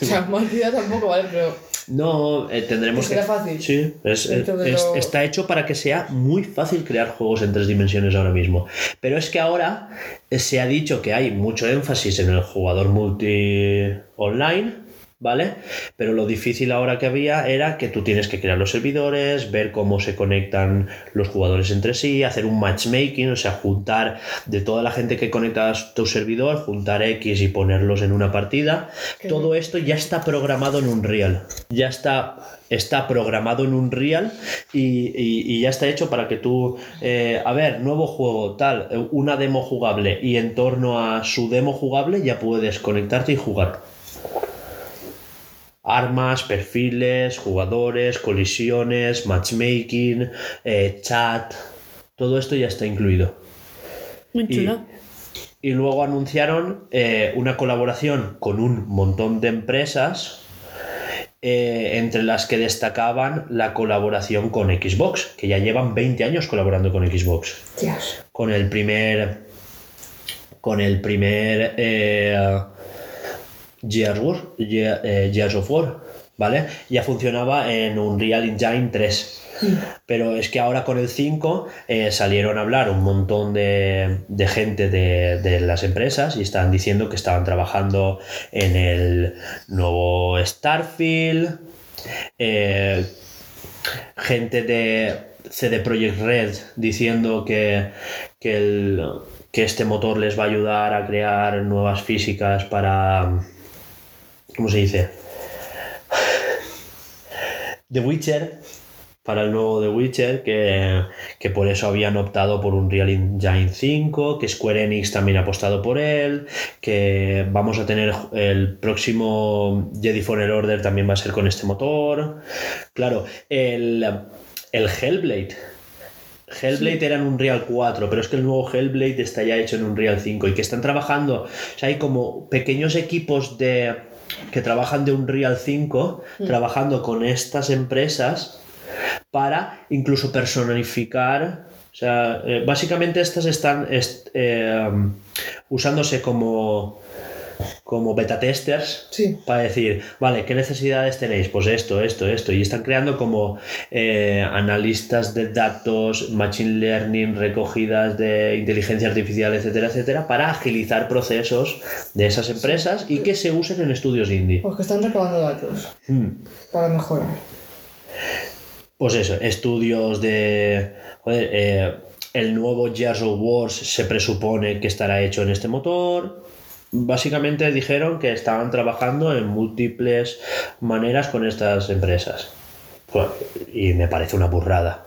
O sea, mal tirado tampoco, ¿vale? Pero No, eh, tendremos Que será fácil. Sí, es- es- lo- está hecho para que sea muy fácil crear juegos en tres dimensiones ahora mismo. Pero es que ahora eh, se ha dicho que hay mucho énfasis en el jugador multi online, ¿vale? Pero lo difícil ahora que había era que tú tienes que crear los servidores, ver cómo se conectan los jugadores entre sí, hacer un matchmaking, o sea, juntar de toda la gente que conecta a tu servidor, juntar X y ponerlos en una partida. Qué Todo esto ya está programado en Unreal. Ya está, está programado en Unreal y, y- y ya está hecho para que tú, eh, a ver, nuevo juego, tal, eh, una demo jugable y en torno a su demo jugable ya puedes conectarte y jugar. Armas, perfiles, jugadores, colisiones, matchmaking, eh, chat, todo esto ya está incluido. Muy Y- chulo. Y luego anunciaron eh, una colaboración con un montón de empresas, eh, entre las que destacaban la colaboración con Xbox, que ya llevan 20 años colaborando con Xbox. Dios. Con el primer. Con el primer. Gears, War, Ge- eh, Gears of War, ¿vale? Ya funcionaba en Unreal Engine 3. Pero es que ahora con el 5 eh, salieron a hablar un montón de, de gente de, de las empresas y estaban diciendo que estaban trabajando en el nuevo Starfield, eh, gente de CD Projekt Red diciendo que, que, el- que este motor les va a ayudar a crear nuevas físicas para... ¿Cómo se dice? The Witcher, para el nuevo The Witcher, que, que por eso habían optado por un Real Engine 5, que Square Enix también ha apostado por él, que vamos a tener el próximo Jedi Fallen Order también va a ser con este motor. Claro, el, el Hellblade. Hellblade era en un Real 4, pero es que el nuevo Hellblade está ya hecho en un Real 5 y que están trabajando, o sea, hay como pequeños equipos de que trabajan de un Real 5 trabajando con estas empresas para incluso personificar. O sea, eh, básicamente estas están est- eh, usándose como, como beta testers Sí. para decir, vale, ¿qué necesidades tenéis? Pues esto, esto, esto. Y están creando como eh, analistas de datos, machine learning, recogidas de inteligencia artificial, etcétera, etcétera, para agilizar procesos de esas empresas y que se usen en estudios indie. Pues que están recabando datos Mm. para mejorar. Pues eso, estudios de. Joder, eh, el nuevo of Wars se presupone que estará hecho en este motor. Básicamente dijeron que estaban trabajando en múltiples maneras con estas empresas. Y me parece una burrada.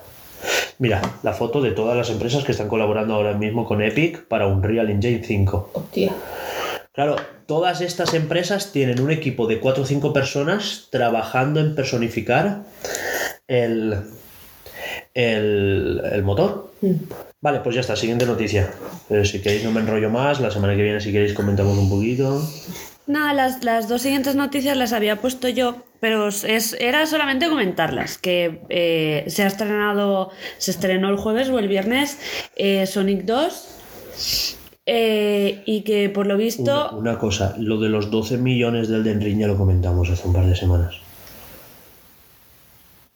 Mira, la foto de todas las empresas que están colaborando ahora mismo con Epic para Unreal Engine 5. Hostia. Claro, todas estas empresas tienen un equipo de 4 o 5 personas trabajando en personificar el, el, el motor. Mm. Vale, pues ya está, siguiente noticia. Eh, si queréis no me enrollo más, la semana que viene si queréis comentamos un poquito. Nada, las, las dos siguientes noticias las había puesto yo, pero es, era solamente comentarlas. Que eh, se ha estrenado, se estrenó el jueves o el viernes eh, Sonic 2. eh, y que por lo Una, visto. una cosa, lo de los 12 millones del Den Ring ya lo comentamos hace un par de semanas.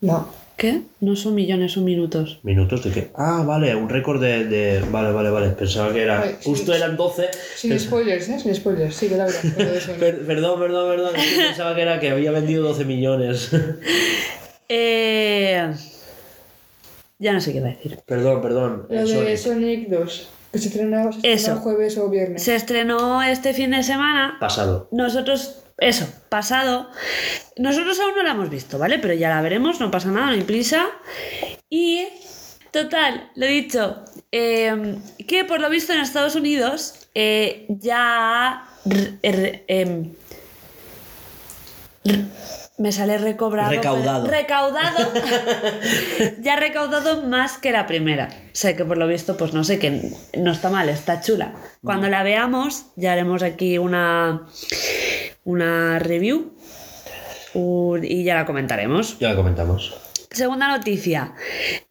No. ¿Qué? No son millones, son minutos. ¿Minutos de qué? Ah, vale, un récord de, de- Vale, vale, vale. Pensaba que era... Ay, sí. Justo eran 12. Sin Pens- spoilers, ¿eh? Sin spoilers. Sí, que la verdad. Per- perdón, perdón, perdón. pensaba que era que había vendido 12 millones. Eh, ya no sé qué va a decir. perdón, perdón. Lo de Sonic. Sonic 2. Que se estrenaba, se Eso. jueves o viernes. Se estrenó este fin de semana. Pasado. Nosotros, eso, pasado. Nosotros aún no la hemos visto, ¿vale? Pero ya la veremos, no pasa nada, no hay prisa. Y, total, lo he dicho, eh, que por lo visto en Estados Unidos eh, ya em, me sale recobrado. Recaudado. pero- recaudado. ya ha recaudado más que la primera. O sea que por lo visto, pues no sé, que no está mal, está chula. Cuando la veamos, ya haremos aquí una, una review un- y ya la comentaremos. Ya lo comentamos. Segunda noticia.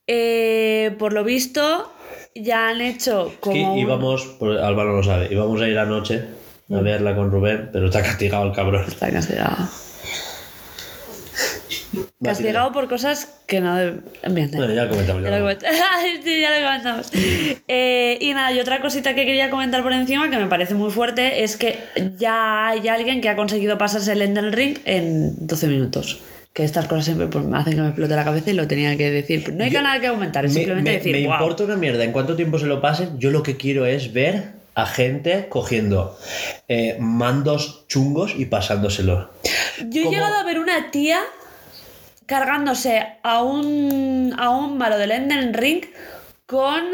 Eh, por lo visto, ya han hecho Es como. que un- íbamos, por- Álvaro lo sabe, íbamos a ir anoche a verla con Rubén, pero está castigado el cabrón. Está castigado. Castigado por cosas que no. Bien, Bueno, ya lo comentamos. ya Ya lo comentamos. coment- sí, ya lo comentamos. Eh, y nada, y otra cosita que quería comentar por encima, que me parece muy fuerte, es que ya hay alguien que ha conseguido pasarse el Elden Ring en 12 minutos. Que estas cosas siempre pues, me hacen que me explote la cabeza y lo tenía que decir. No hay Yo- nada que comentar, es Me, simplemente me- decir, me "Guau". importa una mierda en cuánto tiempo se lo pasen. Yo lo que quiero es ver a gente cogiendo eh, mandos chungos y pasándoselos. Yo he llegado a ver una tía cargándose a un, a un malo del Elden Ring con,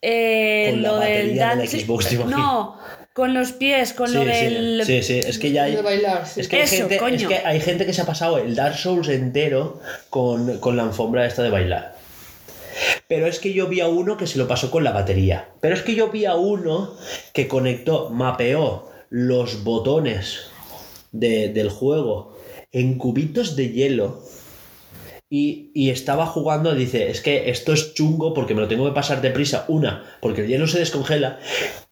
eh, Con la lo del batería de la Xbox. No, con los pies, con Sí, lo sí, del... sí, sí, es que ya hay, bailar, sí. es que hay Eso, gente, coño. es que hay gente que se ha pasado el Dark Souls entero con, con la alfombra esta de bailar. Pero es que yo vi a uno que se lo pasó con la batería. Pero es que yo vi a uno que conectó, mapeó los botones de- del juego en cubitos de hielo. Y, y estaba jugando, dice, es que esto es chungo porque me lo tengo que pasar deprisa. Una, porque el hielo se descongela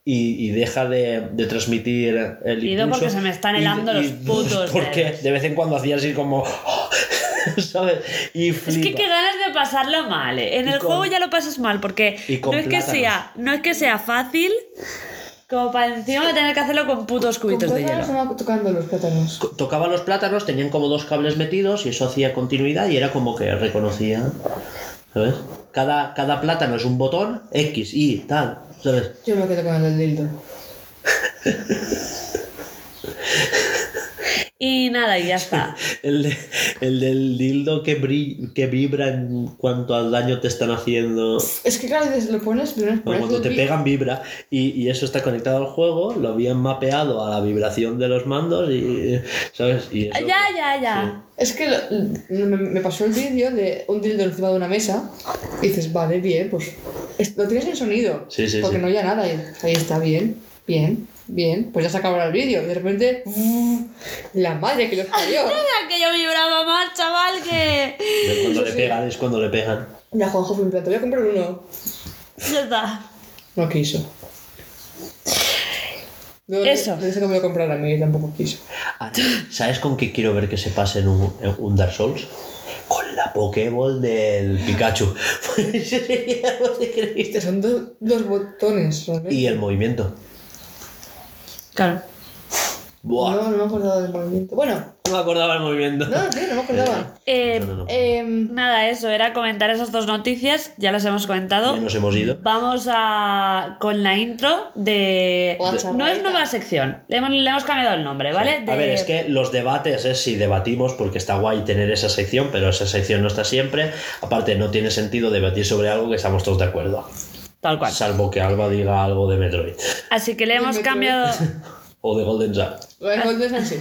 y, y deja de, de transmitir el Y impulso. porque se me están helando los putos Porque dedos. de vez en cuando hacía así como... ¿Sabes? Y Es que flipa. qué ganas de pasarlo mal. ¿eh? En Y el con- juego ya lo pasas mal porque y no es que sea, no es que sea fácil como para encima tener que hacerlo con putos Con cubitos de plátanos hielo. tocando los plátanos. Tocaba los plátanos, tenían como dos cables metidos y eso hacía continuidad y era como que reconocía, ¿sabes? Cada, cada plátano es un botón, X, Y, tal, ¿sabes? Yo me quedo con el del dildo. Y nada, y ya está. El, de- el del dildo que, bri- que vibra en cuanto al daño te están haciendo. Es que claro, dices, lo pones, pero no Cuando te pegan vibra y, y eso está conectado al juego, lo habían mapeado a la vibración de los mandos y, ¿sabes? Y eso- Ya, ya, ya. Es que lo- me, me pasó el vídeo de un dildo encima de una mesa y dices, vale, bien, pues es- lo tienes en sonido. Sí, sí, Porque sí. no oía nada. Y ahí está, bien, bien, bien. Pues ya se acabó el vídeo. Y de repente, la madre que los parió. Que yo vibraba más, chaval, que... Y cuando le pegan es cuando le pegan. Ya Juanjo fue en plan, te voy a comprar uno. Ya está. No quiso. No, Eso. Dije que me lo comprara a mí tampoco quiso. Ahora, ¿Sabes con qué quiero ver que se pase en un, en un Dark Souls? Con la Pokéball del Pikachu. Eso sería algo increíble. Que son dos, dos botones. ¿sabes? y el movimiento. Claro. Buah, No, no me acordaba del movimiento. Bueno, no me acordaba el movimiento. no, tío, no me acordaba. Eh, No, no, no. Em, Nada, eso, era comentar esas dos noticias, ya las hemos comentado. Ya nos hemos ido. Vamos a con la intro de... No es nueva sección, le hemos, le hemos cambiado el nombre, ¿vale? A De- ver, es que los debates es si debatimos porque está guay tener esa sección, pero esa sección no está siempre. Aparte, no tiene sentido debatir sobre algo que estamos todos de acuerdo. Tal cual. Salvo que Alba diga algo de Metroid Así que le hemos cambiado... o de Golden Sun. lo de Golden Sun sí.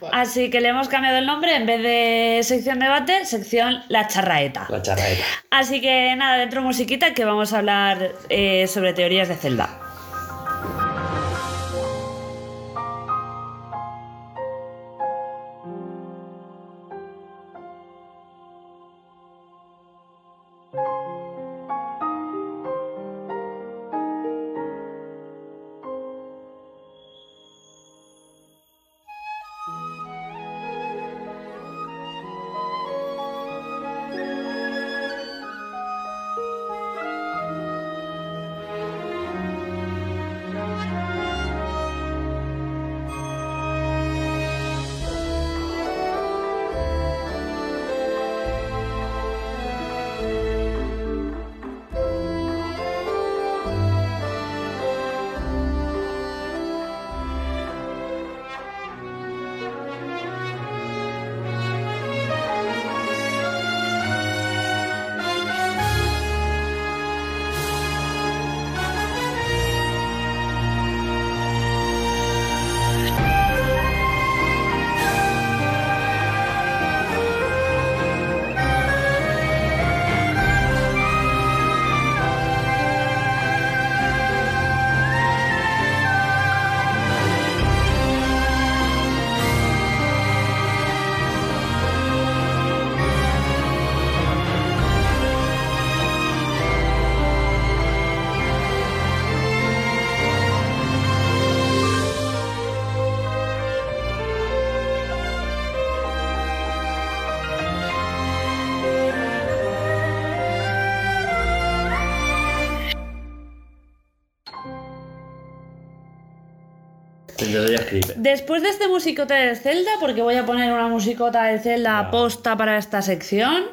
Vale. Así que le hemos cambiado el nombre, en vez de sección debate, sección la charraeta. La charraeta. Así que nada, dentro musiquita que vamos a hablar eh, sobre teorías de Zelda. Escribe. Después de este musicota de Zelda, porque voy a poner una musicota de Zelda aposta para esta sección.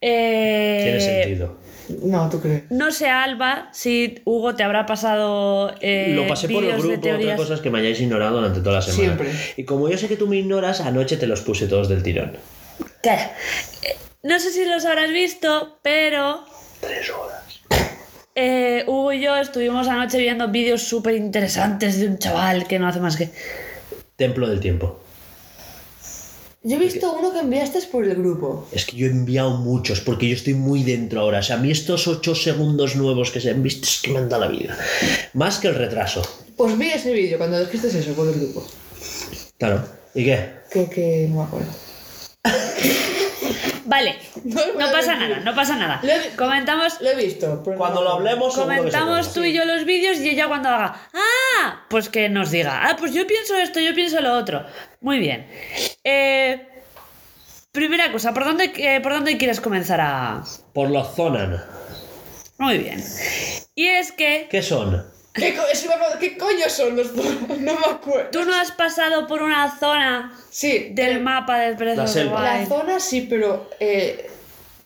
eh, Tiene sentido. No, tú crees. No sé, Alba, si Hugo te habrá pasado. eh, Lo pasé por el grupo, otra cosa es que me hayáis ignorado durante toda la semana. Siempre. Y como yo sé que tú me ignoras, anoche te los puse todos del tirón. Claro. Eh, No sé si los habrás visto, pero Tres horas. Eh, Hugo y yo estuvimos anoche viendo vídeos súper interesantes de un chaval que no hace más que. Templo del tiempo. Yo he visto uno que enviaste por el grupo. Es que yo he enviado muchos porque yo estoy muy dentro ahora. O sea, a mí estos ocho segundos nuevos que se han visto es que me han dado la vida. Más que el retraso. Pues vi ese vídeo cuando dijiste eso por el grupo. Claro. ¿Y qué? Que, que no me acuerdo. Vale, No, pasa nada, no pasa nada. Lo he- Comentamos, Lo he visto. pero Cuando lo hablemos, comentamos tú y yo los vídeos y ella cuando haga, ah, pues que nos diga, ah, pues yo pienso esto, yo pienso lo otro. Muy bien. Eh, primera cosa, ¿por dónde, eh, ¿por dónde quieres comenzar a...? Por los zonan. Muy bien. Y es que ¿Qué son? ¿Qué, co- es una- ¿Qué coño son los dos? No me acuerdo. tú no has pasado por una zona Sí, del eh, mapa del Breath La of the selva. La zona sí, pero eh,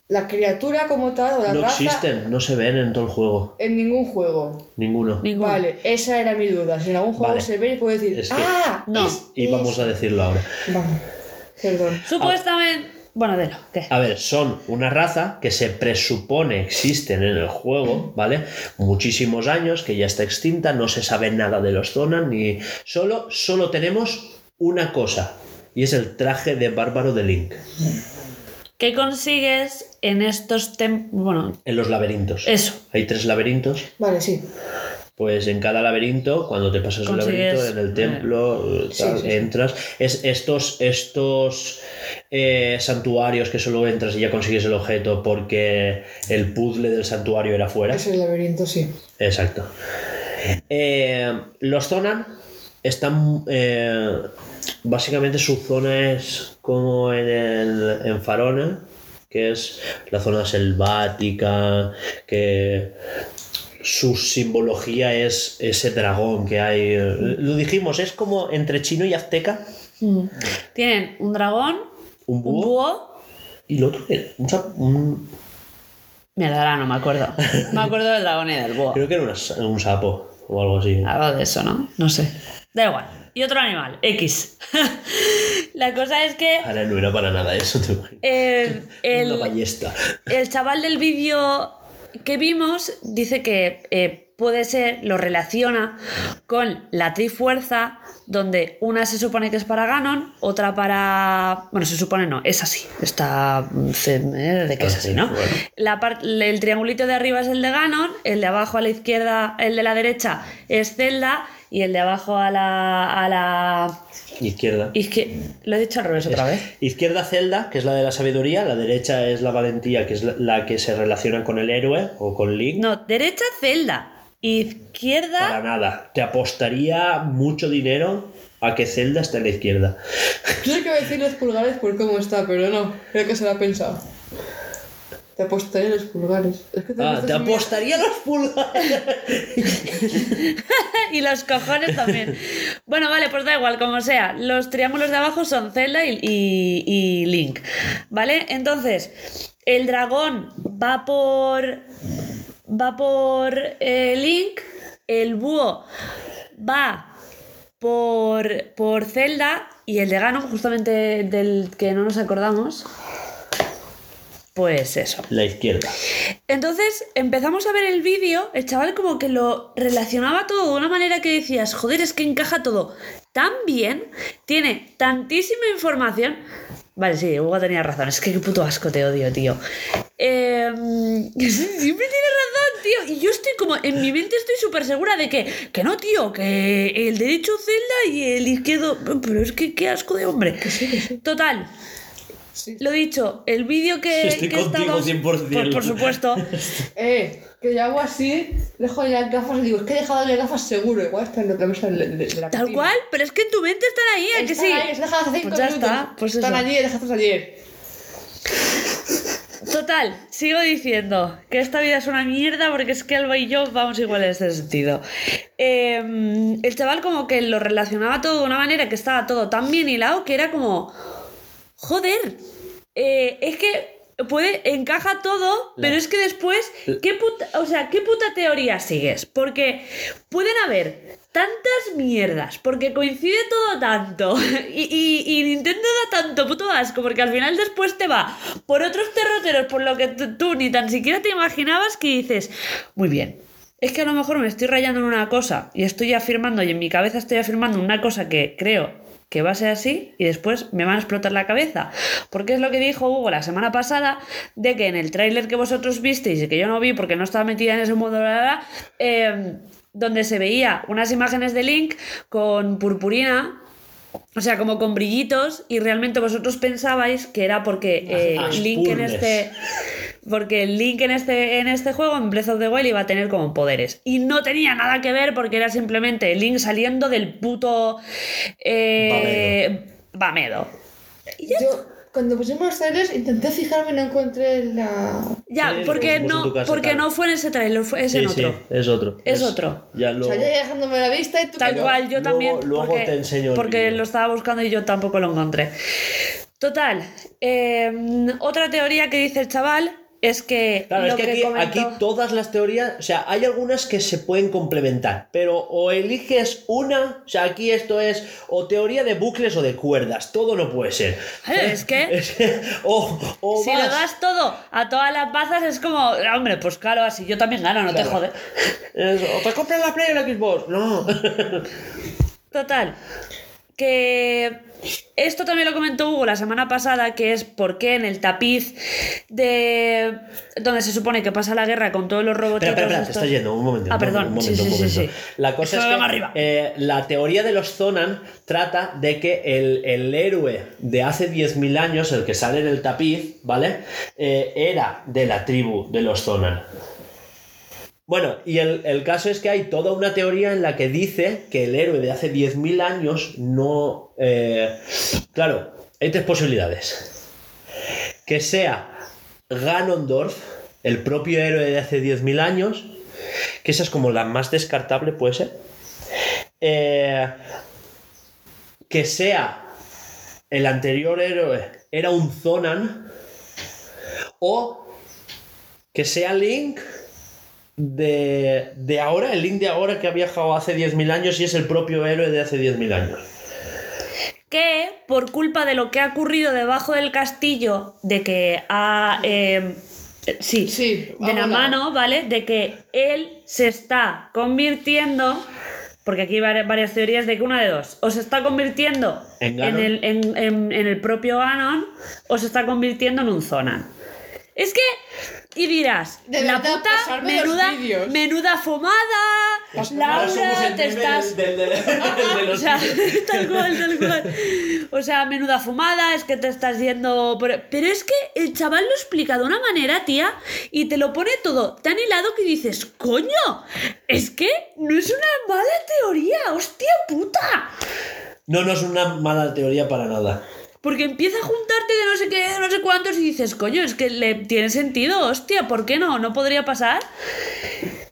la criatura como tal o la No raza existen, no se ven en todo el juego. en ningún juego. Ninguno. Ninguno. Vale, esa era mi duda. Si en algún juego Vale. se ve y puedo decir, Es que- ¡ah! No. es- Y vamos a es-". decirlo ahora. Vale, perdón. Supuestamente... Bueno, dilo, ¿qué? A ver, son una raza que se presupone existen en el juego, ¿vale? Muchísimos años, que ya está extinta, no se sabe nada de los zonas, ni. Solo, solo tenemos una cosa, y es el traje de bárbaro de Link, ¿Qué consigues en estos tem... Bueno, en los laberintos. eso. Hay tres laberintos, Vale, sí. Pues en cada laberinto, cuando te pasas un laberinto, en el templo, Sí, tal, sí, sí. entras. Es estos, estos eh, santuarios que solo entras y ya consigues el objeto porque el puzzle del santuario era fuera. Es el laberinto, sí. Exacto. Eh, los zonan están. eh, básicamente su zona es como en, el, en Farona, que es la zona selvática, que su simbología es ese dragón que hay. Lo dijimos, es como entre chino y azteca. Tienen un dragón, Un un búho. búho. Y lo otro, que- un un- Mierda, ahora no me acuerdo. Me acuerdo del dragón y del búho. creo que era una un sapo o algo así. Algo de eso, ¿no? No sé. Da igual. Y otro animal, X. La cosa es que Ahora no era para nada eso, te imaginas. el, el- Una ballesta. el chaval del vídeo que vimos dice que eh, puede ser, lo relaciona con la trifuerza, donde una se supone que es para Ganon, otra para. Bueno, se supone no, es así. Está. mm, eh, de que es así, sí, ¿no? La el triangulito de arriba es el de Ganon, el de abajo a la izquierda, el de la derecha es Zelda, y el de abajo a la. a la. Izquierda. izquier- Lo he dicho al revés otra vez. Izquierda Zelda, que es la de la sabiduría, la derecha es la valentía, que es la, la que se relaciona con el héroe o con Link. No, derecha Zelda. Izquierda. Para nada. Te apostaría mucho dinero a que Zelda esté en la izquierda. Yo que decir los pulgares por cómo está, pero no, creo que se lo ha pensado. Te apostaría los pulgares. Es que te, Ah, te apostaría los pulgares. y los cojones también. bueno, vale, pues da igual, como sea. Los triángulos de abajo son Zelda y, y- y Link. ¿Vale? Entonces, el dragón va por. Va por eh, Link. El búho va por, por Zelda. Y el de Ganon, justamente del que no nos acordamos. Pues eso. La izquierda. Entonces empezamos a ver el vídeo, el chaval como que lo relacionaba todo de una manera que decías, joder, es que encaja todo tan bien, tiene tantísima información. Vale, sí, Hugo tenía razón, es que qué puto asco te odio, tío. Eh, siempre tiene razón, tío. Y yo estoy como, en mi mente estoy súper segura de que, que no, tío, que el derecho Zelda y el izquierdo... Pero es que qué asco de hombre. Total, Sí. lo dicho, el vídeo que, Estoy que contigo estamos... 100%. Por, por supuesto. Eh, que yo hago así, dejo las gafas y digo, es que he dejado las gafas seguro, igual está en otra mesa de, de- de la Tal cocina. cual, pero es que en tu mente están ahí, ¿a que sí? ahí, se dejan hace cinco Pues ya minutos. está, pues Están eso. allí, dejados ayer. Total, sigo diciendo que esta vida es una mierda porque es que Alba y yo vamos igual en ese sentido. Eh, el chaval como que lo relacionaba todo de una manera que estaba todo tan bien hilado que era como, joder, eh, es que puede encaja todo, pero es que después, ¿qué puta, o sea, qué puta teoría sigues? Porque pueden haber tantas mierdas, porque coincide todo tanto, y, y- y Nintendo da tanto puto asco, porque al final después te va por otros terroteros, por lo que tú ni tan siquiera te imaginabas que dices, muy bien. Es que a lo mejor me estoy rayando en una cosa y estoy afirmando y en mi cabeza estoy afirmando una cosa que creo que va a ser así y después me van a explotar la cabeza. Porque es lo que dijo Hugo la semana pasada, de que en el tráiler que vosotros visteis y que yo no vi porque no estaba metida en ese mundo, eh, donde se veía unas imágenes de Link con purpurina. O sea, como con brillitos, y realmente vosotros pensabais que era porque eh, Link en este. Porque Link en este, en este juego, en Breath of the Wild, iba a tener como poderes. Y no tenía nada que ver porque era simplemente Link saliendo del puto. Eh, Bamedo. Yo, cuando pusimos los trailers, intenté fijarme y no encontré la... ya, Sí, porque, no, casa, porque no fue en ese trailer, fue, es Sí, en sí, otro. es otro. Es otro. Ya O lo... sea, ya dejándome la vista y tú Tal que cual, yo Luego- también. luego porque, te enseño el porque lo estaba buscando y yo tampoco lo encontré. Total, eh, otra teoría que dice el chaval es que. Claro, es que aquí, comentó- aquí todas las teorías, o sea, hay algunas que se pueden complementar, pero o eliges una, o sea, aquí esto es o teoría de bucles o de cuerdas, todo no puede ser. Es que- Es o, o Si vas- lo das todo a todas las bazas es como, hombre, pues claro, así yo también gano, no te jode. es- o te compras la Play o la Xbox, no. Total, que esto también lo comentó Hugo la semana pasada, que es por qué en el tapiz de donde se supone que pasa la guerra con todos los robots. Espera, espera, te estás yendo, un momento. Ah, un perdón, momento, sí, un sí, sí, momento. sí. La cosa Eso es que eh, la teoría de los Zonan trata de que el, el héroe de hace 10.000 años, el que sale en el tapiz, ¿vale? Eh, era de la tribu de los Zonan. Bueno, y el, el caso es que hay toda una teoría en la que dice que el héroe de hace 10.000 años no... eh, claro, hay tres posibilidades. Que sea Ganondorf, el propio héroe de hace 10.000 años, que esa es como la más descartable, puede ser. Eh, que sea el anterior héroe era un Zonan, o que sea Link de, de ahora, el Link de ahora que ha viajado hace 10.000 años y es el propio héroe de hace 10.000 años. que por culpa de lo que ha ocurrido debajo del castillo, de que ha... eh, sí, Sí, de la mano, ¿vale? De que él se está convirtiendo, porque aquí hay vari- varias teorías de que una de dos, o se está convirtiendo En en, el, en, en- en el propio Ganon, o se está convirtiendo en un Zonan. Es que, y dirás, De la verdad, puta menuda, menuda fumada, Ahora Laura, te estás... O sea, tal cual, tal cual. O sea, menuda fumada, es que te estás yendo. por- Pero es que el chaval lo explica de una manera, tía, y te lo pone todo tan hilado que dices, coño, es que no es una mala teoría, hostia puta. No, no es una mala teoría para nada. Porque empieza a juntarte de no sé qué, no sé cuántos, y dices, coño, es que le tiene sentido, hostia, ¿por qué no? ¿No podría pasar?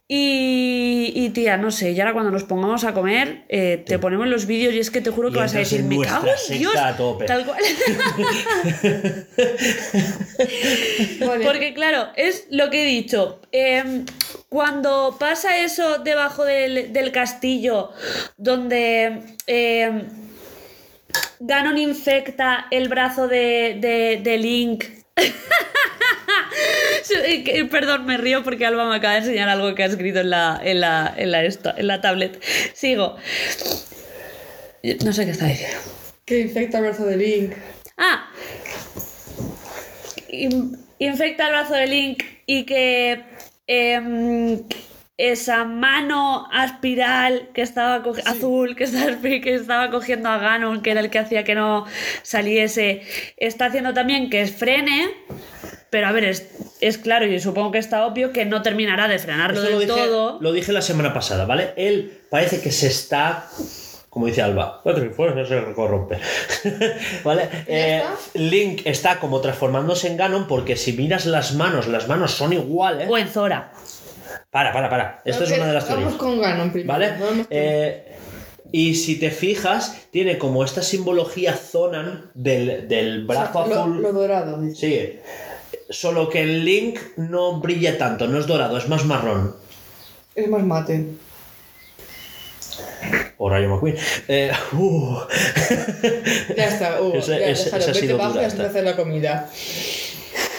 Y, y tía, no sé, y ahora cuando nos pongamos a comer, eh, te ponemos los vídeos y es que te juro que Y vas a decir, me cago en Dios. a tope. Tal cual. Vale. Porque claro, es lo que he dicho. em, cuando pasa eso debajo del, del castillo, donde em, Ganon infecta el brazo de, de- de Link. Eh, Perdón, me río porque Alba me acaba de enseñar algo que ha escrito en la, en la, en la, esto- en la tablet. Sigo. No sé qué está diciendo. Que infecta el brazo de Link. Ah, in- infecta el brazo de Link y que em, esa mano aspiral que estaba azul que estaba, que estaba cogiendo a Ganon, que era el que hacía que no saliese, está haciendo también que frene. Pero a ver, es, es claro y supongo que está obvio que no terminará de frenarlo Esto lo del dije, todo. lo dije la semana pasada, ¿vale? Él parece que se está. Como dice Alba, "Cuatro y fuera, se corrompe. ¿Vale? Eh? Link está como transformándose en Ganon porque si miras las manos, las manos son iguales. O en Zora. Para, para, para. Esto es una de las Vamos teorías. con Ganon primero. ¿Vale? Vamos Eh, y si te fijas, tiene como esta simbología Zonan del, del brazo O sea, lo- azul. Lo, dorado. dice. Sí. Solo que el Link no brilla tanto, no es dorado, es más marrón. Es más mate. O Rayo McQueen. Eh, uh. Ya está, Hugo. Ese- ya, ese- déjalo. esa ha Vete dura y hacer la comida.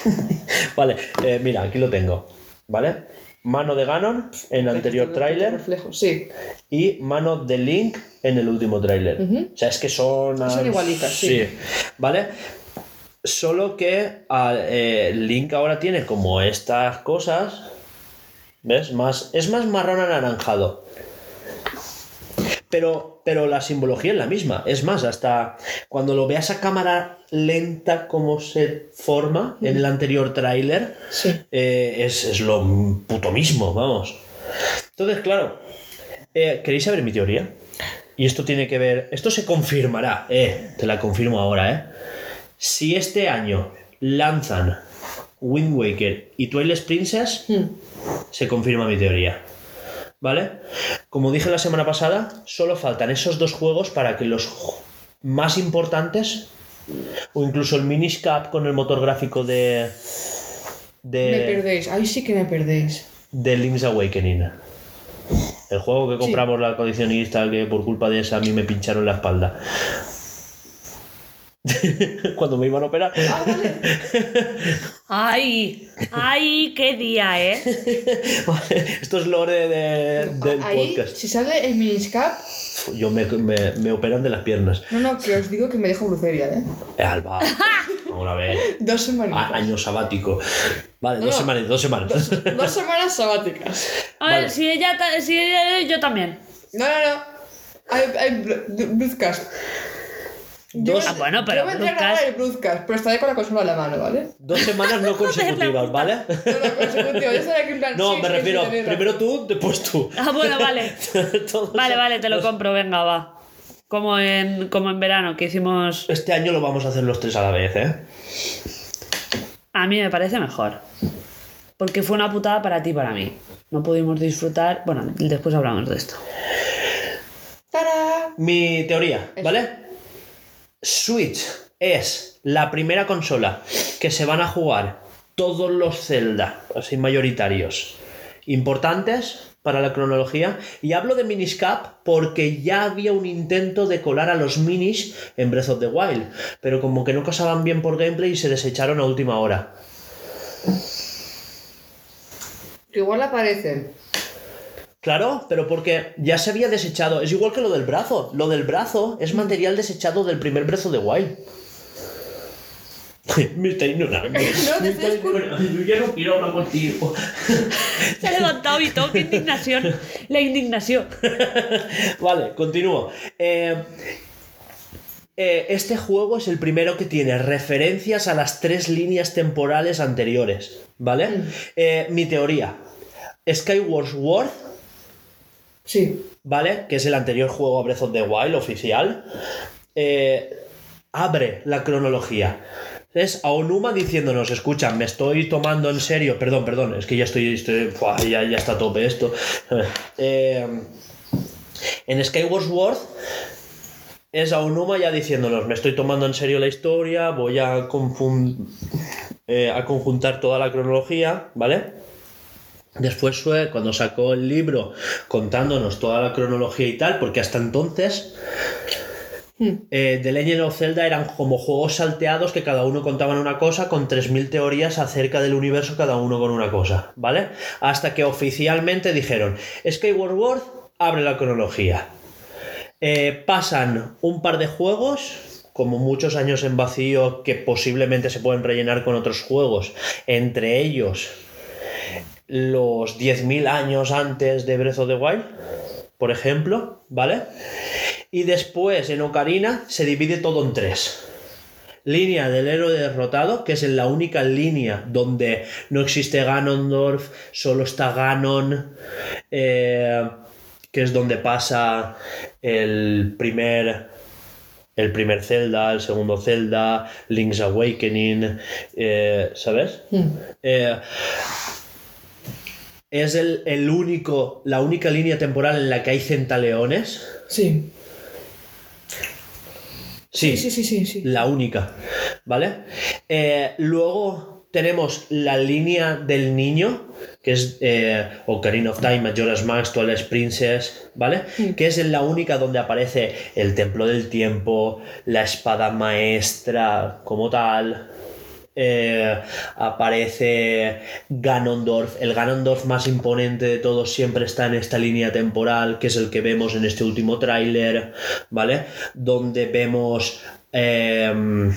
Vale, eh, mira, aquí lo tengo. ¿Vale? Mano de Ganon en el anterior tráiler Sí. y mano de Link en el último tráiler. O sea, es que son... Son igualitas, sí. ¿Vale? Solo que ah, eh, Link ahora tiene como estas cosas. ¿Ves? Más, es más marrón anaranjado. Pero, pero la simbología es la misma. Es más, hasta cuando lo veas a cámara lenta como se forma en el anterior tráiler, Sí. eh, es, es lo puto mismo, vamos. Entonces, claro, eh, ¿queréis saber mi teoría? Y esto tiene que ver, esto se confirmará, eh, te la confirmo ahora, eh. Si este año lanzan Wind Waker y Twilight Princess, Hmm. se confirma mi teoría. ¿Vale? Como dije la semana pasada, solo faltan esos dos juegos para que los más importantes, o incluso el Minish Cap con el motor gráfico de. Me perdéis. Ahí sí que me perdéis. de Link's Awakening. El juego que Sí. compramos la coleccionista que por culpa de esa a mí me pincharon la espalda. Cuando me iban a operar. Ah, vale. ¡Ay! ¡Ay, qué día, eh! Esto es lore de- del Ahí, podcast. si sale el Miniscap, Yo me, me- me operan de las piernas. no, no, que os digo que me dejo brucería, ¿eh? Eh, Alba, una vez. Dos semanas. Año sabático. Vale, No, dos semanas, dos semanas. Dos, dos semanas sabáticas. A ver, Vale. si ella, si ella, yo también. No, no, no. Hay, hay Dos, Ah, bueno, pero yo vendría a grabar Broadcast- el Broadcast, pero estaré con la consola en la mano, ¿vale? dos semanas no consecutivas, ¿vale? No, no, consecutivo. Yo en plan. No, sí, me sí, refiero, sí, primero tú, después tú. Ah, bueno, vale. Vale, vale, te lo compro, venga, va. Como en, como en verano, que hicimos... Este año lo vamos a hacer los tres a la vez, ¿eh? A mí me parece mejor. Porque fue una putada para ti y para mí. No pudimos disfrutar... Bueno, después hablamos de esto. ¡Tarán! Mi teoría, ¿vale? Switch es la primera consola que se van a jugar todos los Zelda, así mayoritarios, importantes para la cronología. Y hablo de Miniscap porque ya había un intento de colar a los minis en Breath of the Wild, pero como que no casaban bien por gameplay y se desecharon a última hora. Igual aparecen. Claro, pero porque ya se había desechado. Es igual que lo del brazo. Lo del brazo es material desechado del primer brazo de Wild. No, te estoy Mr. Ignorante. Yo ya no quiero hablar contigo. Se ha levantado y todo, qué indignación. La indignación. vale, continúo. Eh, eh, este juego es el primero que tiene referencias a las tres líneas temporales anteriores. ¿Vale? Eh, mi teoría. Skyward Sword Sí. ¿vale? Que es el anterior juego a Breath of the Wild oficial, eh, abre la cronología. Es Aonuma diciéndonos, escucha, me estoy tomando en serio, perdón, perdón, es que ya estoy, ya, ya está a tope esto. Eh, en Skyward Sword es Aonuma ya diciéndonos, me estoy tomando en serio la historia, voy a, confun- eh, a conjuntar toda la cronología, ¿vale? Después fue cuando sacó el libro contándonos toda la cronología y tal, porque hasta entonces eh, The Legend of Zelda eran como juegos salteados que cada uno contaban una cosa con 3.000 teorías acerca del universo, cada uno con una cosa, ¿vale? Hasta que oficialmente dijeron, Skyward Sword abre la cronología. Eh, pasan un par de juegos, como muchos años en vacío que posiblemente se pueden rellenar con otros juegos, entre ellos los 10.000 años antes de Breath of the Wild, por ejemplo, ¿vale? Y después en Ocarina se divide todo en tres. Línea del héroe derrotado, que es la única línea donde no existe Ganondorf, solo está Ganon, eh, que es donde pasa el primer el primer Zelda, el segundo Zelda, Link's Awakening, eh, ¿sabes? Eh, es el, el único, la única línea temporal en la que hay centaleones. Sí. Sí, Sí, sí, sí, sí. la única, ¿vale? Eh, luego tenemos la línea del niño, que es eh, Ocarina of Time, Majora's Mask, Twilight Princess, ¿vale? Que es la única donde aparece el Templo del Tiempo, la espada maestra como tal, eh, aparece Ganondorf. El Ganondorf más imponente de todos siempre está en esta línea temporal, que es el que vemos en este último tráiler, ¿vale? Donde vemos... em,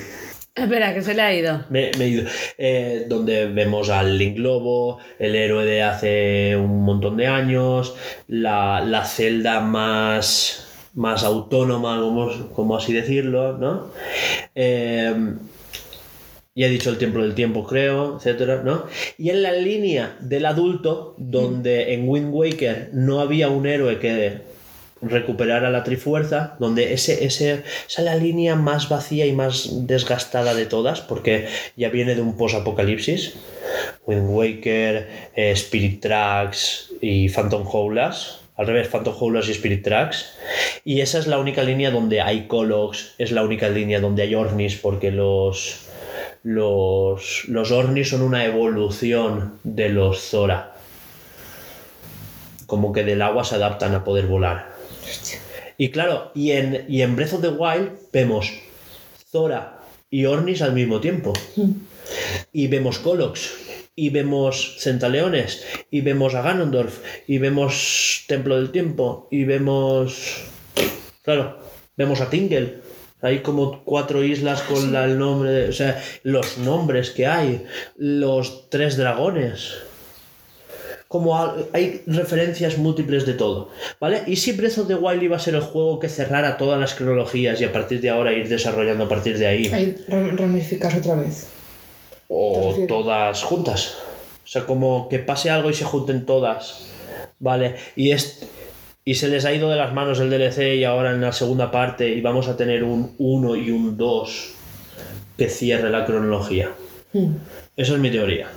Espera, que se le ha ido. me- me he ido. Eh, donde vemos al Link Lobo, el héroe de hace un montón de años, la, la celda más, más autónoma, como, como así decirlo, ¿no? Ya he dicho el Templo del Tiempo, creo, etcétera, ¿no? Y en la línea del adulto, donde en Wind Waker no había un héroe que recuperara la Trifuerza, donde ese, esa es la línea más vacía y más desgastada de todas, porque ya viene de un post-apocalipsis. Wind Waker, eh, Spirit Tracks y Phantom Hourglass. Al revés, Phantom Hourglass y Spirit Tracks. Y esa es la única línea donde hay Colox, es la única línea donde hay Ornis, porque los, los, los Ornis son una evolución de los Zora. Como que del agua se adaptan a poder volar. Y claro, y en, y en Breath of the Wild vemos Zora y Ornis al mismo tiempo. Y vemos Colox, y vemos Centaleones, y vemos a Ganondorf, y vemos Templo del Tiempo, y vemos. Claro, vemos a Tingle. Hay como cuatro islas con la- el nombre, de- o sea, los nombres que hay, los tres dragones. como hay referencias múltiples de todo, ¿vale? Y si Breath of the Wild iba a ser el juego que cerrara todas las cronologías y a partir de ahora ir desarrollando a partir de ahí, Ahí ram- ramificarse otra vez. ¿Te o todas juntas. O sea, como que pase algo y se junten todas, ¿vale? Y es y se les ha ido de las manos el DLC y ahora en la segunda parte y vamos a tener un 1 y un 2 que cierre la cronología. Hmm. Esa es mi teoría.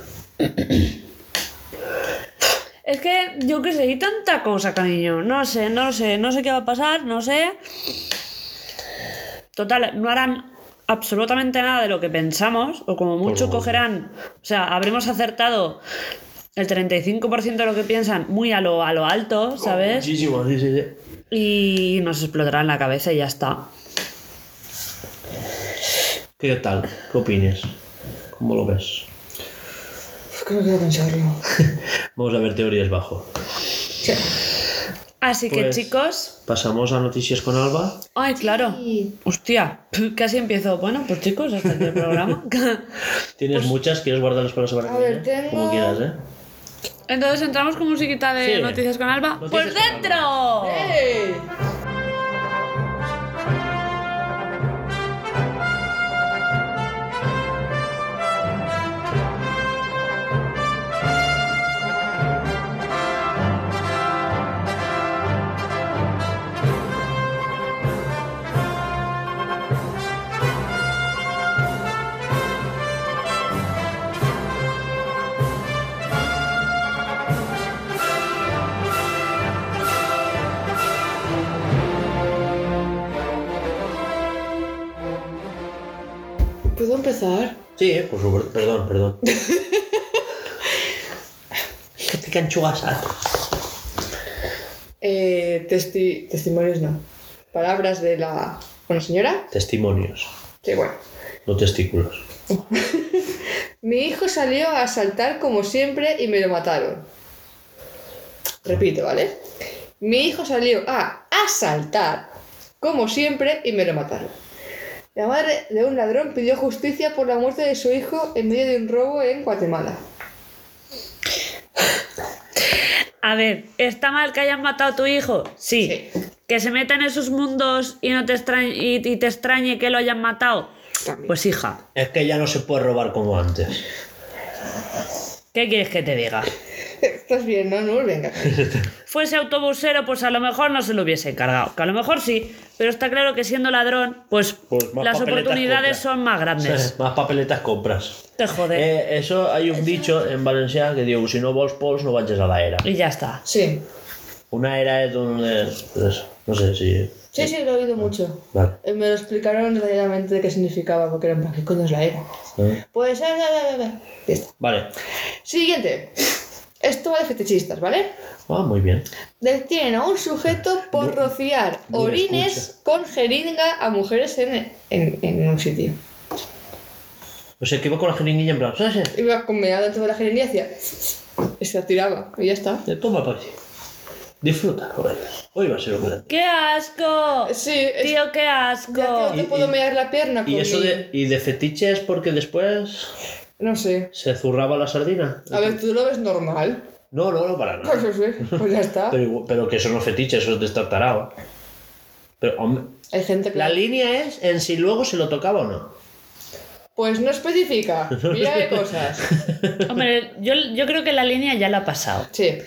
Es que yo qué sé, hay tanta cosa, cariño. No sé, no sé, no sé qué va a pasar, no sé. Total, no harán absolutamente nada de lo que pensamos, o como mucho cogerán. O sea, habremos acertado el 35% de lo que piensan muy a lo, a lo alto, ¿sabes? Muchísimo, sí, sí, sí. Y nos explotará en la cabeza y ya está. ¿Qué tal? ¿Qué opinas? ¿Cómo lo ves? Creo que voy a pensarlo. Vamos a ver teorías bajo. Sí. Así que Pues- chicos, Pasamos a noticias con Alba. ay, claro. Hostia, casi empiezo. Bueno, pues chicos, hasta aquí el programa. ¿Tienes muchas? ¿Quieres guardarlas para la semana Pues- A ver, tengo- Como quieras, ¿eh? Entonces entramos con musiquita de Sí. Noticias con Alba. Noticias ¡Pues con dentro! ¡Ey! ¿Puedo empezar? Sí, eh, por supuesto. Perdón, perdón. ¿Qué te canchugas? Eh, testi- testimonios no. Palabras de la. Bueno, señora. Testimonios, Sí, bueno. no testículos. Mi hijo salió a asaltar como siempre y me lo mataron. Repito, ¿vale? Mi hijo salió a asaltar como siempre y me lo mataron. La madre de un ladrón pidió justicia por la muerte de su hijo en medio de un robo en Guatemala. A ver, ¿está mal que hayan matado a tu hijo? Sí. Sí. ¿Que se meta en esos mundos y, no te extrañe, y, y te extrañe que lo hayan matado? También. Pues hija, Es que ya no se puede robar como antes. ¿Qué quieres que te diga? Estás bien, ¿no? No, venga. Fuese autobusero, pues a lo mejor no se lo hubiese encargado. Que a lo mejor sí, pero está claro que siendo ladrón, pues, Pues las oportunidades son más grandes. Más papeletas compras. Te jode. Eh, eso hay un dicho en Valencia que digo, si no vols pols no vayas a la era. Y ya está. Sí. Una era es donde... pues, no sé si... Sí, sí, lo he oído mucho. Vale. Eh, Me lo explicaron detalladamente de qué significaba, porque era en plan, ¿qué coño es la era? ¿Eh? Pues, eh, eh, ya está. Vale. Siguiente. Esto va de fetichistas, ¿vale? Ah, muy bien. Detienen a un sujeto por rociar orines con jeringa a mujeres en, en, en un sitio. O sea, que iba con la jeringuilla en plan, ¿sabes? Iba con dentro de la jeringa y hacía... Y se la tiraba. Y ya está. Toma para ti. Disfruta, joder. Hoy va a ser un gran día. ¡Qué asco! Sí, es- Tío, qué asco. ya que no te Y- puedo y- mear la pierna con Y eso mi- de, y de fetiche es porque después No sé. se zurraba la sardina. A ver, tú lo ves normal. No, no, no, para nada. Pues, sí, pues ya está. Pero, pero que eso no es fetiche, eso es destartarado. Pero, hombre, Hay gente que... la línea es en si luego se lo tocaba o no. Pues no especifica. Mira qué cosas. Hombre, yo, yo creo que la línea ya la ha pasado. Sí.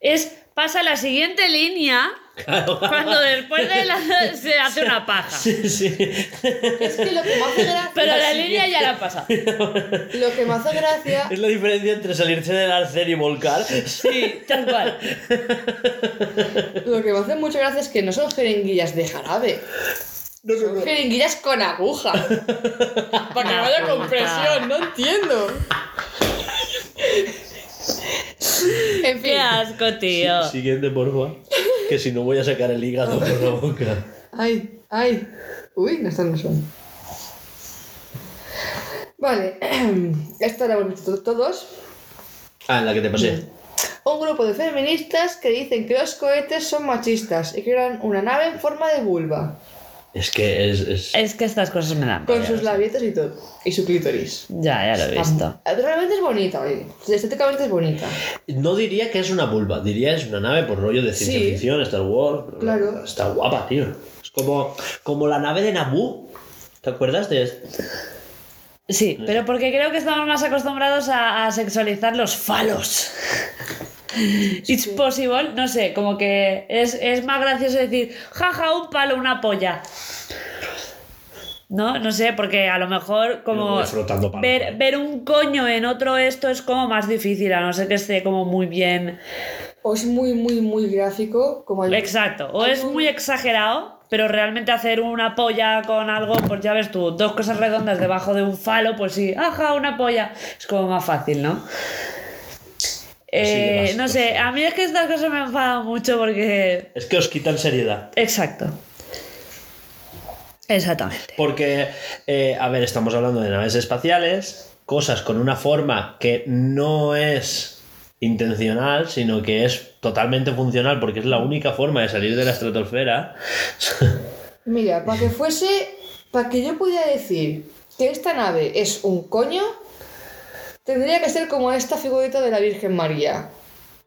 Es pasa la siguiente línea cuando después de la se hace una paja. Sí, sí. Es que lo que me hace gracia... Pero la línea ya la ha pasado. Lo que me hace gracia... Es la diferencia entre salirse del arcén y volcar. Sí, tal cual. Lo que me hace mucha gracia es que no son jeringuillas de jarabe. Son jeringuillas con aguja. Para que vaya puta. con presión, no entiendo. En fin. Qué asco, tío. Siguiente, por favor. Que si no voy a sacar el hígado por la boca. Ay, ay. Uy, no están no son. Vale. Esta la hemos visto todos. Ah, en la que te pasé. Un grupo de feministas que dicen que los cohetes son machistas y crean una nave en forma de vulva. Es que es. es- Es que estas cosas me dan. Con sus labietas y todo. Y su clítoris. Ya, ya lo he visto. Realmente es bonita, oye. Estéticamente es bonita. No diría que es una vulva, diría es una nave por rollo de ciencia Sí. ficción, Star Wars. Claro. Está guapa, tío. Es como, como la nave de Naboo. ¿Te acuerdas de Sí, pero porque creo que estamos más acostumbrados a, a sexualizar los falos. It's possible, no sé, como que es, es más gracioso decir, jaja, un palo, una polla. No, no sé, porque a lo mejor como frotando ver, ¿eh? ver un coño en otro esto es como más difícil, a no ser que esté como muy bien. O es muy, muy, muy gráfico. Como el... Exacto, o es muy exagerado, pero realmente hacer una polla con algo, pues ya ves tú, dos cosas redondas debajo de un falo, pues sí, ajá, una polla, es como más fácil, ¿no? Eh, no sé, a mí es que estas cosas me enfadan mucho porque... Es que os quitan seriedad. Exacto. Exactamente. Porque, eh, a ver, estamos hablando de naves espaciales, cosas con una forma que no es intencional, sino que es totalmente funcional porque es la única forma de salir de la estratosfera. Mira, para que fuese. Para que yo pudiera decir que esta nave es un coño, tendría que ser como esta figurita de la Virgen María.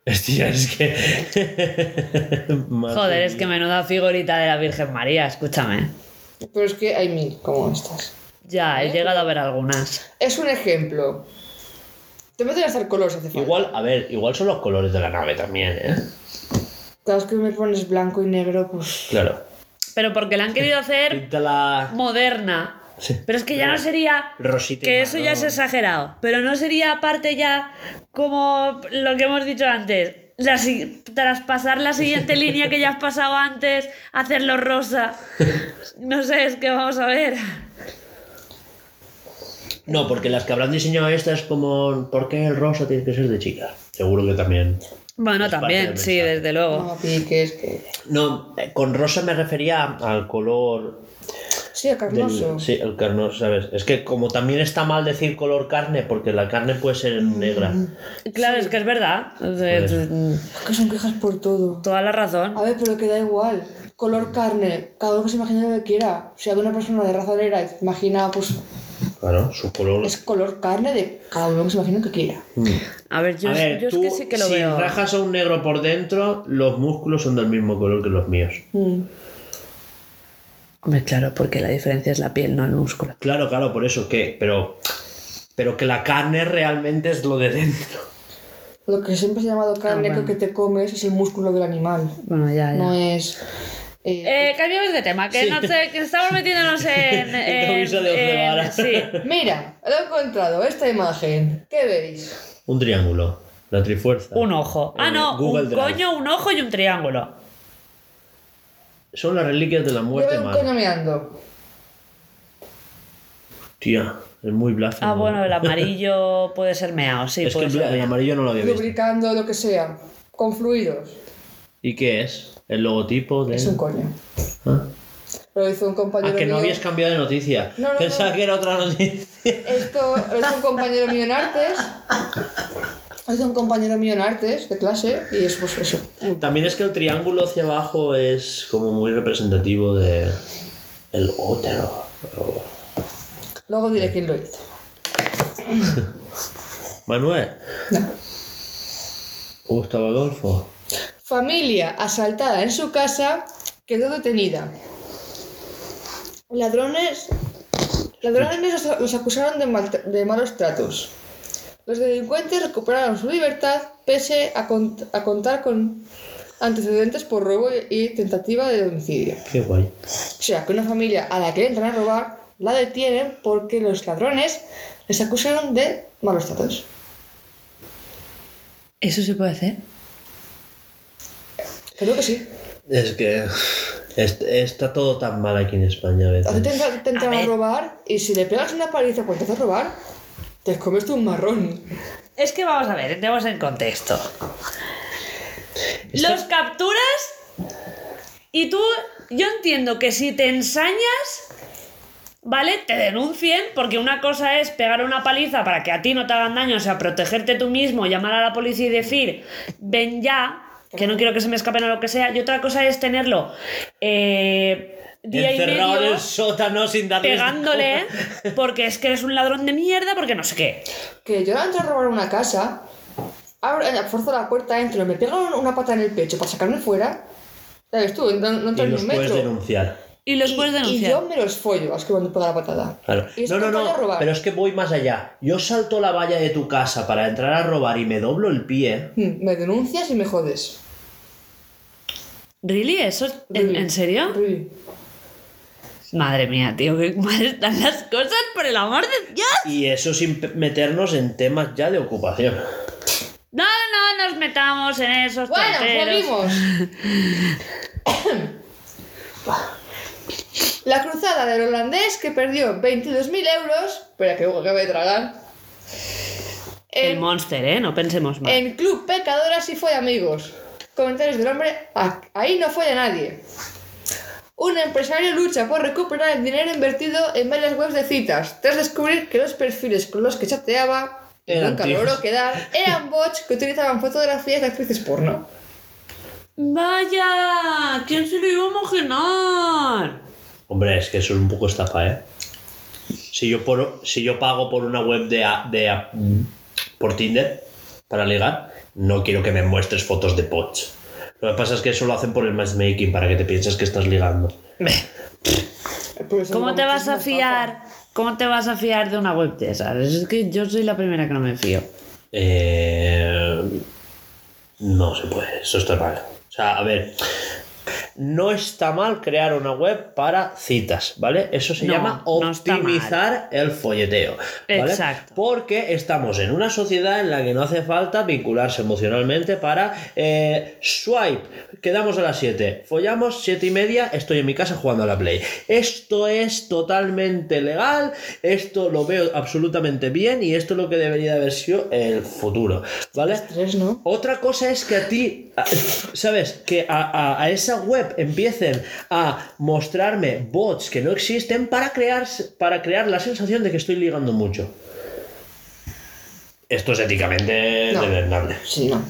Hostia, es que. Joder, es que menuda figurita de la Virgen María, escúchame. Pero es que hay mil como estas. Ya, he llegado a ver algunas. Es un ejemplo. Te meten hasta el color si hace falta. Igual, a ver, igual son los colores de la nave también, ¿eh? Cada vez que me pones blanco y negro, pues. Claro. Pero porque la han querido hacer Píntala. moderna. Sí. Pero es que ya no sería Rosita que eso ya es exagerado. Pero no sería aparte ya como lo que hemos dicho antes. La si- traspasar la siguiente línea que ya has pasado antes, hacerlo rosa. No sé, es que vamos a ver. No, porque las que habrán diseñado estas como. ¿Por qué el rosa tiene que ser de chica? Seguro que también. Bueno, también, sí, desde luego. No piques, que. No, eh, con rosa me refería al color. Sí, a del- carnoso. sí, el carnoso, ¿sabes? Es que como también está mal decir color carne, porque la carne puede ser negra. Claro, es que es verdad. O sea, Pues- es- Es que son quejas por todo. Toda la razón. A ver, pero que da igual. Color carne, cada uno que se imagine lo que quiera. Si hay una persona de raza negra imagina, pues Claro, su color. es color carne de cada uno que se imagine lo que quiera. A ver, yo, a ver, yo es tú, que sí que lo si veo. rajas a un negro por dentro, los músculos son del mismo color que los míos. Mm. Hombre, claro, porque la diferencia es la piel, no el músculo. Claro, claro, por eso que. Pero. Pero que la carne realmente es lo de dentro. Lo que siempre se ha llamado carne, Ah, bueno. que te comes, es el músculo del animal. Bueno, ya, ya. No es. eh, Eh, cambiamos de tema, que Sí. no sé, que estamos metiéndonos en. en, en- varas. sí. Mira, lo he encontrado, esta imagen. ¿Qué veis? Un triángulo. La trifuerza. Un ojo. Ah, Eh, no, Google un Drive. coño, un ojo y un triángulo. Son las reliquias de la muerte mala. coño. Tía, es muy blasfemo. Ah, bueno, el amarillo puede ser meao, sí, Es que puede el, ser amarillo no lo había visto. Lubricando, lo que sea. Con fluidos. ¿Y qué es? El logotipo de. Es un coño. Ah. Lo hizo un compañero Ah, que no mío. habías cambiado de noticia. No, no, Pensaba no. que era otra noticia. Esto lo hizo un compañero mío en artes. Hizo un compañero mío en artes de clase y es pues eso. También es que el triángulo hacia abajo es como muy representativo de. El útero. Luego diré quién lo hizo. Manuel. No. Gustavo Adolfo. Familia asaltada en su casa quedó detenida. Ladrones, ladrones los, los acusaron de, mal- de malos tratos. Los delincuentes recuperaron su libertad pese a, cont- a contar con antecedentes por robo y tentativa de homicidio. Qué guay. O sea, que una familia a la que entran a robar la detienen porque los ladrones les acusaron de malos tratos. ¿Eso se puede hacer? Creo que sí. Es que. est- está todo tan mal aquí en España a A ti veces. te, te entran A robar y si le pegas una paliza cuando te haces robar, te comes tú un marrón. Es que vamos a ver, entremos en contexto. Los capturas y tú, yo entiendo que si te ensañas, ¿vale? Te denuncien porque una cosa es pegar una paliza para que a ti no te hagan daño, o sea, protegerte tú mismo, llamar a la policía y decir, ven ya, que no quiero que se me escapen o lo que sea. Y otra cosa es tenerlo eh, día y Encerrado en medio el sótano sin darle. pegándole porque es que eres un ladrón de mierda, porque no sé qué. Que yo entro a robar una casa, abro, eh, forzo la puerta, entro, me pegan una pata en el pecho para sacarme fuera. ¿Sabes tú? No, no entro Y ni los un puedes metro. denunciar. Y los puedes Y denunciar. yo me los follo, los que cuando pega la patada. Claro. Y No, no, no. robar. Pero es que voy más allá. Yo salto la valla de tu casa para entrar a robar y me doblo el pie. Hmm, Me denuncias y me jodes. ¿Really? ¿Eso? ¿En, Really. en serio? Really. Madre mía, tío, qué mal están las cosas, por el amor de Dios. Y eso sin meternos en temas ya de ocupación. No, no nos metamos en esos Bueno, tonteros. volvimos. La cruzada del holandés que perdió 22.000 euros. Espera, que acabe de tragar. El monster, ¿eh? No pensemos mal. en Club Pecadoras y fue amigos. Comentarios del hombre. "Ah, Ahí no fue a nadie. Un empresario lucha por recuperar el dinero invertido en varias webs de citas, tras descubrir que los perfiles con los que chateaba, y Eran nunca logró quedar, eran bots que utilizaban fotografías de actrices porno. Vaya, ¿quién se lo iba a imaginar? Hombre, es que eso es un poco estafa, ¿eh? Si yo, por, si yo pago por una web de, a- de a- por Tinder para ligar, no quiero que me muestres fotos de pots. Lo que pasa es que eso lo hacen por el matchmaking para que te pienses que estás ligando. Por eso ¿Cómo te vas a fiar? ¿Cómo te vas a fiar de una web de esas? Es que yo soy la primera que no me fío. Eh, no se puede, eso está mal. O sea, a ver, no está mal crear una web para citas, ¿vale? Eso se No, llama no optimizar el folleteo. ¿vale? Exacto. Porque estamos en una sociedad en la que no hace falta vincularse emocionalmente para eh, swipe. Quedamos a las 7, follamos 7 y media, estoy en mi casa jugando a la Play. Esto es totalmente legal, esto lo veo absolutamente bien y esto es lo que debería haber sido el futuro, ¿vale? Tres, ¿no? Otra cosa es que a ti, ¿sabes? Que a, a- a esa web empiecen a mostrarme bots que no existen para crear, para crear la sensación de que estoy ligando mucho. Esto es éticamente No. deleznable. Sí, no.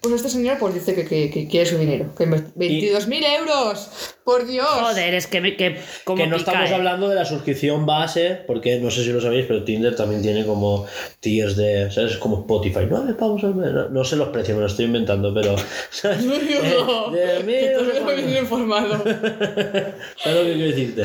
Pues este señor pues dice que, que, que quiere su dinero. Que inve- 22.000 euros. Por Dios. Joder, es que, me- que como Que no pica, estamos ¿eh? hablando de la suscripción base, porque no sé si lo sabéis, pero Tinder también tiene como tiers de, ¿sabes? Como Spotify, pavos al mes. No, no sé los precios, me lo estoy inventando, pero. ¿sabes? No, Eh, de tú no sé eres muy bien informado. ¿Sabes lo que quiero decirte?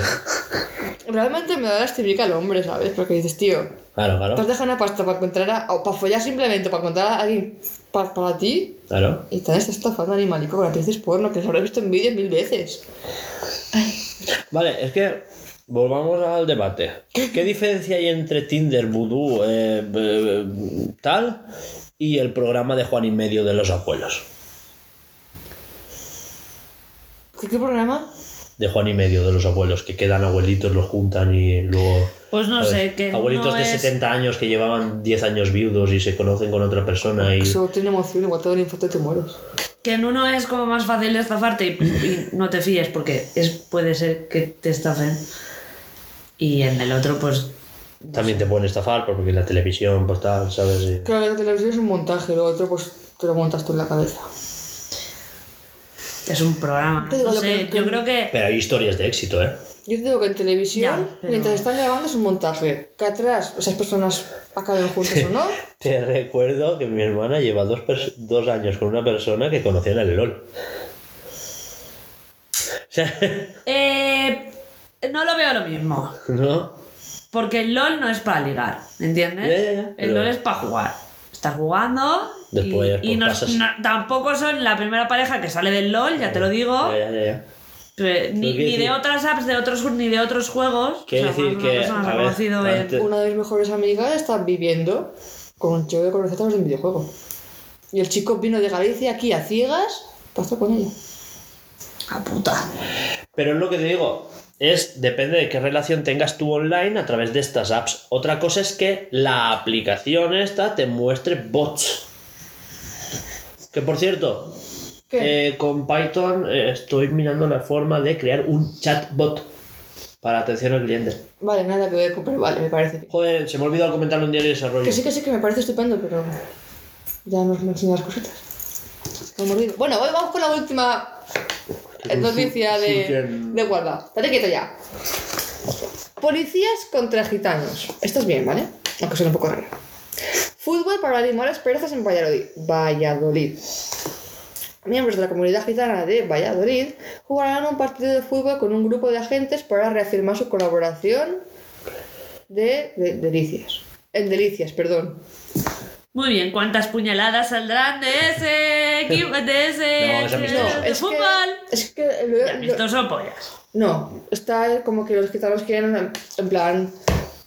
Realmente me da lástima al hombre, ¿sabes? Porque dices, tío, Claro, te has claro. dejado una pasta para encontrar a, o para follar simplemente, para encontrar a alguien pa- para ti. Claro. Y te estás estafando animalico con actrices porno, que los habrás visto en vídeos mil veces. Vale, es que volvamos al debate. ¿Qué diferencia hay entre Tinder, Voodoo, eh, eh, tal, y el programa de Juan y Medio de los abuelos? ¿Qué, qué programa? De Juan y Medio de los abuelos, que quedan abuelitos, los juntan y luego. Pues no sé, que Abuelitos no de es- 70 años que llevaban 10 años viudos y se conocen con otra persona y. Eso tiene emoción, igual todo el infarto te mueres. Que en uno es como más fácil estafarte y, y no te fíes porque es, puede ser que te estafen. Y en el otro, pues. También te pueden estafar porque la televisión, pues tal, ¿sabes? Y- Claro, la televisión es un montaje, lo otro pues te lo montas tú en la cabeza. Es un programa. Te No sé, que- yo creo que. Pero hay historias de éxito, ¿eh? Yo te digo que en televisión, Ya, pero- mientras están grabando es un montaje. Que atrás esas personas acaben juntas o no. Te recuerdo que mi hermana lleva dos, dos años con una persona que conoció en el LOL. O sea, Eh, no lo veo lo mismo. ¿no? Porque el LOL no es para ligar, ¿entiendes? Ya, ya, ya, El pero- LOL es para jugar. Estás jugando Después, y, y no- tampoco son la primera pareja que sale del LOL, ya te lo digo. Ya, ya, ya. Pero Ni, de otras apps de otros, ni de otros juegos. O sea, decir una que, a ver, antes- Una de mis mejores amigas está viviendo con un chico que conoce a través de un videojuego. Y el chico vino de Galicia aquí a ciegas estar con ella. A puta. Pero es lo que te digo, es depende de qué relación tengas tú online a través de estas apps. Otra cosa es que la aplicación esta te muestre bots. Que por cierto. Eh, con Python eh, estoy mirando la forma de crear un chatbot para atención al cliente. Vale, nada que ver, pero vale, me parece. Joder, se me olvidó comentar un diario de desarrollo. Que sí, que sí, que me parece estupendo, pero ya nos me enseñas cositas. mordido. Bueno, hoy vamos con la última noticia de, de Guarda. Estate quieto ya. Policías contra gitanos. Esto es bien, ¿vale? Aunque suena un poco raro. Fútbol para animar esperanzas en Valladolid. Valladolid. Miembros de la comunidad gitana de Valladolid jugarán un partido de fútbol con un grupo de agentes para reafirmar su colaboración de, de delicias. En delicias, perdón. Muy bien, ¿cuántas puñaladas saldrán de ese equipo, de ese No. No, de es fútbol? que, es que lo- Y lo- amistoso pollas. No, está como que los gitanos quieren, en- en plan,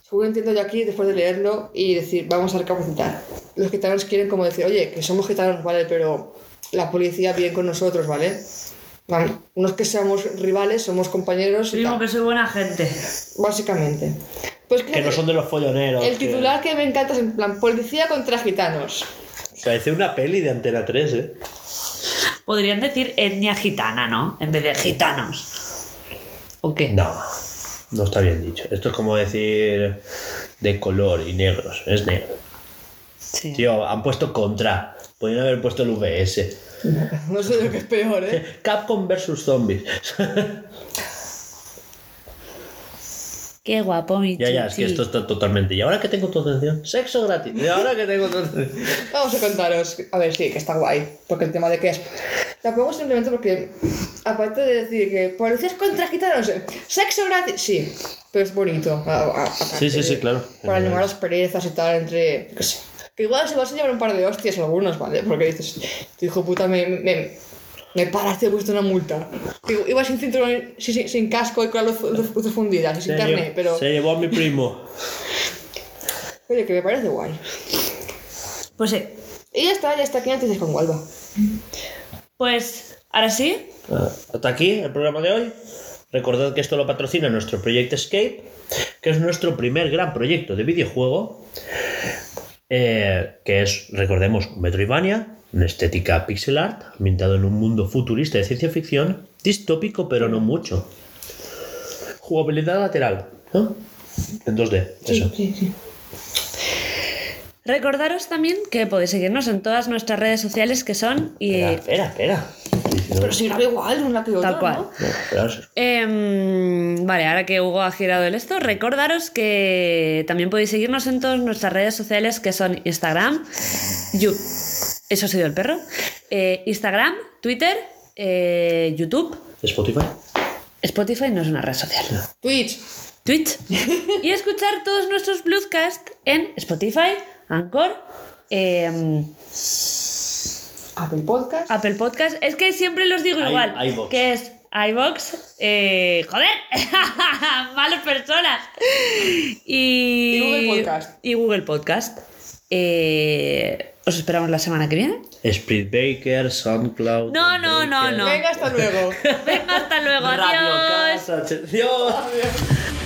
según entiendo yo aquí, después de leerlo y decir, vamos a recapacitar. Los gitanos quieren como decir, oye, que somos gitanos, ¿vale? Pero la policía viene con nosotros, ¿vale? Van, no es que seamos rivales, somos compañeros y Digo tal, que soy buena gente. básicamente. Pues Que no son de los folloneros. el que- titular que me encanta es en plan, policía contra gitanos. Parece una peli de Antena 3, ¿eh? Podrían decir etnia gitana, ¿no? En vez de gitanos. ¿O qué? No, no está bien dicho. Esto es como decir de color y negros. Es negro. Sí. Tío, han puesto contra. Podrían haber puesto el VS. No sé lo que es peor, ¿eh? Capcom versus zombies. Qué guapo, mi ya, ya, es que esto está totalmente. ¿Y ahora que tengo tu atención? Sexo gratis. ¿Y ahora que tengo tu atención? Vamos a contaros. A ver, sí, que está guay. Porque el tema de que es. La pongo simplemente porque, aparte de decir que policías contra gitanos, eh, sexo gratis. Sí, pero es bonito. a- a- aparte Sí, sí, sí, de- claro. Para animar las perezas y tal, entre. qué sé. Que igual se vas a llevar un par de hostias algunos, ¿vale? Porque dices, tu hijo puta me. me me paraste y he puesto una multa. Que Iba sin cinturón, sin, sin- sin casco y con las luz- luces fundidas y sin llevó, pero. se llevó a mi primo. Oye, que me parece guay. Pues sí. Y ya está, ya está aquí antes con Gualba. Pues ahora sí. Ah, Hasta aquí el programa de hoy. Recordad que esto lo patrocina nuestro Project Escape, que es nuestro primer gran proyecto de videojuego, eh, que es, recordemos, Metroidvania, una estética pixel art, ambientado en un mundo futurista de ciencia ficción, distópico pero no mucho. Jugabilidad lateral, ¿no? En 2D, eso. sí, sí. Recordaros también que podéis seguirnos en todas nuestras redes sociales que son y Espera, espera, espera. Pero si graba igual una que otra, Tal cual. Em, vale, ahora que Hugo ha girado el esto, recordaros que también podéis seguirnos en todas nuestras redes sociales que son Instagram, Yu- eso ha sido el perro, eh, Instagram, Twitter, eh, YouTube, Spotify. Spotify no es una red social, Twitch. Twitch. Y escuchar todos nuestros Bluescast en Spotify, Anchor, em, Apple Podcast. Apple Podcast. Es que siempre los digo i- igual. iVoox. Que es iBox. Eh, joder. Malas personas. Y, Y Google Podcast. Y Google Podcast. Eh, os esperamos la semana que viene. Sprit Baker, SoundCloud. No, no, no, no. Venga, hasta luego. Venga, hasta luego. Radio Adiós. Casa, atención. Adiós.